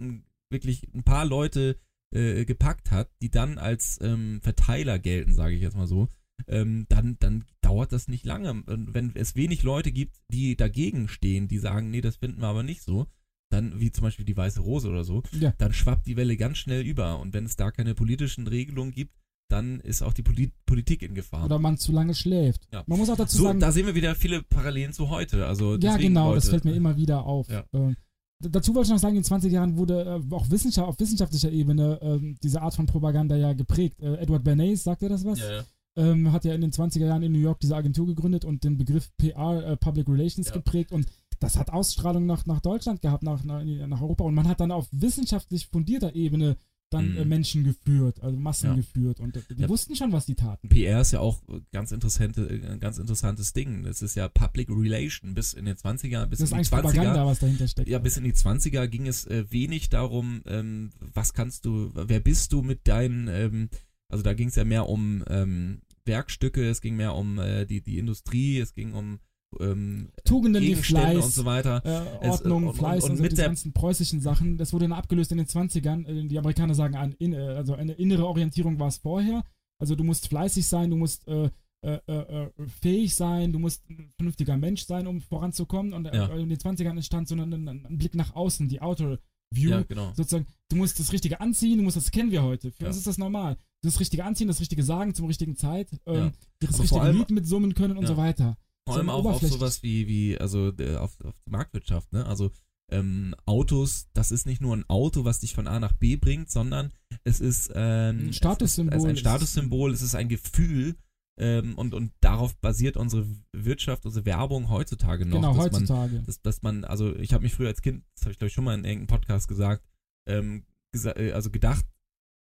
Speaker 1: wirklich ein paar Leute äh, gepackt hat, die dann als ähm, Verteiler gelten, sage ich jetzt mal so, ähm, dann, dann dauert das nicht lange. Und wenn es wenig Leute gibt, die dagegen stehen, die sagen, nee, das finden wir aber nicht so, dann, wie zum Beispiel die Weiße Rose oder so,
Speaker 4: ja,
Speaker 1: dann schwappt die Welle ganz schnell über. Und wenn es da keine politischen Regelungen gibt, dann ist auch die Poli Politik in Gefahr.
Speaker 4: oder man zu lange schläft.
Speaker 1: Ja.
Speaker 4: Man muss auch dazu
Speaker 1: so,
Speaker 4: sagen,
Speaker 1: da sehen wir wieder viele Parallelen zu heute. Also
Speaker 4: ja genau,
Speaker 1: Leute,
Speaker 4: das fällt mir immer wieder auf.
Speaker 1: Ja.
Speaker 4: Ähm, dazu wollte ich noch sagen, in den 20 Jahren wurde äh, auch Wissenschaft, auf wissenschaftlicher Ebene ähm, diese Art von Propaganda ja geprägt. Äh, Edward Bernays, sagt ihr das was?
Speaker 1: Ja, ja.
Speaker 4: ähm, hat ja in den 20er Jahren in New York diese Agentur gegründet und den Begriff PR, äh, Public Relations,
Speaker 1: Ja.
Speaker 4: geprägt und das hat Ausstrahlung nach, nach Deutschland gehabt, nach, nach, nach Europa und man hat dann auf wissenschaftlich fundierter Ebene dann
Speaker 1: Mhm.
Speaker 4: äh, Menschen geführt, also Massen
Speaker 1: Ja.
Speaker 4: geführt und äh, die
Speaker 1: Ja.
Speaker 4: wussten schon, was die taten.
Speaker 1: PR ist ja auch ganz interessante, ein ganz interessantes Ding. Es ist ja Public Relation bis in den 20er, bis
Speaker 4: Das ist
Speaker 1: in die
Speaker 4: eigentlich
Speaker 1: 20er.
Speaker 4: Propaganda, was dahinter steckt.
Speaker 1: Ja, bis in die 20er ging es äh, wenig darum, ähm, was kannst du, wer bist du mit deinen, ähm, also da ging es ja mehr um ähm, Werkstücke, es ging mehr um äh, die, die Industrie, es ging um ähm,
Speaker 4: Tugenden wie Fleiß,
Speaker 1: und so weiter.
Speaker 4: äh,
Speaker 1: Es,
Speaker 4: Ordnung,
Speaker 1: äh, und-
Speaker 4: Fleiß
Speaker 1: und
Speaker 4: und, so
Speaker 1: mit
Speaker 4: diese
Speaker 1: der-
Speaker 4: ganzen preußischen Sachen. Das wurde dann abgelöst in den 20ern. Äh, Die Amerikaner sagen an, in, äh, also eine innere Orientierung war es vorher. Also du musst fleißig sein, du musst äh, äh, äh, äh, fähig sein, du musst ein vernünftiger Mensch sein, um voranzukommen. Und äh,
Speaker 1: Ja.
Speaker 4: in den 20ern entstand so ein, ein, ein Blick nach außen, die Outer View.
Speaker 1: Ja, genau.
Speaker 4: Sozusagen, du musst das Richtige anziehen, du musst, das kennen wir heute. Für
Speaker 1: Ja.
Speaker 4: uns ist das normal. Das Richtige anziehen, das Richtige sagen zum richtigen Zeit, ähm, das richtige Lied mitsummen können und so weiter.
Speaker 1: Vor allem auch auf sowas wie, wie, also äh, auf, auf die Marktwirtschaft, ne? Also ähm, Autos, das ist nicht nur ein Auto, was dich von A nach B bringt, sondern es ist ähm,
Speaker 4: Ein Statussymbol.
Speaker 1: Es ist, ein Statussymbol, es ist ein Gefühl ähm, und, und darauf basiert unsere Wirtschaft, unsere Werbung heutzutage noch.
Speaker 4: genau,
Speaker 1: dass Man,
Speaker 4: heutzutage.
Speaker 1: dass, dass man, also ich habe mich früher als Kind, das habe ich glaube ich schon mal in irgendeinem Podcast gesagt, ähm, gesa äh, also gedacht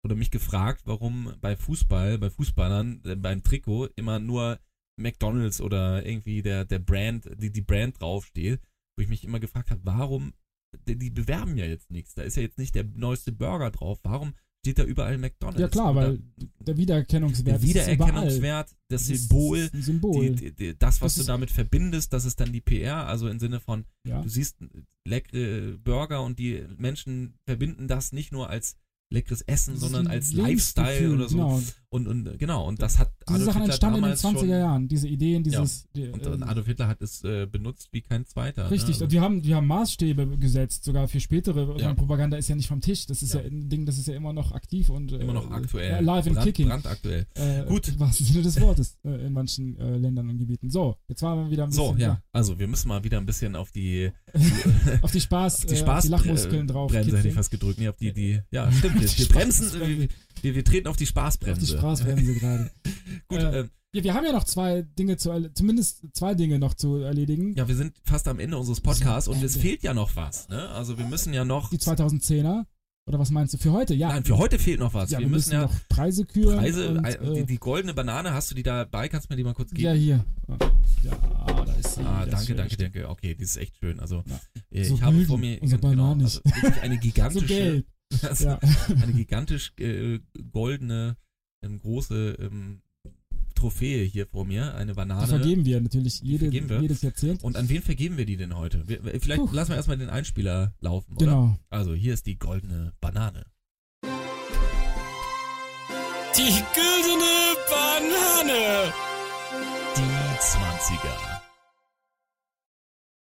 Speaker 1: oder mich gefragt, warum bei Fußball, bei Fußballern, äh, beim Trikot immer nur McDonalds oder irgendwie der, der Brand, die, die Brand draufsteht, wo ich mich immer gefragt habe, warum, die, die bewerben ja jetzt nichts, da ist ja jetzt nicht der neueste Burger drauf, warum steht da überall McDonalds?
Speaker 4: Ja klar, weil der Wiedererkennungswert
Speaker 1: der. Wiedererkennungswert, das
Speaker 4: Das
Speaker 1: Symbol,
Speaker 4: Symbol.
Speaker 1: die, die, das, was
Speaker 4: Das
Speaker 1: du damit verbindest, das ist dann die PR, also im Sinne von,
Speaker 4: ja.
Speaker 1: du siehst leckere Burger und die Menschen verbinden das nicht nur als leckeres Essen, sondern als Lifestyle oder so.
Speaker 4: Genau.
Speaker 1: Und, und genau, und das hat
Speaker 4: Diese Sachen
Speaker 1: Hitler
Speaker 4: entstanden in den
Speaker 1: damals
Speaker 4: 20er
Speaker 1: schon,
Speaker 4: Jahren, diese Ideen, dieses. die,
Speaker 1: Und,
Speaker 4: äh,
Speaker 1: und Adolf Hitler hat es äh, benutzt wie kein zweiter.
Speaker 4: Richtig,
Speaker 1: ne?
Speaker 4: und die haben, die haben Maßstäbe gesetzt, sogar für spätere.
Speaker 1: Ja.
Speaker 4: Propaganda ist ja nicht vom Tisch, das ist ja,
Speaker 1: Ja.
Speaker 4: ein Ding, das ist ja immer noch aktiv und äh,
Speaker 1: immer noch aktuell.
Speaker 4: Ja, live and
Speaker 1: Brand,
Speaker 4: kicking.
Speaker 1: Brandaktuell.
Speaker 4: Äh,
Speaker 1: Gut.
Speaker 4: Im wahrsten Sinne des Wortes äh, in manchen äh, Ländern und Gebieten. So, jetzt waren wir wieder ein bisschen
Speaker 1: So, ja, also wir müssen mal wieder ein bisschen auf die, [laughs]
Speaker 4: auf die Spaß, [laughs]
Speaker 1: auf die
Speaker 4: äh,
Speaker 1: Spaß
Speaker 4: auf die Lachmuskeln drauf.
Speaker 1: Bremse hätte ich fast gedrückt. Nee, auf die, die, [laughs] ja, stimmt. Wir, bremsen. Wir, wir, wir treten auf die
Speaker 4: Auf
Speaker 1: Spaßbremse.
Speaker 4: die Spaßbremse gerade. [laughs]
Speaker 1: Gut,
Speaker 4: Äh,
Speaker 1: ähm,
Speaker 4: Ja, wir haben ja noch zwei Dinge zu, zumindest zwei Dinge noch zu erledigen.
Speaker 1: ja, wir sind fast am Ende unseres Podcasts und es fehlt ja noch was. Ne? Also wir müssen ja noch.
Speaker 4: Die 2010er. Oder was meinst du? Für heute? Ja.
Speaker 1: Nein, für heute fehlt noch was.
Speaker 4: ja,
Speaker 1: wir, müssen ja
Speaker 4: noch Preise küren.
Speaker 1: Preise,
Speaker 4: und,
Speaker 1: äh,
Speaker 4: äh,
Speaker 1: die, die goldene Banane, hast du die dabei? Kannst du mir die mal kurz geben?
Speaker 4: Ja, hier. Ja, da ist sie.
Speaker 1: Ah, danke, danke, danke. Okay, die ist echt schön. Also
Speaker 4: Ja.
Speaker 1: äh,
Speaker 4: So
Speaker 1: ich habe vor mir genau, also wirklich eine [laughs] gigantische. [laughs] also
Speaker 4: Ja.
Speaker 1: eine gigantisch äh, goldene, ähm, große ähm, Trophäe hier vor mir, eine
Speaker 4: Die
Speaker 1: Banane.
Speaker 4: vergeben wir natürlich jede,
Speaker 1: vergeben wir.
Speaker 4: jedes Jahrzehnt.
Speaker 1: Und an wen vergeben wir die denn heute? Wir, vielleicht
Speaker 4: Puh.
Speaker 1: lassen wir erstmal den Einspieler laufen, oder?
Speaker 4: Genau.
Speaker 1: Also hier ist die goldene Banane.
Speaker 5: Die güldene Banane.
Speaker 1: Die 20er.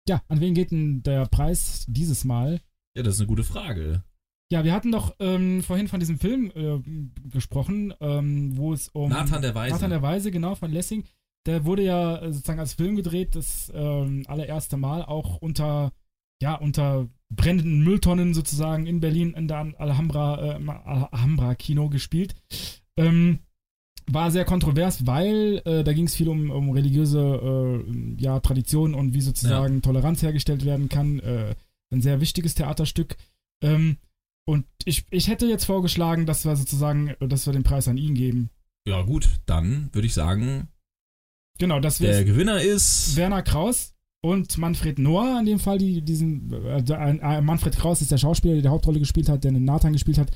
Speaker 4: Ja, an wen geht denn der Preis dieses Mal?
Speaker 1: Ja, das ist eine gute Frage.
Speaker 4: Ja, wir hatten doch ähm, vorhin von diesem Film äh, gesprochen, ähm, wo es um.
Speaker 1: Nathan der Weise.
Speaker 4: Nathan der Weise, genau, von Lessing. Der wurde ja äh, sozusagen als Film gedreht, das ähm, allererste Mal auch unter, ja, unter brennenden Mülltonnen sozusagen in Berlin in der Alhambra, äh, Alhambra Kino gespielt. Ähm, war sehr kontrovers, weil äh, da ging es viel um, um religiöse äh, ja, Traditionen und wie sozusagen Toleranz hergestellt werden kann. Äh, ein sehr wichtiges Theaterstück. Ähm, und ich, ich hätte jetzt vorgeschlagen, dass wir sozusagen, dass wir den Preis an ihn geben.
Speaker 1: Ja, gut, dann würde ich sagen,
Speaker 4: Genau, dass
Speaker 1: der
Speaker 4: wir
Speaker 1: Gewinner ist.
Speaker 4: Werner Kraus und Manfred Noah in dem Fall, die diesen äh, Manfred Kraus ist der Schauspieler, der die Hauptrolle gespielt hat, der den Nathan gespielt hat.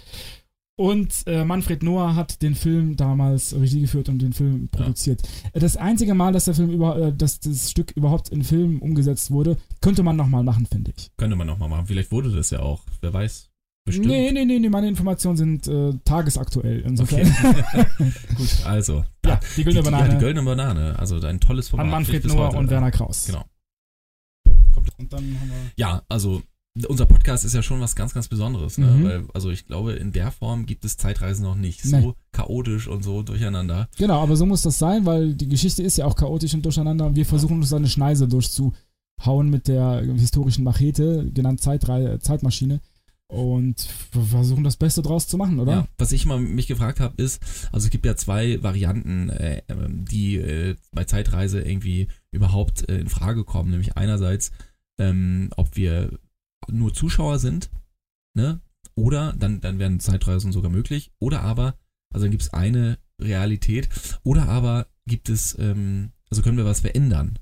Speaker 4: Und äh, Manfred Noah hat den Film damals Regie geführt und den Film produziert. Das einzige Mal, dass der Film über, äh, dass das Stück überhaupt in Film umgesetzt wurde, könnte man nochmal machen, finde ich.
Speaker 1: Könnte man nochmal machen. Vielleicht wurde das ja auch. Wer weiß. Bestimmt.
Speaker 4: Nee, nee, nee, nee, meine Informationen sind äh, tagesaktuell. Insofern.
Speaker 1: Okay. [laughs] [laughs] Gut, also.
Speaker 4: ja, die Güldene
Speaker 1: Die, ja,
Speaker 4: Banane
Speaker 1: die Goldene Banane. Also ein tolles Format.
Speaker 4: an Manfred Noah und Werner Kraus.
Speaker 1: Genau.
Speaker 4: Und dann haben wir.
Speaker 1: Ja, also unser Podcast ist ja schon was ganz, ganz Besonderes. Ne?
Speaker 4: Mhm.
Speaker 1: Weil, also ich glaube, in der Form gibt es Zeitreisen noch nicht. So chaotisch und so durcheinander.
Speaker 4: Genau, aber so muss das sein, weil die Geschichte ist ja auch chaotisch und durcheinander. Wir versuchen uns eine Schneise durchzuhauen mit der historischen Machete, genannt Zeitrei Zeitmaschine. Und versuchen das Beste draus zu machen, oder?
Speaker 1: Ja. Was ich mal mich gefragt habe, ist, also es gibt ja zwei Varianten, äh, ähm, die äh, bei Zeitreise irgendwie überhaupt äh, in Frage kommen. Nämlich einerseits, ähm, ob wir nur Zuschauer sind, ne? Oder dann, dann wären Zeitreisen sogar möglich. Oder aber, also dann gibt es eine Realität. Oder aber gibt es, ähm, also können wir was verändern.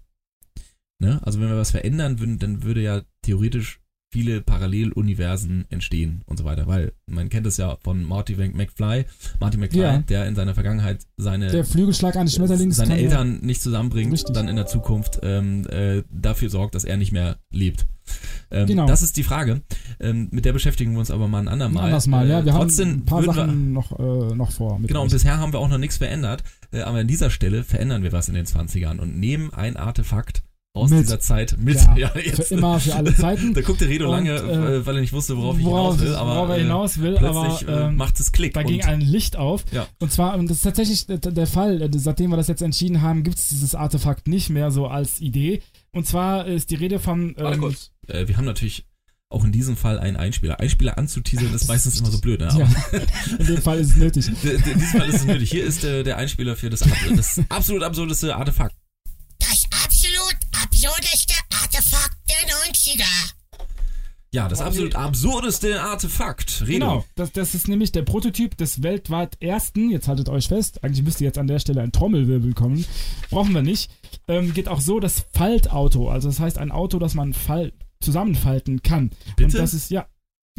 Speaker 1: Ne? Also wenn wir was verändern würden, dann würde ja theoretisch viele Paralleluniversen entstehen und so weiter, weil man kennt es ja von Marty McFly, Marty McFly,
Speaker 4: Ja.
Speaker 1: der in seiner Vergangenheit seine
Speaker 4: Der Flügelschlag eines Schmetterlings.
Speaker 1: seine Eltern nicht zusammenbringt,
Speaker 4: Richtig.
Speaker 1: dann in der Zukunft ähm, äh, dafür sorgt, dass er nicht mehr lebt. Ähm,
Speaker 4: Genau.
Speaker 1: Das ist die Frage. Ähm, mit der beschäftigen wir uns aber mal ein andermal.
Speaker 4: Anders mal, ja.
Speaker 1: Äh,
Speaker 4: Wir
Speaker 1: trotzdem
Speaker 4: haben ein paar Sachen noch, äh, noch vor.
Speaker 1: Genau, und bisher haben wir auch noch nichts verändert. Äh, aber an dieser Stelle verändern wir was in den 20ern und nehmen ein Artefakt aus
Speaker 4: Mit.
Speaker 1: dieser Zeit mit.
Speaker 4: Ja,
Speaker 1: jetzt.
Speaker 4: für immer, für alle Zeiten. [laughs]
Speaker 1: Da guckte Redo
Speaker 4: Und,
Speaker 1: lange,
Speaker 4: äh,
Speaker 1: äh, weil er nicht wusste, worauf ich
Speaker 4: worauf,
Speaker 1: hinaus will. Aber
Speaker 4: worauf er
Speaker 1: äh,
Speaker 4: hinaus will,
Speaker 1: plötzlich
Speaker 4: aber
Speaker 1: äh,
Speaker 4: ähm,
Speaker 1: macht es Klick.
Speaker 4: da ging ein Licht auf.
Speaker 1: Ja.
Speaker 4: Und zwar, und das ist tatsächlich der, Fall, seitdem wir das jetzt entschieden haben, gibt es dieses Artefakt nicht mehr so als Idee. Und zwar ist die Rede von. Ähm.
Speaker 1: Äh, wir haben natürlich auch in diesem Fall einen Einspieler. Einspieler anzuteasern ist [laughs] meistens immer so blöd. Ne? Aber [laughs]
Speaker 4: ja, in dem Fall ist es nötig.
Speaker 1: in diesem Fall ist es nötig. Hier ist äh, der Einspieler für das, das absolut absurdeste Artefakt.
Speaker 6: Absurdeste Artefakt der 90er.
Speaker 1: Ja, das absolut absurdeste Artefakt. Redo.
Speaker 4: Genau, das, das ist nämlich der Prototyp des weltweit ersten, jetzt haltet euch fest, eigentlich müsste jetzt an der Stelle ein Trommelwirbel kommen, brauchen wir nicht, ähm, geht auch so das Faltauto, also das heißt ein Auto, das man fall zusammenfalten kann.
Speaker 1: Bitte?
Speaker 4: Und das ist, ja,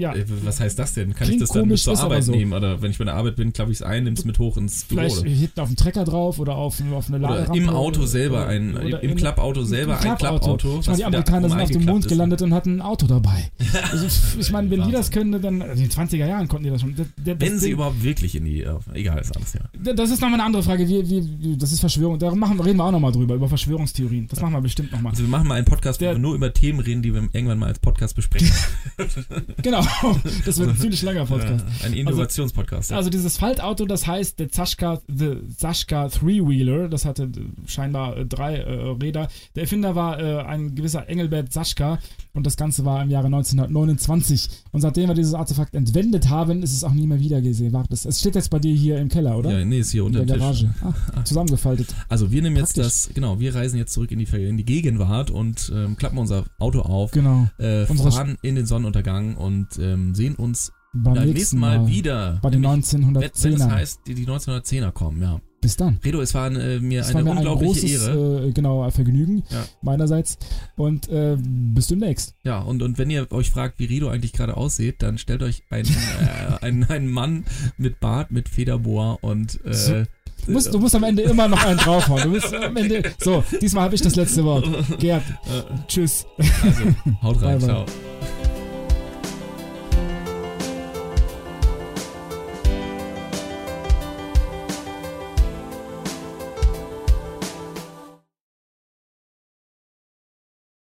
Speaker 4: ja,
Speaker 1: Äh, was heißt das denn? Kann
Speaker 4: Klingt
Speaker 1: ich das dann
Speaker 4: komisch,
Speaker 1: zur Arbeit
Speaker 4: so.
Speaker 1: nehmen? Oder wenn ich bei der Arbeit bin, klappe ich es ein, nimm's mit hoch ins Büro.
Speaker 4: vielleicht
Speaker 1: Oder,
Speaker 4: hinten auf dem Trecker drauf oder auf, auf eine
Speaker 1: oder
Speaker 4: Laderampe.
Speaker 1: im Auto
Speaker 4: oder-
Speaker 1: selber, ein,
Speaker 4: oder
Speaker 1: im Klappauto selber ein Klappauto.
Speaker 4: Ich meine, die Amerikaner sind auf dem Mond gelandet und hatten ein Auto dabei. [laughs] Also, ich meine, wenn die das können, dann, also in den 20er Jahren konnten die das schon. Der- das
Speaker 1: Wenn sie
Speaker 4: Ding-
Speaker 1: überhaupt wirklich in die, äh, egal, ist alles, ja.
Speaker 4: Das ist nochmal eine andere Frage. Wie, wie, das ist Verschwörung. Darum machen, reden wir auch nochmal drüber, über Verschwörungstheorien. Das machen wir bestimmt nochmal.
Speaker 1: Also wir machen mal einen Podcast, wo
Speaker 4: Der-
Speaker 1: wir nur über Themen reden, die wir irgendwann mal als Podcast besprechen. [laughs]
Speaker 4: Genau. [laughs] Das wird ein ziemlich langer Podcast.
Speaker 1: Ja, ein Innovationspodcast. ja.
Speaker 4: Also dieses Faltauto, das heißt der Zaschka, the Zaschka Three-Wheeler, das hatte scheinbar äh, drei äh, Räder. Der Erfinder war äh, ein gewisser Engelbert Zaschka und das Ganze war im Jahre 1929. Und seitdem wir dieses Artefakt entwendet haben, ist es auch nie mehr wieder gesehen. Warte, es- steht jetzt bei dir hier im Keller, oder?
Speaker 1: ja, nee, ist hier
Speaker 4: in
Speaker 1: unter
Speaker 4: der. Garage. Ah, [laughs] zusammengefaltet.
Speaker 1: Also wir nehmen jetzt
Speaker 4: Praktisch.
Speaker 1: das, genau, wir reisen jetzt zurück in die, in die Gegenwart und ähm, klappen unser Auto auf,
Speaker 4: Genau.
Speaker 1: äh,
Speaker 4: Unsere
Speaker 1: fahren in den Sonnenuntergang und ähm, sehen uns
Speaker 4: Beim nächsten
Speaker 1: nächsten Mal, wieder.
Speaker 4: Bei den
Speaker 1: Nämlich, wenn, wenn es
Speaker 4: 1910er.
Speaker 1: heißt, die, die 1910er kommen, ja.
Speaker 4: Bis dann.
Speaker 1: Redo, es war äh, mir
Speaker 4: Es
Speaker 1: eine
Speaker 4: war mir ein
Speaker 1: unglaubliche
Speaker 4: großes,
Speaker 1: Ehre.
Speaker 4: äh, genau, Vergnügen
Speaker 1: Ja.
Speaker 4: meinerseits. Und äh, bis demnächst.
Speaker 1: Ja, und, und wenn ihr euch fragt, wie Redo eigentlich gerade aussieht, dann stellt euch einen, [laughs] äh, einen, einen Mann mit Bart, mit Federbohr und äh,
Speaker 4: So. Du musst, du musst am Ende immer noch einen draufhauen. Du musst am Ende. So, diesmal habe ich das letzte Wort. [laughs] Gerd, tschüss.
Speaker 1: also, haut rein, ciao.